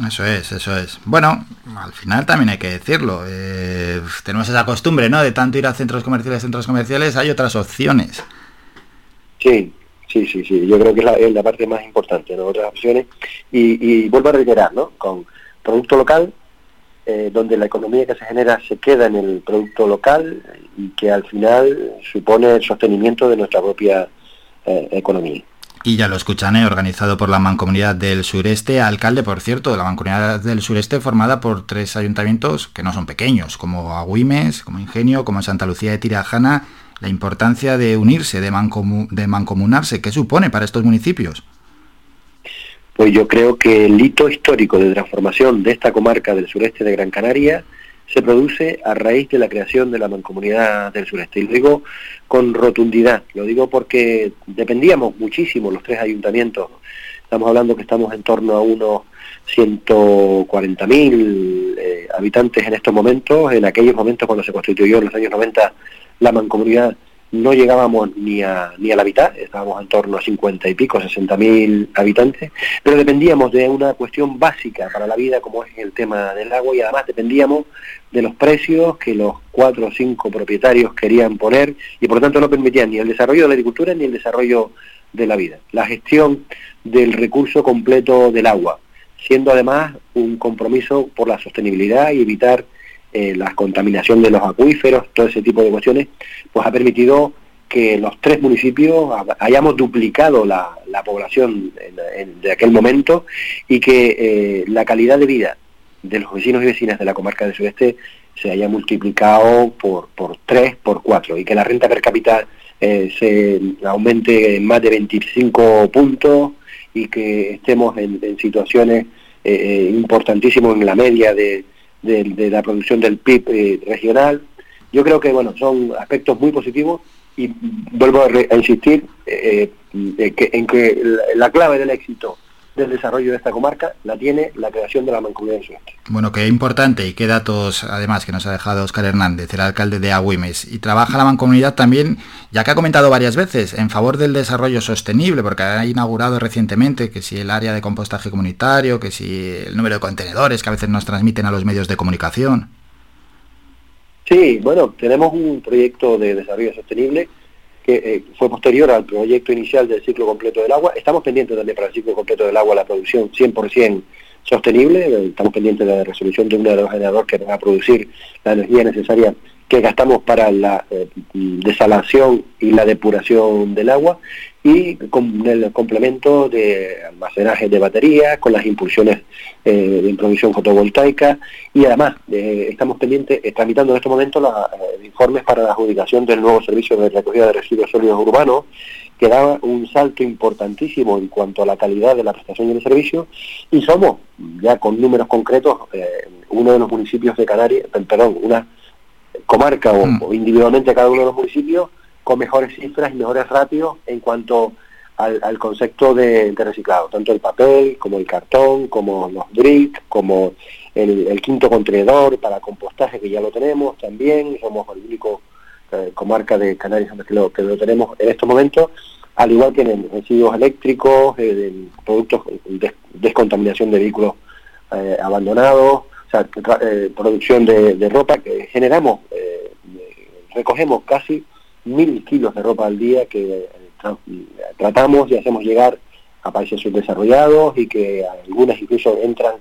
Eso es, eso es. Bueno, al final también hay que decirlo. eh, tenemos esa costumbre, ¿no? De tanto ir a centros comerciales, centros comerciales, hay otras opciones. Sí, sí, sí, sí. Yo creo que es la, parte más importante, ¿no? Otras opciones. Y, y vuelvo a reiterar, ¿no? Con producto local, eh, donde la economía que se genera se queda en el producto local y que al final supone el sostenimiento de nuestra propia eh, economía. Y ya lo escuchan, ¿eh? organizado por la Mancomunidad del Sureste, alcalde, por cierto, de la Mancomunidad del Sureste, formada por tres ayuntamientos que no son pequeños, como Agüimes, como Ingenio, como Santa Lucía de Tirajana, la importancia de unirse, de, mancomu- de mancomunarse, ¿qué supone para estos municipios? Pues yo creo que el hito histórico de transformación de esta comarca del sureste de Gran Canaria se produce a raíz de la creación de la mancomunidad del sureste. Y lo digo con rotundidad, lo digo porque dependíamos muchísimo los tres ayuntamientos. Estamos hablando que estamos en torno a unos 140.000 eh, habitantes en estos momentos. En aquellos momentos cuando se constituyó en los años 90 la mancomunidad no llegábamos ni a, ni a la mitad, estábamos en torno a 50 y pico, 60.000 habitantes, pero dependíamos de una cuestión básica para la vida como es el tema del agua y además dependíamos de los precios que los cuatro o cinco propietarios querían poner y por lo tanto no permitían ni el desarrollo de la agricultura ni el desarrollo de la vida. La gestión del recurso completo del agua, siendo además un compromiso por la sostenibilidad y evitar eh, la contaminación de los acuíferos, todo ese tipo de cuestiones, pues ha permitido que los tres municipios ha- hayamos duplicado la, la población en- en- de aquel momento y que eh, la calidad de vida de los vecinos y vecinas de la comarca del sureste se haya multiplicado por, por tres, por cuatro y que la renta per cápita eh, se aumente en más de 25 puntos y que estemos en, en situaciones eh, eh, importantísimas en la media de, de- de la producción del PIB eh, regional. Yo creo que bueno son aspectos muy positivos y vuelvo a, re- a insistir eh, eh, que- en que la, la clave del éxito del desarrollo de esta comarca la tiene la creación de la mancomunidad del sureste. Bueno, qué importante y qué datos además que nos ha dejado Óscar Hernández, el alcalde de Agüimes. Y trabaja la mancomunidad también, ya que ha comentado varias veces, en favor del desarrollo sostenible, porque ha inaugurado recientemente que si el área de compostaje comunitario, que si el número de contenedores que a veces nos transmiten a los medios de comunicación. Sí, bueno, tenemos un proyecto de desarrollo sostenible que eh, fue posterior al proyecto inicial del ciclo completo del agua. Estamos pendientes también para el ciclo completo del agua la producción 100% sostenible. Estamos pendientes de la resolución de un aerogenerador que va a producir la energía necesaria que gastamos para la eh, desalación y la depuración del agua y con el complemento de almacenaje de baterías, con las impulsiones eh, de improvisión fotovoltaica y además eh, estamos pendientes, eh, tramitando en este momento los informes para la adjudicación del nuevo servicio de recogida de residuos sólidos urbanos que da un salto importantísimo en cuanto a la calidad de la prestación del servicio. Y somos, ya con números concretos, uno de los municipios de Canarias, perdón, una comarca o, mm. o individualmente cada uno de los municipios con mejores cifras y mejores ratios en cuanto al, concepto de, reciclado, tanto el papel como el cartón, como los bricks, como el, quinto contenedor para compostaje que ya lo tenemos también, somos el único eh, comarca de Canarias que lo, que lo tenemos en estos momentos, al igual que en residuos eléctricos, en productos de descontaminación de vehículos eh, abandonados, o sea, eh, producción de, ropa que generamos, recogemos casi mil kilos de ropa al día que eh, tratamos y hacemos llegar a países subdesarrollados y que algunas incluso entran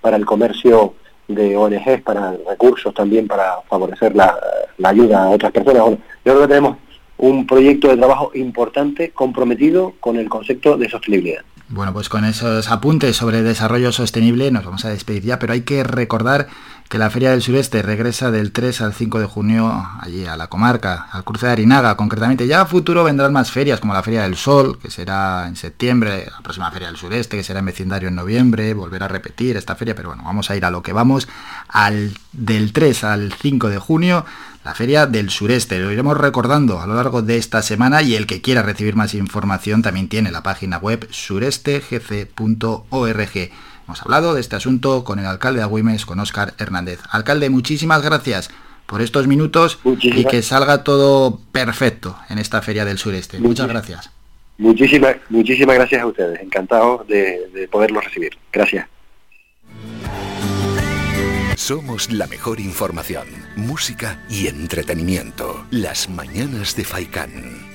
para el comercio de ONGs, para recursos también para favorecer la, ayuda a otras personas. yo creo que tenemos un proyecto de trabajo importante comprometido con el concepto de sostenibilidad. Bueno, pues con esos apuntes sobre desarrollo sostenible nos vamos a despedir ya, pero hay que recordar que la Feria del Sureste regresa del 3 al 5 de junio allí a la comarca, al cruce de Arinaga concretamente. Ya a futuro vendrán más ferias como la Feria del Sol, que será en septiembre, la próxima Feria del Sureste, que será en vecindario en noviembre, volver a repetir esta feria, pero bueno, vamos a ir a lo que vamos, al del 3 al 5 de junio, la Feria del Sureste. Lo iremos recordando a lo largo de esta semana y el que quiera recibir más información también tiene la página web surestegc.org. Hemos hablado de este asunto con el alcalde de Agüimes, con Óscar Hernández. Alcalde, muchísimas gracias por estos minutos y que salga todo perfecto en esta Feria del Sureste. Muchas gracias. Muchísimas, muchísimas gracias a ustedes. Encantado de, de poderlo recibir. Gracias. Somos la mejor información, música y entretenimiento. Las mañanas de Faikán.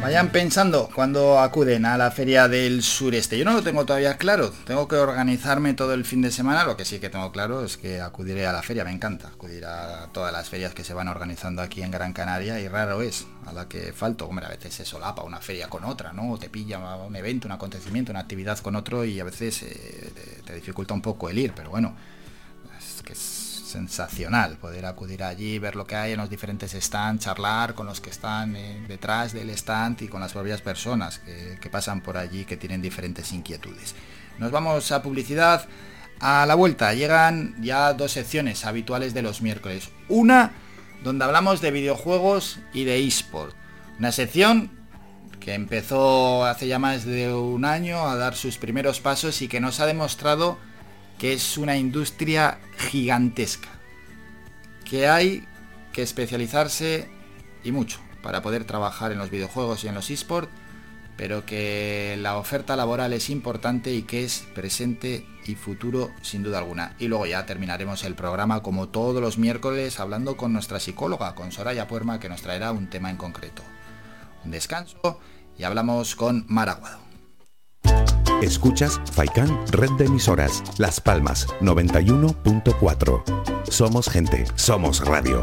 Vayan pensando cuando acuden a la feria del sureste. Yo no lo tengo todavía claro. Tengo que organizarme todo el fin de semana. Lo que sí que tengo claro es que acudiré a la feria. Me encanta acudir a todas las ferias que se van organizando aquí en Gran Canaria y raro es a la que falto. Hombre, a veces se solapa una feria con otra, ¿no? Te pilla un evento, un acontecimiento, una actividad con otro y a veces eh, te, dificulta un poco el ir. Pero bueno, es que es sensacional poder acudir allí, ver lo que hay en los diferentes stands, charlar con los que están eh, detrás del stand y con las propias personas que, pasan por allí que tienen diferentes inquietudes. Nos vamos a publicidad. A la vuelta llegan ya dos secciones habituales de los miércoles. Una donde hablamos de videojuegos y de eSport. Una sección que empezó hace ya más de un año a dar sus primeros pasos y que nos ha demostrado que es una industria gigantesca, que hay que especializarse y mucho para poder trabajar en los videojuegos y en los esports, pero que la oferta laboral es importante y que es presente y futuro sin duda alguna. Y luego ya terminaremos el programa como todos los miércoles hablando con nuestra psicóloga, con Soraya Puerma, que nos traerá un tema en concreto. Un descanso y hablamos con Maraguado. Escuchas Faikan Red de Emisoras, Las Palmas 91.4. Somos gente, somos radio.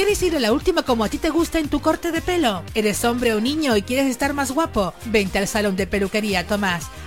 ¿Quieres ir a la última como a ti te gusta en tu corte de pelo? ¿Eres hombre o niño y quieres estar más guapo? Vente al salón de peluquería Tomás.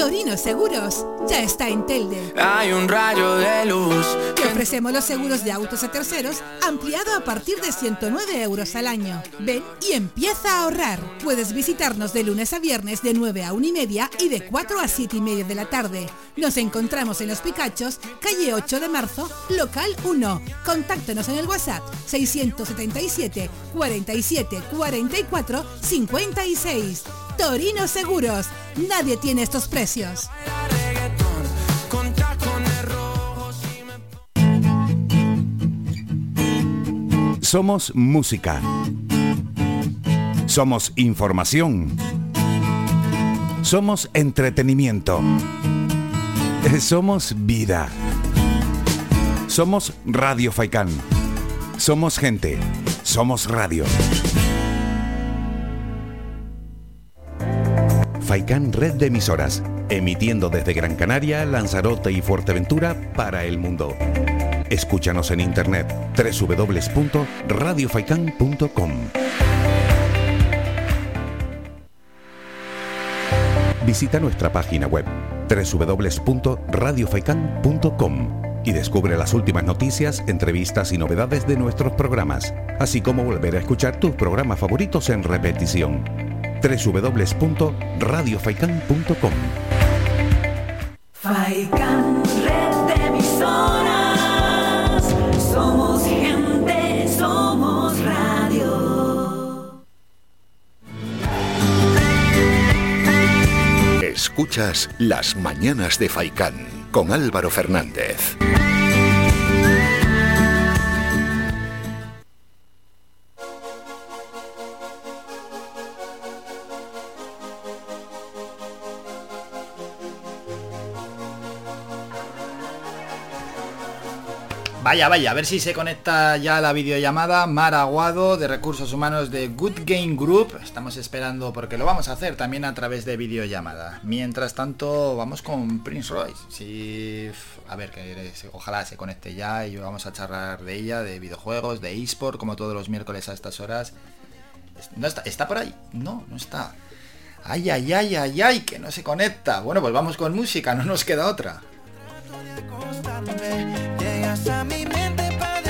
Torino Seguros ya está en Telde. Hay un rayo de luz que Ofrecemos los seguros de autos a terceros ampliado a partir de 109 euros al año. Ven y empieza a ahorrar. Puedes visitarnos de lunes a viernes de 9 a 1 y media y de 4 a 7 y media de la tarde. Nos encontramos en Los Picachos, calle 8 de marzo, local 1. Contáctanos en el WhatsApp 677 47 44 56. Torino Seguros. Nadie tiene estos precios. Somos música. Somos información. Somos entretenimiento. Somos vida. Somos Radio Faikán. Somos gente. Somos radio. Faikán Red de Emisoras, emitiendo desde Gran Canaria, Lanzarote y Fuerteventura para el mundo. Escúchanos en internet www.radiofaikan.com. Visita nuestra página web www.radiofaikan.com y descubre las últimas noticias, entrevistas y novedades de nuestros programas, así como volver a escuchar tus programas favoritos en repetición. www.radiofaikan.com Faikan, red de emisoras. Somos gente, somos radio. Escuchas Las Mañanas de Faikán con Álvaro Fernández. Vaya, vaya, a ver si se conecta ya la videollamada. Mar Aguado de Recursos Humanos de Good Game Group. Estamos esperando porque lo vamos a hacer también a través de videollamada. Mientras tanto, vamos con Prince Royce. Si, a ver, que ojalá se conecte ya y vamos a charlar de ella, de videojuegos, de eSport, como todos los miércoles a estas horas. No está, ¿Está por ahí? No, no está. Ay, ay, ay, ay, ay, que no se conecta. Bueno, pues vamos con música, no nos queda otra. Llegas a mi mente para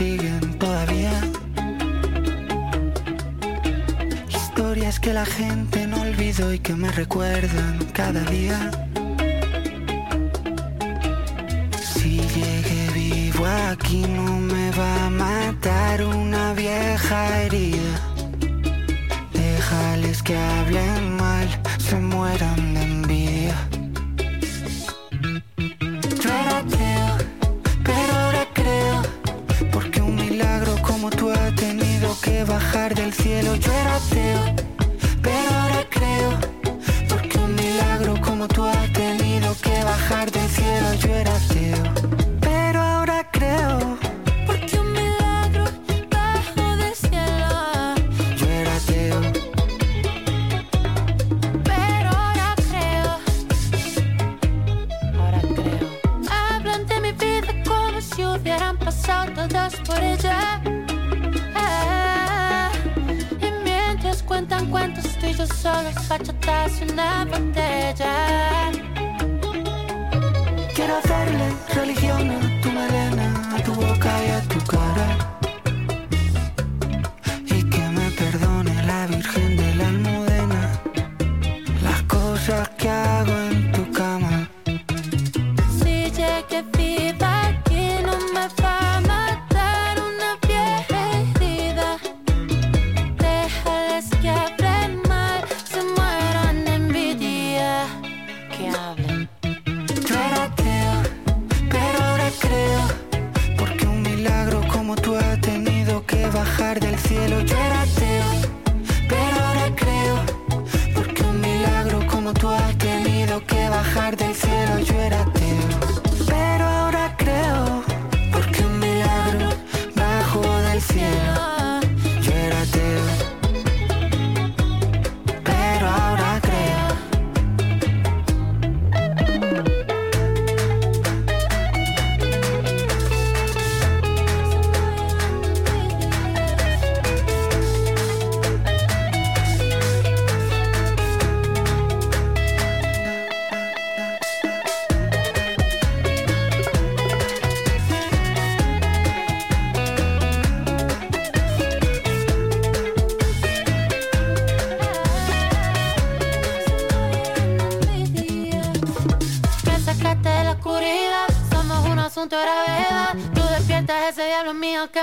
me persiguen todavía. Historias que la gente no olvidó y que me recuerdan cada día.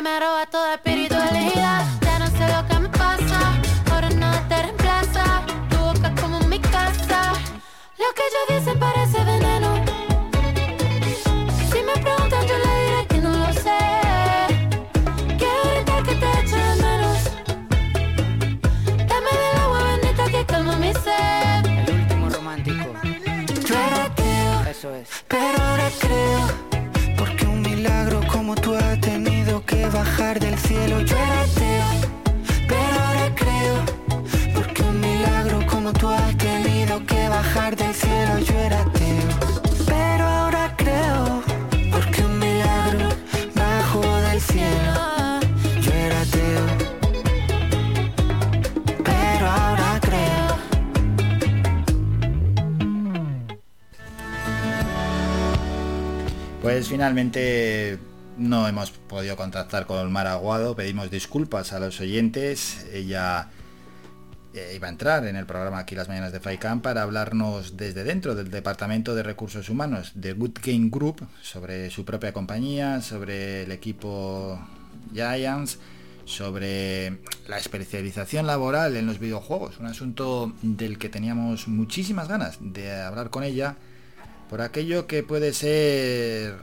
matter finalmente no hemos podido contactar con Mar Aguado, pedimos disculpas a los oyentes. Ella eh, iba a entrar en el programa aquí las mañanas de FAICAM para hablarnos desde dentro del Departamento de Recursos Humanos de Good Game Group sobre su propia compañía, sobre el equipo Giants, sobre la especialización laboral en los videojuegos, un asunto del que teníamos muchísimas ganas de hablar con ella por aquello que puede ser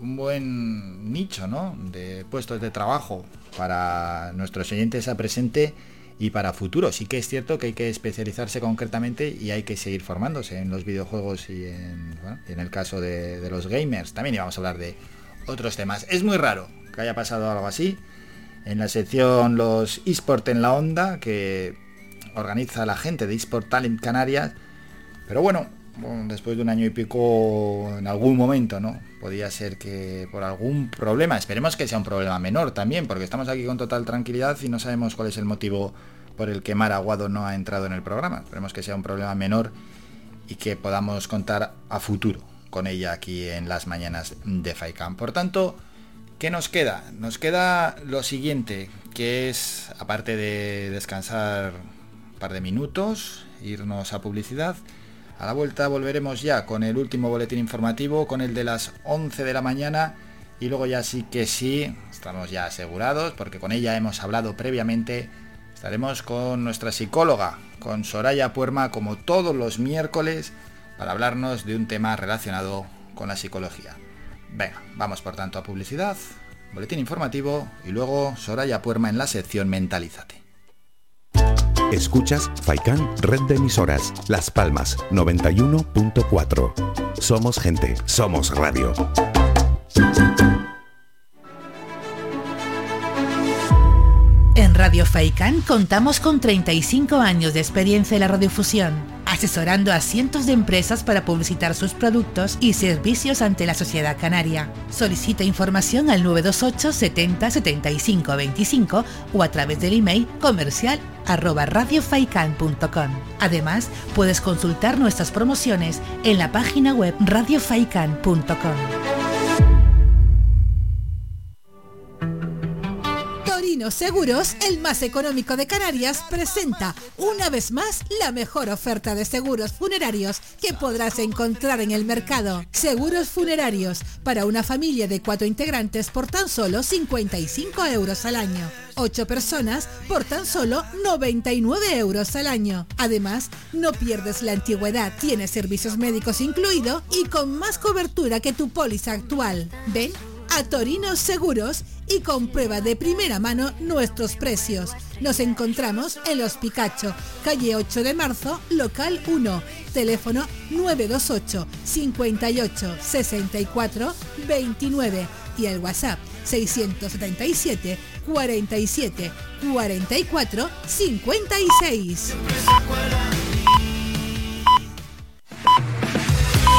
un buen nicho ¿no? de puestos de trabajo para nuestros oyentes a presente y para futuro. Sí que es cierto que hay que especializarse concretamente y hay que seguir formándose en los videojuegos y en, bueno, en el caso de, de los gamers. También íbamos a hablar de otros temas. Es muy raro que haya pasado algo así. En la sección Los eSport en la Onda, que organiza la gente de eSport Talent Canarias. Pero bueno, después de un año y pico, en algún momento, ¿no? Podía ser que por algún problema, esperemos que sea un problema menor también, porque estamos aquí con total tranquilidad y no sabemos cuál es el motivo por el que Mar Aguado no ha entrado en el programa. Esperemos que sea un problema menor y que podamos contar a futuro con ella aquí en las mañanas de FAICAM. Por tanto, ¿qué nos queda? Nos queda lo siguiente, que es, aparte de descansar un par de minutos, irnos a publicidad, a la vuelta volveremos ya con el último boletín informativo, con el de las 11 de la mañana, y luego ya sí que sí, estamos ya asegurados, porque con ella hemos hablado previamente, estaremos con nuestra psicóloga, con Soraya Puerma, como todos los miércoles, para hablarnos de un tema relacionado con la psicología. Venga, vamos por tanto a publicidad, boletín informativo y luego Soraya Puerma en la sección Mentalízate. Escuchas Faikan Red de Emisoras, Las Palmas 91.4. Somos gente, somos radio. Radio Faicán contamos con 35 años de experiencia en la radiofusión, asesorando a cientos de empresas para publicitar sus productos y servicios ante la sociedad canaria. Solicita información al 928 70 75 25 o a través del email comercial arroba. Además, puedes consultar nuestras promociones en la página web radiofaikan.com. Seguros, el más económico de Canarias, presenta una vez más la mejor oferta de seguros funerarios que podrás encontrar en el mercado. Seguros funerarios para una familia de cuatro integrantes por tan solo 55 euros al año. Ocho personas por tan solo 99 euros al año. Además, no pierdes la antigüedad, tienes servicios médicos incluido y con más cobertura que tu póliza actual. Ven a Torino Seguros y comprueba de primera mano nuestros precios. Nos encontramos en Los Picacho, calle 8 de marzo, local 1, teléfono 928 58 64 29 y el WhatsApp 677 47 44 56.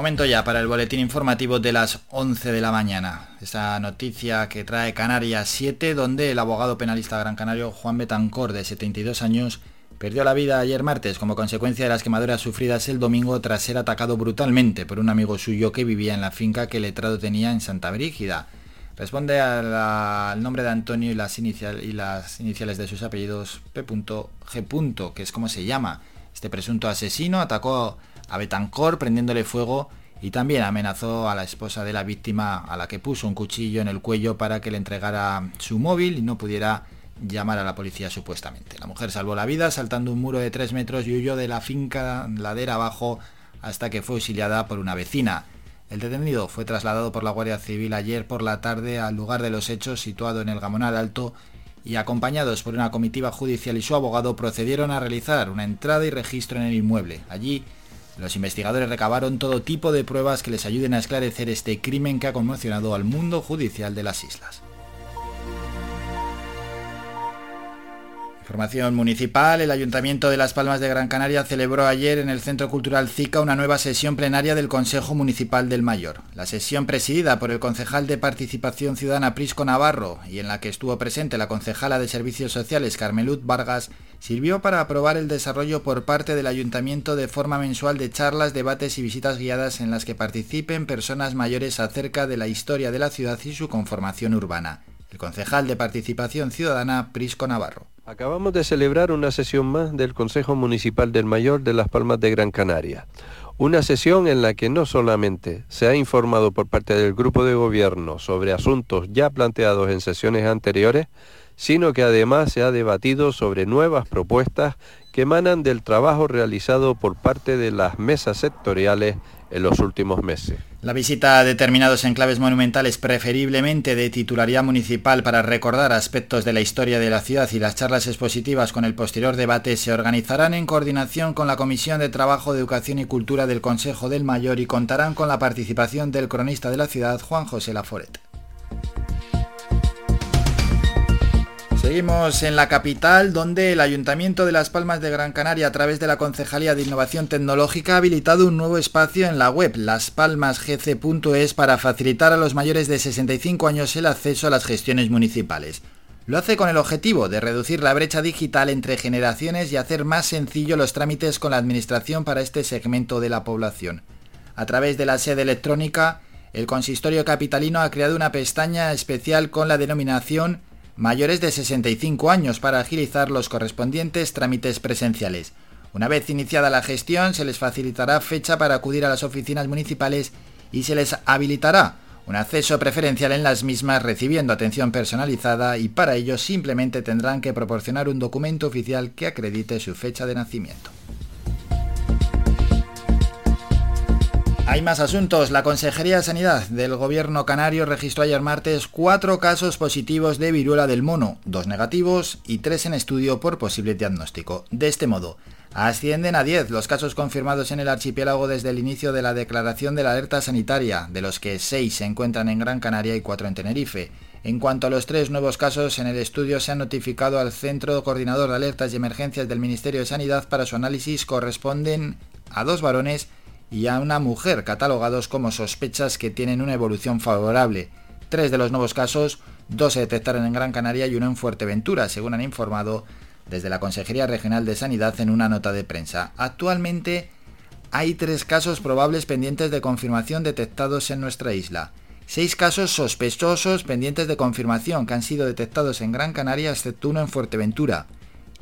Momento ya para el boletín informativo de las 11 de la mañana. Esa noticia que trae Canarias 7, donde el abogado penalista gran canario Juan Betancor, de 72 años, perdió la vida ayer martes como consecuencia de las quemaduras sufridas el domingo tras ser atacado brutalmente por un amigo suyo que vivía en la finca que Letrado tenía en Santa Brígida. Responde al nombre de Antonio y las, y las iniciales de sus apellidos P.G. que es como se llama. Este presunto asesino atacó a Betancor prendiéndole fuego y también amenazó a la esposa de la víctima a la que puso un cuchillo en el cuello para que le entregara su móvil y no pudiera llamar a la policía supuestamente. La mujer salvó la vida saltando un muro de 3 metros y huyó de la finca ladera abajo hasta que fue auxiliada por una vecina. El detenido fue trasladado por la Guardia Civil ayer por la tarde al lugar de los hechos situado en el Gamonal Alto y acompañados por una comitiva judicial y su abogado procedieron a realizar una entrada y registro en el inmueble. Allí los investigadores recabaron todo tipo de pruebas que les ayuden a esclarecer este crimen que ha conmocionado al mundo judicial de las islas. Información municipal, el Ayuntamiento de Las Palmas de Gran Canaria celebró ayer en el Centro Cultural Zica una nueva sesión plenaria del Consejo Municipal del Mayor. La sesión presidida por el concejal de Participación Ciudadana Prisco Navarro y en la que estuvo presente la concejala de Servicios Sociales Carmelud Vargas sirvió para aprobar el desarrollo por parte del Ayuntamiento de forma mensual de charlas, debates y visitas guiadas en las que participen personas mayores acerca de la historia de la ciudad y su conformación urbana. El concejal de Participación Ciudadana Prisco Navarro. Acabamos de celebrar una sesión más del Consejo Municipal del Mayor de Las Palmas de Gran Canaria. Una sesión en la que no solamente se ha informado por parte del grupo de gobierno sobre asuntos ya planteados en sesiones anteriores, sino que además se ha debatido sobre nuevas propuestas que emanan del trabajo realizado por parte de las mesas sectoriales en los últimos meses. La visita a determinados enclaves monumentales, preferiblemente de titularidad municipal para recordar aspectos de la historia de la ciudad y las charlas expositivas con el posterior debate se organizarán en coordinación con la Comisión de Trabajo, Educación y Cultura del Consejo del Mayor y contarán con la participación del cronista de la ciudad, Juan José Laforet. Seguimos en la capital, donde el Ayuntamiento de Las Palmas de Gran Canaria, a través de la Concejalía de Innovación Tecnológica, ha habilitado un nuevo espacio en la web laspalmasgc.es para facilitar a los mayores de 65 años el acceso a las gestiones municipales. Lo hace con el objetivo de reducir la brecha digital entre generaciones y hacer más sencillo los trámites con la Administración para este segmento de la población. A través de la sede electrónica, el consistorio capitalino ha creado una pestaña especial con la denominación mayores de 65 años para agilizar los correspondientes trámites presenciales. Una vez iniciada la gestión, se les facilitará fecha para acudir a las oficinas municipales y se les habilitará un acceso preferencial en las mismas recibiendo atención personalizada y para ello simplemente tendrán que proporcionar un documento oficial que acredite su fecha de nacimiento. Hay más asuntos. La Consejería de Sanidad del Gobierno Canario registró ayer martes cuatro casos positivos de viruela del mono, dos negativos y tres en estudio por posible diagnóstico. De este modo, ascienden a 10 los casos confirmados en el archipiélago desde el inicio de la declaración de la alerta sanitaria, de los que seis se encuentran en Gran Canaria y cuatro en Tenerife. En cuanto a los tres nuevos casos en el estudio, se han notificado al Centro Coordinador de Alertas y Emergencias del Ministerio de Sanidad para su análisis corresponden a dos varones y a una mujer catalogados como sospechas que tienen una evolución favorable. Tres de los nuevos casos, dos se detectaron en Gran Canaria y uno en Fuerteventura, según han informado desde la Consejería Regional de Sanidad en una nota de prensa. Actualmente hay tres casos probables pendientes de confirmación detectados en nuestra isla. Seis casos sospechosos pendientes de confirmación que han sido detectados en Gran Canaria, excepto uno en Fuerteventura.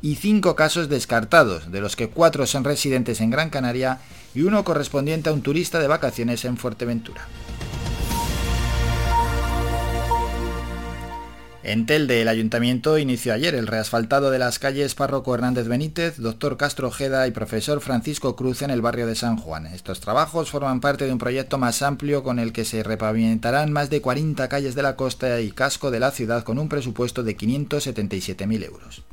Y cinco casos descartados, de los que cuatro son residentes en Gran Canaria y uno correspondiente a un turista de vacaciones en Fuerteventura. En Telde, el ayuntamiento inició ayer el reasfaltado de las calles Párroco Hernández Benítez, Doctor Castro Ojeda y Profesor Francisco Cruz en el barrio de San Juan. Estos trabajos forman parte de un proyecto más amplio con el que se repavimentarán más de 40 calles de la costa y casco de la ciudad con un presupuesto de 577.000 euros.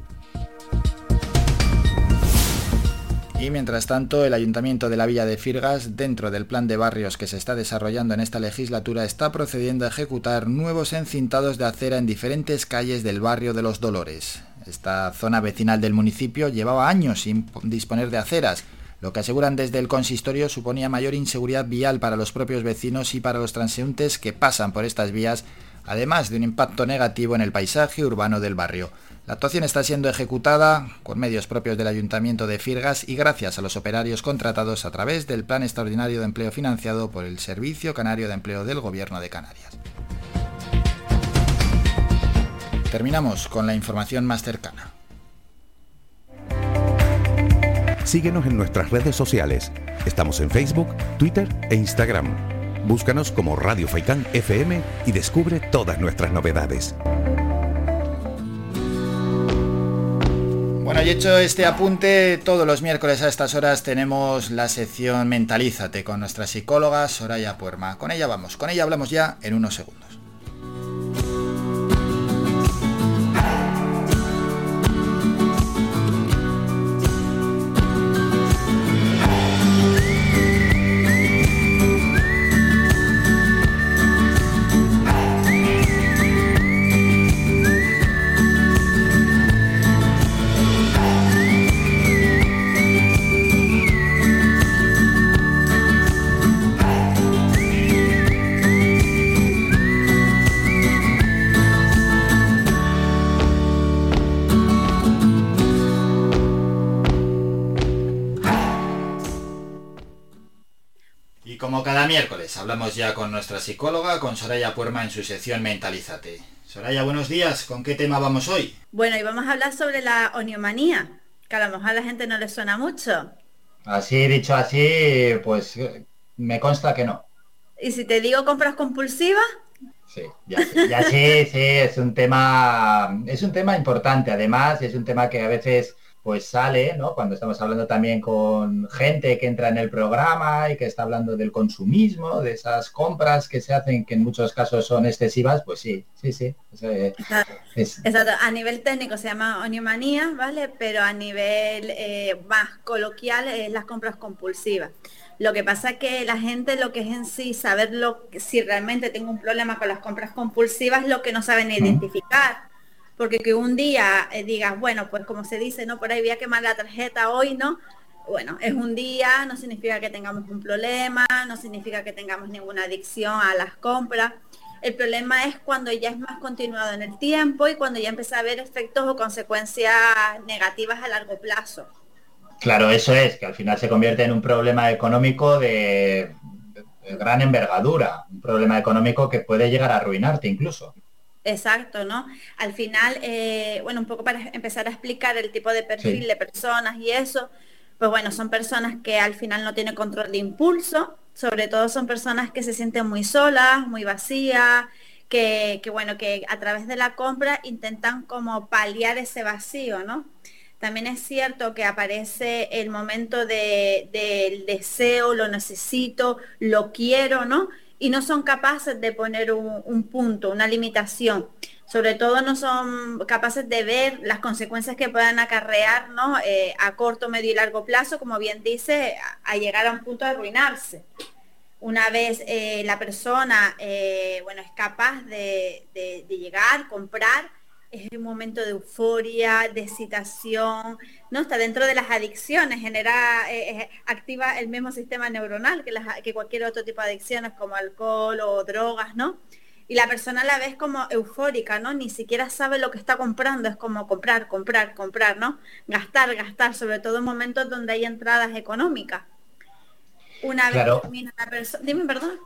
Y mientras tanto, el Ayuntamiento de la Villa de Firgas, dentro del plan de barrios que se está desarrollando en esta legislatura, está procediendo a ejecutar nuevos encintados de acera en diferentes calles del barrio de Los Dolores. Esta zona vecinal del municipio llevaba años sin disponer de aceras, lo que aseguran desde el consistorio suponía mayor inseguridad vial para los propios vecinos y para los transeúntes que pasan por estas vías, además de un impacto negativo en el paisaje urbano del barrio. La actuación está siendo ejecutada con medios propios del Ayuntamiento de Firgas y gracias a los operarios contratados a través del Plan Extraordinario de Empleo financiado por el Servicio Canario de Empleo del Gobierno de Canarias. Terminamos con la información más cercana. Síguenos en nuestras redes sociales. Estamos en Facebook, Twitter e Instagram. Búscanos como Radio Faicán FM y descubre todas nuestras novedades. Bueno, y hecho este apunte, todos los miércoles a estas horas tenemos la sección Mentalízate con nuestra psicóloga Soraya Puerma. Con ella vamos, con ella hablamos ya en unos segundos. Cada miércoles hablamos ya con nuestra psicóloga, con Soraya Puerma en su sección Mentalízate. Soraya, buenos días. ¿Con qué tema vamos hoy? Bueno, y vamos a hablar sobre la oniomanía, que a lo mejor a la gente no le suena mucho. Así, dicho así, pues me consta que no. Y si te digo compras compulsivas, Sí, ya, sí, ya sí, sí, es un tema, es un tema importante. Además, es un tema que a veces pues sale, ¿no? Cuando estamos hablando también con gente que entra en el programa y que está hablando del consumismo, de esas compras que se hacen que en muchos casos son excesivas, pues sí, sí, sí. es- es- Exacto, a nivel técnico se llama oniomanía, ¿vale? Pero a nivel eh, más coloquial es las compras compulsivas. Lo que pasa que la gente lo que es en sí saber lo, si realmente tengo un problema con las compras compulsivas, lo que no saben identificar. Porque que un día eh, digas, bueno, pues como se dice, ¿no? Por ahí voy a quemar la tarjeta hoy, ¿no? Bueno, es un día, no significa que tengamos un problema, no significa que tengamos ninguna adicción a las compras. El problema es cuando ya es más continuado en el tiempo y cuando ya empieza a haber efectos o consecuencias negativas a largo plazo. Claro, eso es, que al final se convierte en un problema económico de, de gran envergadura, un problema económico que puede llegar a arruinarte incluso. Exacto, ¿no? Al final, eh, bueno, un poco para empezar a explicar el tipo de perfil Sí. de personas y eso, pues bueno, son personas que al final no tienen control de impulso, sobre todo son personas que se sienten muy solas, muy vacías, que, que bueno, que a través de la compra intentan como paliar ese vacío, ¿no? También es cierto que aparece el momento de- del deseo, lo necesito, lo quiero, ¿no? Y no son capaces de poner un, un punto, una limitación. Sobre todo no son capaces de ver las consecuencias que puedan acarrear, ¿no? Eh, a corto, medio y largo plazo, como bien dice, a, llegar a un punto de arruinarse. Una vez eh, la persona, eh, bueno, es capaz de- de llegar, comprar, es un momento de euforia, de excitación, ¿no? Está dentro de las adicciones, genera, eh, eh, activa el mismo sistema neuronal que, las- que cualquier otro tipo de adicciones como alcohol o drogas, ¿no? Y la persona a la vez como eufórica, ¿no? Ni siquiera sabe lo que está comprando, es como comprar, comprar, comprar, ¿no? Gastar, gastar, sobre todo en momentos donde hay entradas económicas. Una vez Claro. que termina la persona, dime perdón.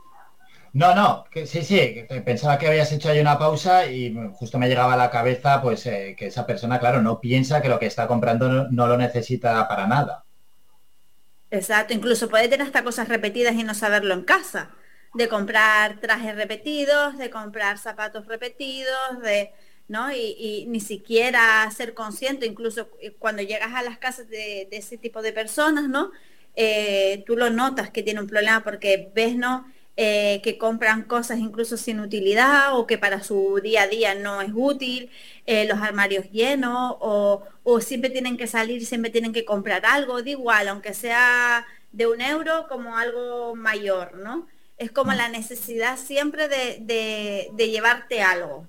No, no, que sí, sí, pensaba que habías hecho ahí una pausa y justo me llegaba a la cabeza pues eh, que esa persona, claro, no piensa que lo que está comprando no, lo necesita para nada. Exacto, incluso puede tener hasta cosas repetidas y no saberlo en casa. De comprar trajes repetidos, de comprar zapatos repetidos, de, ¿no? Y, ni siquiera ser consciente, incluso cuando llegas a las casas de, de ese tipo de personas, ¿no? Eh, tú lo notas que tiene un problema porque ves, ¿no? Eh, que compran cosas incluso sin utilidad o que para su día a día no es útil, eh, los armarios llenos o, o siempre tienen que salir, siempre tienen que comprar algo, da igual, aunque sea de un euro como algo mayor, ¿no? Es como la necesidad siempre de, de- de llevarte algo.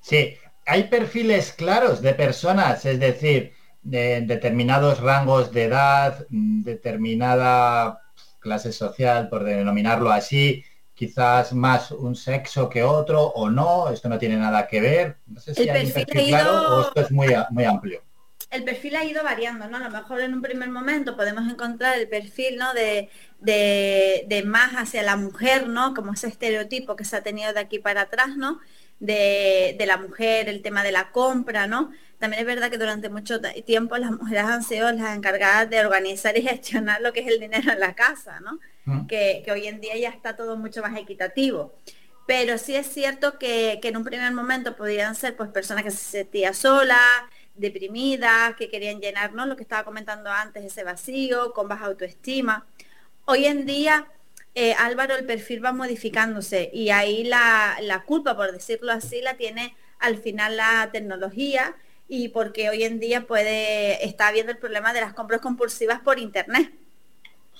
Sí, hay perfiles claros de personas, es decir, de determinados rangos de edad, mm, determinada clase social, por denominarlo así, quizás más un sexo que otro o no, esto no tiene nada que ver. No sé si El hay un perfil claro ido- o esto es muy, muy amplio. el perfil ha ido variando, ¿no? A lo mejor en un primer momento podemos encontrar el perfil, ¿no? De, de, de más hacia la mujer, ¿no? Como ese estereotipo que se ha tenido de aquí para atrás, ¿no? De, de la mujer, el tema de la compra, ¿no? También es verdad que durante mucho tiempo las mujeres han sido las encargadas de organizar y gestionar lo que es el dinero en la casa, ¿no? que, que hoy en día ya está todo mucho más equitativo. Pero sí es cierto que, que en un primer momento podrían ser pues personas que se sentían solas, deprimidas, que querían llenar, ¿no? Lo que estaba comentando antes, ese vacío, con baja autoestima. Hoy en día, eh, Álvaro, el perfil va modificándose y ahí la, la culpa, por decirlo así, la tiene al final la tecnología y porque hoy en día puede, está habiendo el problema de las compras compulsivas por internet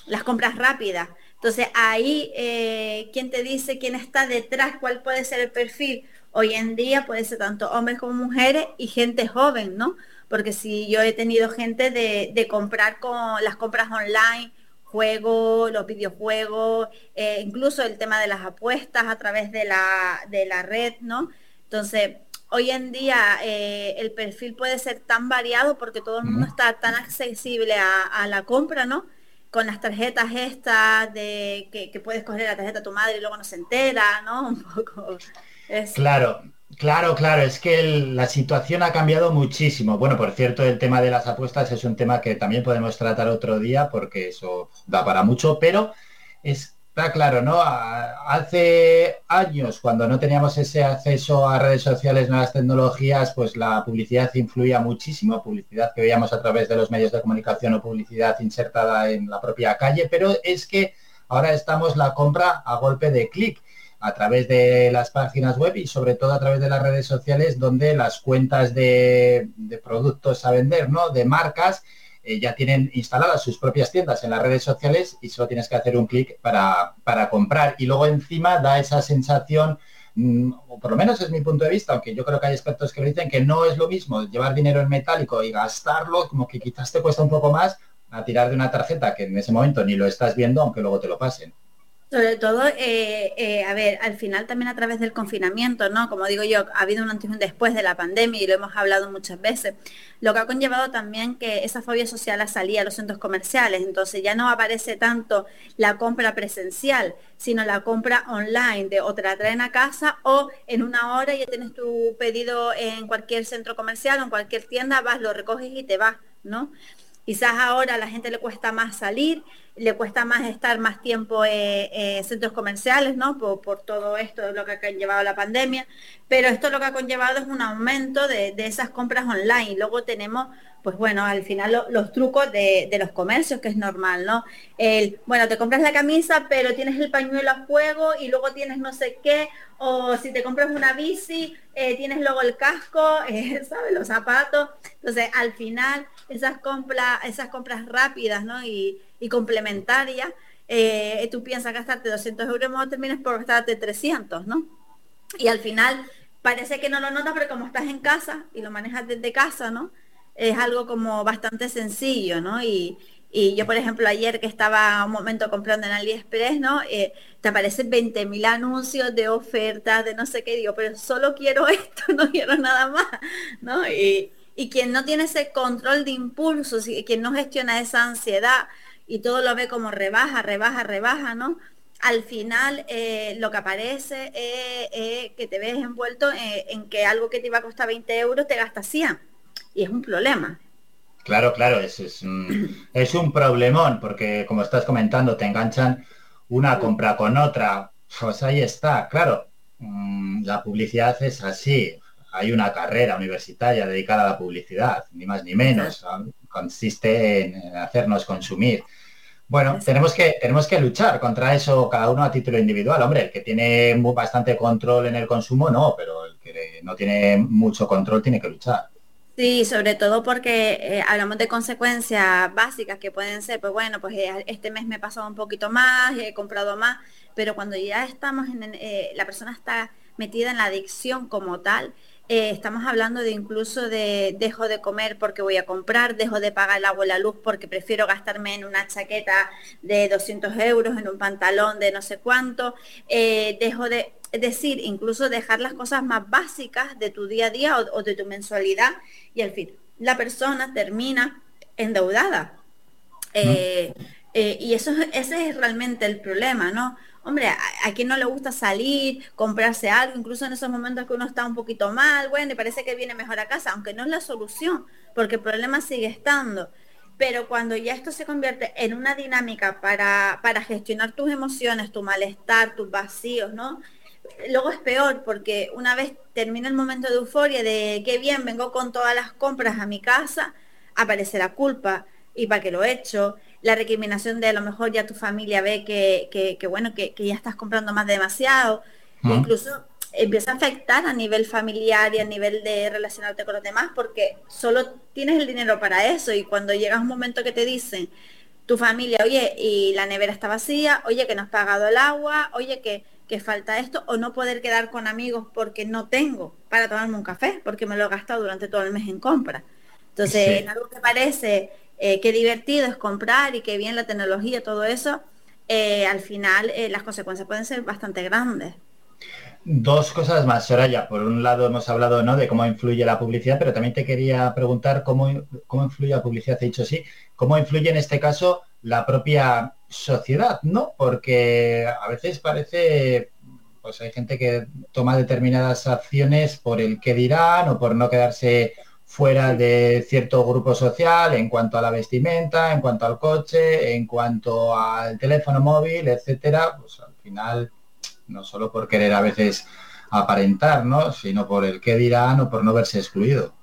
las compras rápidas. Entonces ahí, eh, ¿quién te dice quién está detrás? ¿Cuál puede ser el perfil? Hoy en día puede ser tanto hombres como mujeres y gente joven, ¿no? Porque si yo he tenido gente de, de comprar con las compras online, juegos, los videojuegos, eh, incluso el tema de las apuestas a través de la, de la red, ¿no? Entonces, hoy en día eh, el perfil puede ser tan variado porque todo el mundo está tan accesible a, a la compra, ¿no? con las tarjetas estas de que, que puedes coger la tarjeta a tu madre y luego no se entera, ¿no? Un poco. es- Claro, claro, claro, es que el- la situación ha cambiado muchísimo. Bueno, por cierto, el tema de las apuestas es un tema que también podemos tratar otro día porque eso da para mucho, pero está claro, ¿no? Hace años, cuando no teníamos ese acceso a redes sociales, nuevas tecnologías, pues la publicidad influía muchísimo, publicidad que veíamos a través de los medios de comunicación o publicidad insertada en la propia calle, pero es que ahora estamos la compra a golpe de clic a través de las páginas web y sobre todo a través de las redes sociales donde las cuentas de, de productos a vender, ¿no? De marcas, eh, ya tienen instaladas sus propias tiendas en las redes sociales y solo tienes que hacer un clic para, para comprar. Y luego encima da esa sensación, mm, o por lo menos es mi punto de vista, aunque yo creo que hay expertos que lo dicen, que no es lo mismo llevar dinero en metálico y gastarlo, como que quizás te cuesta un poco más a tirar de una tarjeta que en ese momento ni lo estás viendo, aunque luego te lo pasen. Sobre todo, eh, eh, a ver, al final también a través del confinamiento, ¿no? Como digo yo, ha habido un antes y un después de la pandemia y lo hemos hablado muchas veces, lo que ha conllevado también que esa fobia social a salir a los centros comerciales, entonces ya no aparece tanto la compra presencial, sino la compra online, de o te la traen a casa o en una hora ya tienes tu pedido en cualquier centro comercial o en cualquier tienda, vas, lo recoges y te vas, ¿no? Quizás ahora a la gente le cuesta más salir, le cuesta más estar más tiempo eh, eh, en centros comerciales, ¿no? Por, todo esto de lo que ha llevado la pandemia, pero esto lo que ha conllevado es un aumento de, esas compras online. Luego tenemos, pues bueno, al final lo- los trucos de, los comercios, que es normal, ¿no? El, bueno, te compras la camisa, pero tienes el pañuelo a fuego y luego tienes no sé qué, o si te compras una bici, eh, tienes luego el casco, eh, ¿sabes? Los zapatos. Entonces, al final, esas compras, esas compras rápidas, ¿no? Y, complementarias, eh, tú piensas gastarte 200 euros, mejor terminas por gastarte 300, ¿no? Y al final parece que no lo notas, pero como estás en casa y lo manejas desde casa, ¿no? Es algo como bastante sencillo, ¿no? Y, y yo, por ejemplo, ayer que estaba un momento comprando en AliExpress, ¿no? Eh, te aparecen 20.000 anuncios de ofertas, de no sé qué, digo, pero solo quiero esto, no quiero nada más, ¿no? Y, y quien no tiene ese control de impulsos quien no gestiona esa ansiedad y todo lo ve como rebaja, rebaja, rebaja, ¿no? Al final eh, lo que aparece es que te ves envuelto en, en que algo que te iba a costar 20 euros te gasta 100 y es un problema. Claro, claro, es, es, un, es un problemón, porque como estás comentando, te enganchan una compra con otra. Pues ahí está, claro. mm, La publicidad es así. Hay una carrera universitaria dedicada a la publicidad, ni más ni menos. ¿no? Consiste en hacernos consumir. Bueno, tenemos que, tenemos que luchar contra eso cada uno a título individual. Hombre, el que tiene bastante control en el consumo, no, pero el que no tiene mucho control tiene que luchar. Sí, sobre todo porque eh, hablamos de consecuencias básicas que pueden ser, pues bueno, pues eh, este mes me he pasado un poquito más, he comprado más, pero cuando ya estamos en, eh, la persona está metida en la adicción como tal, estamos hablando de incluso de dejo de comer porque voy a comprar, dejo de pagar el agua y la luz porque prefiero gastarme en una chaqueta de 200 euros, en un pantalón de no sé cuánto, dejo de, es decir, incluso dejar las cosas más básicas de tu día a día o, o de tu mensualidad y al fin la persona termina endeudada. Eh, eh, y eso es- ese es realmente el problema, ¿no? Hombre, a, a quien no le gusta salir, comprarse algo, incluso en esos momentos que uno está un poquito mal, bueno, y parece que viene mejor a casa, aunque no es la solución, porque el problema sigue estando. Pero cuando ya esto se convierte en una dinámica para, para gestionar tus emociones, tu malestar, tus vacíos, ¿no? Luego es peor porque una vez termina el momento de euforia de qué bien, vengo con todas las compras a mi casa, aparece la culpa y para qué lo he hecho, la recriminación de a lo mejor ya tu familia ve que, que, que bueno, que, que ya estás comprando más demasiado, incluso empieza a afectar a nivel familiar y a nivel de relacionarte con los demás porque solo tienes el dinero para eso y cuando llega un momento que te dicen tu familia, oye, y la nevera está vacía, oye, que no has pagado el agua, oye, que, que falta esto, o no poder quedar con amigos porque no tengo para tomarme un café, porque me lo he gastado durante todo el mes en compra. Entonces, Sí. en algo que parece eh, que divertido es comprar y que bien la tecnología, todo eso, eh, al final eh, las consecuencias pueden ser bastante grandes. Dos cosas más, Soraya. Por un lado hemos hablado ¿no? de cómo influye la publicidad, pero también te quería preguntar cómo, cómo influye la publicidad, he dicho sí, cómo influye en este caso la propia sociedad, ¿no? Porque a veces parece, pues hay gente que toma determinadas acciones por el que dirán o por no quedarse fuera de cierto grupo social en cuanto a la vestimenta, en cuanto al coche, en cuanto al teléfono móvil, etcétera, pues al final no solo por querer a veces aparentar, ¿no? sino por el qué dirán o por no verse excluido.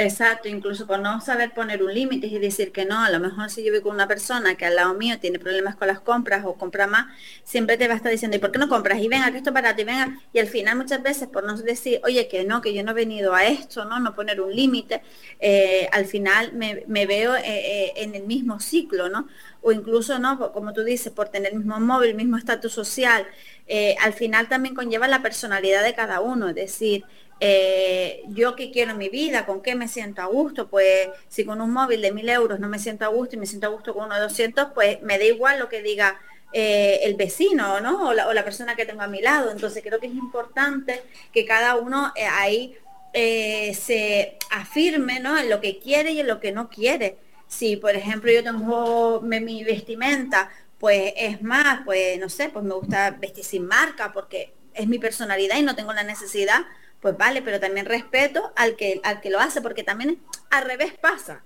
Exacto, incluso por no saber poner un límite y decir que no, a lo mejor si yo voy con una persona que al lado mío tiene problemas con las compras o compra más, siempre te va a estar diciendo, ¿y por qué no compras? Y venga, que esto es barato, y venga, y al final muchas veces por no decir, oye, que no, que yo no he venido a esto, ¿no? No poner un límite, eh, al final me, veo eh, eh, en el mismo ciclo, ¿no? O incluso, ¿no? Como tú dices, por tener el mismo móvil, el mismo estatus social, al final también conlleva la personalidad de cada uno, es decir, eh, yo qué quiero en mi vida, con qué me siento a gusto, pues si con un móvil de mil euros no me siento a gusto y me siento a gusto con uno de 200, pues me da igual lo que diga eh, el vecino, ¿no? O la, persona que tengo a mi lado. Entonces creo que es importante que cada uno eh, ahí se afirme, ¿no? En lo que quiere y en lo que no quiere. Si, por ejemplo, yo tengo mi vestimenta, pues es más, pues no sé, pues me gusta vestir sin marca porque es mi personalidad y no tengo la necesidad, pues vale, pero también respeto al que, al que lo hace, porque también al revés pasa.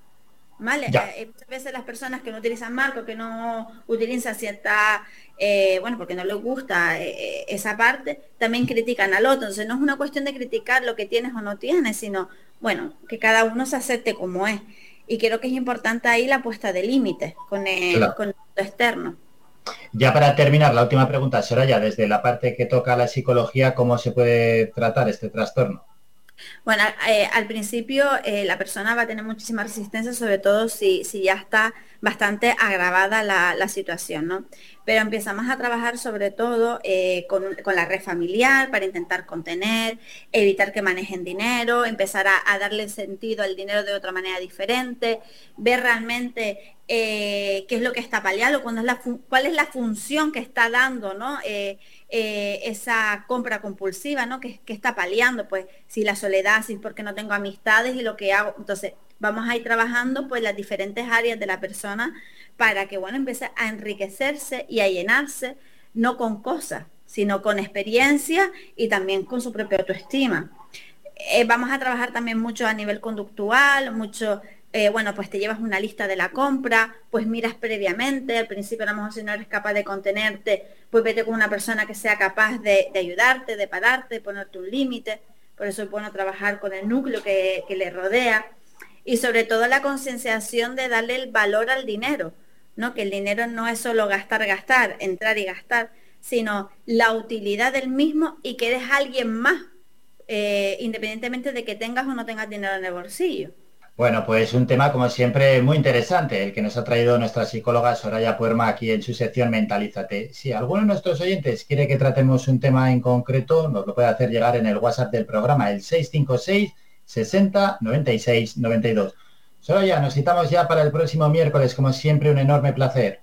¿Vale? Eh, muchas veces las personas que no utilizan marca, que no utilizan cierta, eh, bueno, porque no les gusta eh, eh, esa parte, también critican al otro. Entonces no es una cuestión de criticar lo que tienes o no tienes, sino, bueno, que cada uno se acepte como es. Y creo que es importante ahí la puesta de límites con el, Claro. con el externo. Ya para terminar, la última pregunta, Soraya, desde la parte que toca la psicología, ¿cómo se puede tratar este trastorno? Bueno, eh, al principio eh, la persona va a tener muchísima resistencia, sobre todo si, si ya está bastante agravada la, la situación, ¿no? Pero empezamos a trabajar sobre todo eh, con, con la red familiar para intentar contener, evitar que manejen dinero, empezar a, darle sentido al dinero de otra manera diferente, ver realmente qué es lo que está paliando, cuándo es la cuál es la función que está dando, ¿no? Eh, esa compra compulsiva, ¿no? Que, que está paliando, pues, si la soledad, si es porque no tengo amistades y lo que hago. Entonces, vamos a ir trabajando, pues, las diferentes áreas de la persona para que, bueno, empiece a enriquecerse y a llenarse, no con cosas, sino con experiencia y también con su propia autoestima. Eh, vamos a trabajar también mucho a nivel conductual, mucho, eh, bueno, pues te llevas una lista de la compra, pues miras previamente, al principio a lo mejor si no eres capaz de contenerte, pues vete con una persona que sea capaz de, ayudarte, de pararte, de ponerte un límite. Por eso es bueno trabajar con el núcleo que, que le rodea. Y sobre todo la concienciación de darle el valor al dinero, ¿no? Que el dinero no es solo gastar, gastar, entrar y gastar, sino la utilidad del mismo y que eres alguien más eh, independientemente de que tengas o no tengas dinero en el bolsillo. Bueno, pues un tema como siempre muy interesante, el que nos ha traído nuestra psicóloga Soraya Puerma aquí en su sección Mentalízate. Si alguno de nuestros oyentes quiere que tratemos un tema en concreto, nos lo puede hacer llegar en el WhatsApp del programa, el 656 60 96 92. Soraya, nos citamos ya para el próximo miércoles, como siempre, un enorme placer.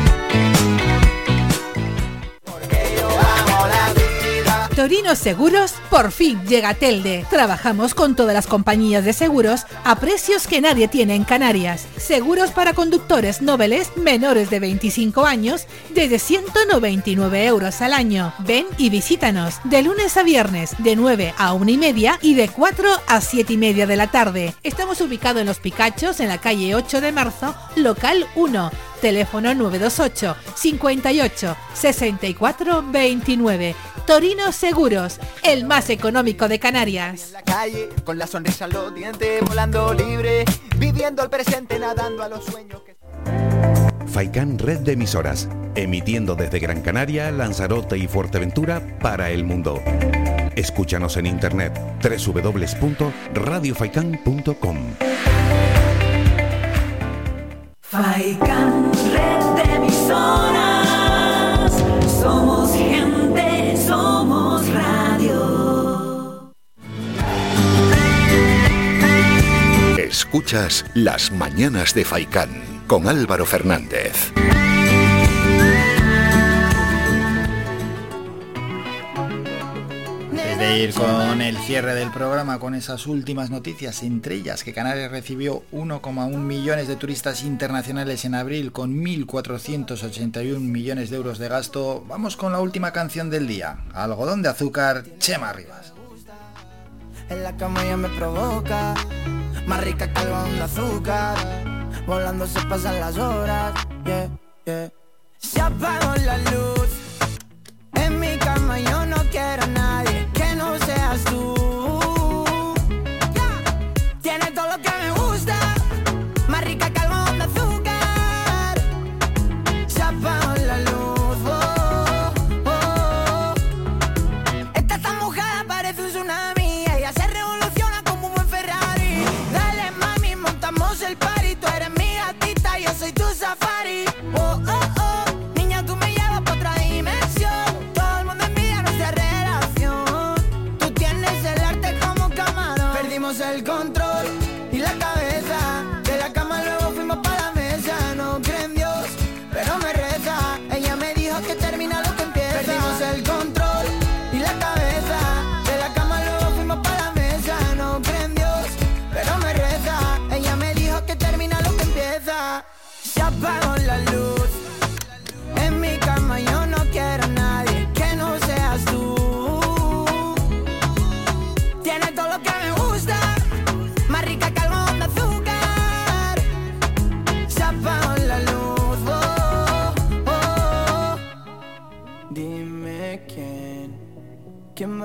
Torino Seguros, por fin llega a Telde. Trabajamos con todas las compañías de seguros a precios que nadie tiene en Canarias. Seguros para conductores nobles menores de 25 años desde 199 euros al año. Ven y visítanos de lunes a viernes de 9 a 1 y media y de 4 a 7 y media de la tarde. Estamos ubicados en Los Picachos, en la calle 8 de marzo, local 1 teléfono 928 58 64 29. Torino Seguros, el más económico de Canarias. calle, con la sonrisa en los dientes, volando libre, viviendo el presente, nadando a los sueños. Que... Faikán Red de Emisoras, emitiendo desde Gran Canaria, Lanzarote y Fuerteventura para el mundo. Escúchanos en internet www.radiofaikan.com. Faikan, red de emisoras. Somos gente, somos radio. Escuchas Las Mañanas de Faikán con Álvaro Fernández. De ir con el cierre del programa, con esas últimas noticias, entre ellas que Canarias recibió 1,1 millones de turistas internacionales en abril con 1.481 millones de euros de gasto, vamos con la última canción del día, Algodón de Azúcar, Chema Rivas.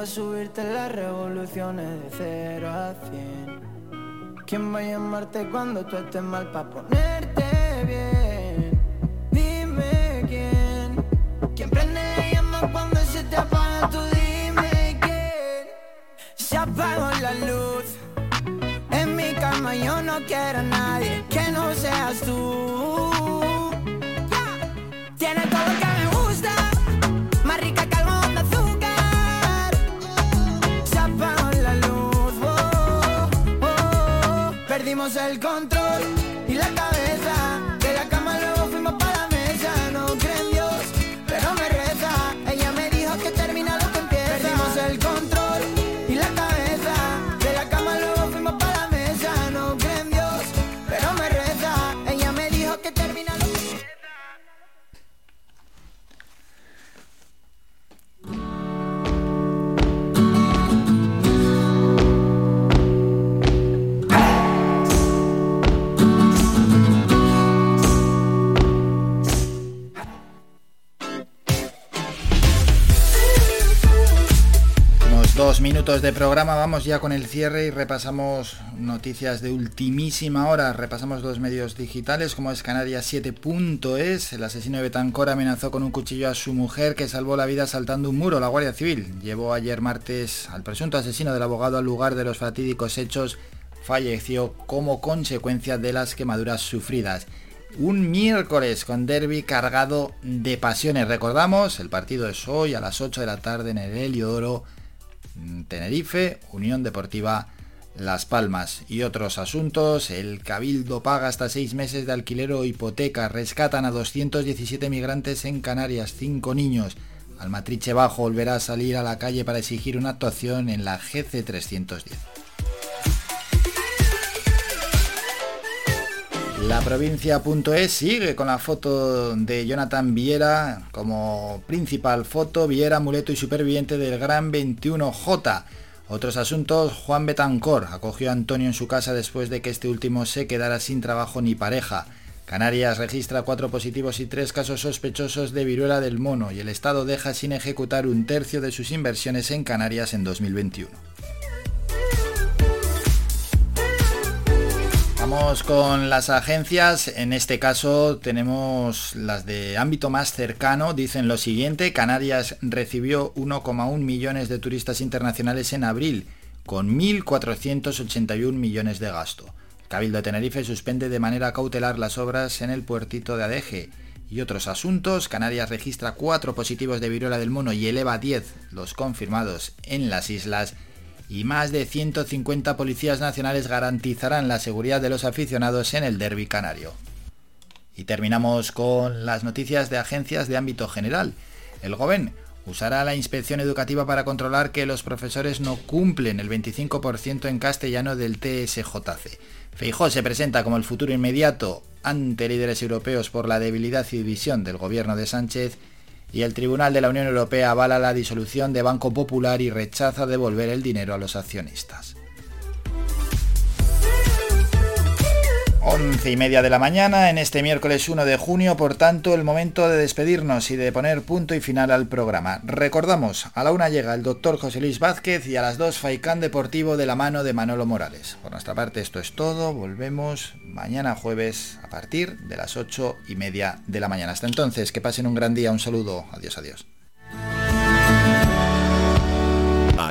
Subirte las revoluciones de cero a cien. ¿Quién va a llamarte cuando tú estés mal para ponerte bien? Dime quién, quién prende la llama cuando se te apaga. Tú dime quién. Se apagó la luz. En mi cama yo no quiero a nadie que no seas tú. Tiene todo lo que me gusta, más rica perdimos el control y la cabeza. Minutos de programa, vamos ya con el cierre y repasamos noticias de ultimísima hora. Repasamos los medios digitales como es Canarias 7.es. El asesino de Betancor amenazó con un cuchillo a su mujer que salvó la vida saltando un muro. La Guardia Civil llevó ayer martes al presunto asesino del abogado al lugar de los fatídicos hechos. Falleció como consecuencia de las quemaduras sufridas un miércoles con derby cargado de pasiones. Recordamos, el partido es hoy a las 8 de la tarde en el Heliodoro, Mm, Tenerife, Unión Deportiva Las Palmas y otros asuntos. El Cabildo paga hasta seis meses de alquiler o hipoteca. Rescatan a 217 migrantes en Canarias, cinco niños. Almatriche Bajo volverá a salir a la calle para exigir una actuación en la GC310. La provincia.es sigue con la foto de Jonathan Viera como principal foto, Viera, amuleto y superviviente del Gran 21J. Otros asuntos, Juan Betancor acogió a Antonio en su casa después de que este último se quedara sin trabajo ni pareja. Canarias registra cuatro positivos y tres casos sospechosos de viruela del mono y el Estado deja sin ejecutar un tercio de sus inversiones en Canarias en 2021. Vamos con las agencias, en este caso tenemos las de ámbito más cercano, dicen lo siguiente, Canarias recibió 1,1 millones de turistas internacionales en abril, con 1.481 millones de gasto. Cabildo de Tenerife suspende de manera cautelar las obras en el puertito de Adeje. Y otros asuntos, Canarias registra 4 positivos de viruela del mono y eleva 10 los confirmados en las islas y más de 150 policías nacionales garantizarán la seguridad de los aficionados en el derby canario. Y terminamos con las noticias de agencias de ámbito general. El GOBEN usará la inspección educativa para controlar que los profesores no cumplen el 25% en castellano del TSJC. Feijó se presenta como el futuro inmediato ante líderes europeos por la debilidad y división del gobierno de Sánchez y el Tribunal de la Unión Europea avala la disolución de Banco Popular y rechaza devolver el dinero a los accionistas. 11 y media de la mañana en este miércoles 1 de junio, por tanto, el momento de despedirnos y de poner punto y final al programa. Recordamos, a la una llega el doctor José Luis Vázquez y a las 2 Faicán Deportivo de la mano de Manolo Morales. Por nuestra parte esto es todo, volvemos mañana jueves a partir de las 8 y media de la mañana. Hasta entonces, que pasen un gran día, un saludo, adiós, adiós.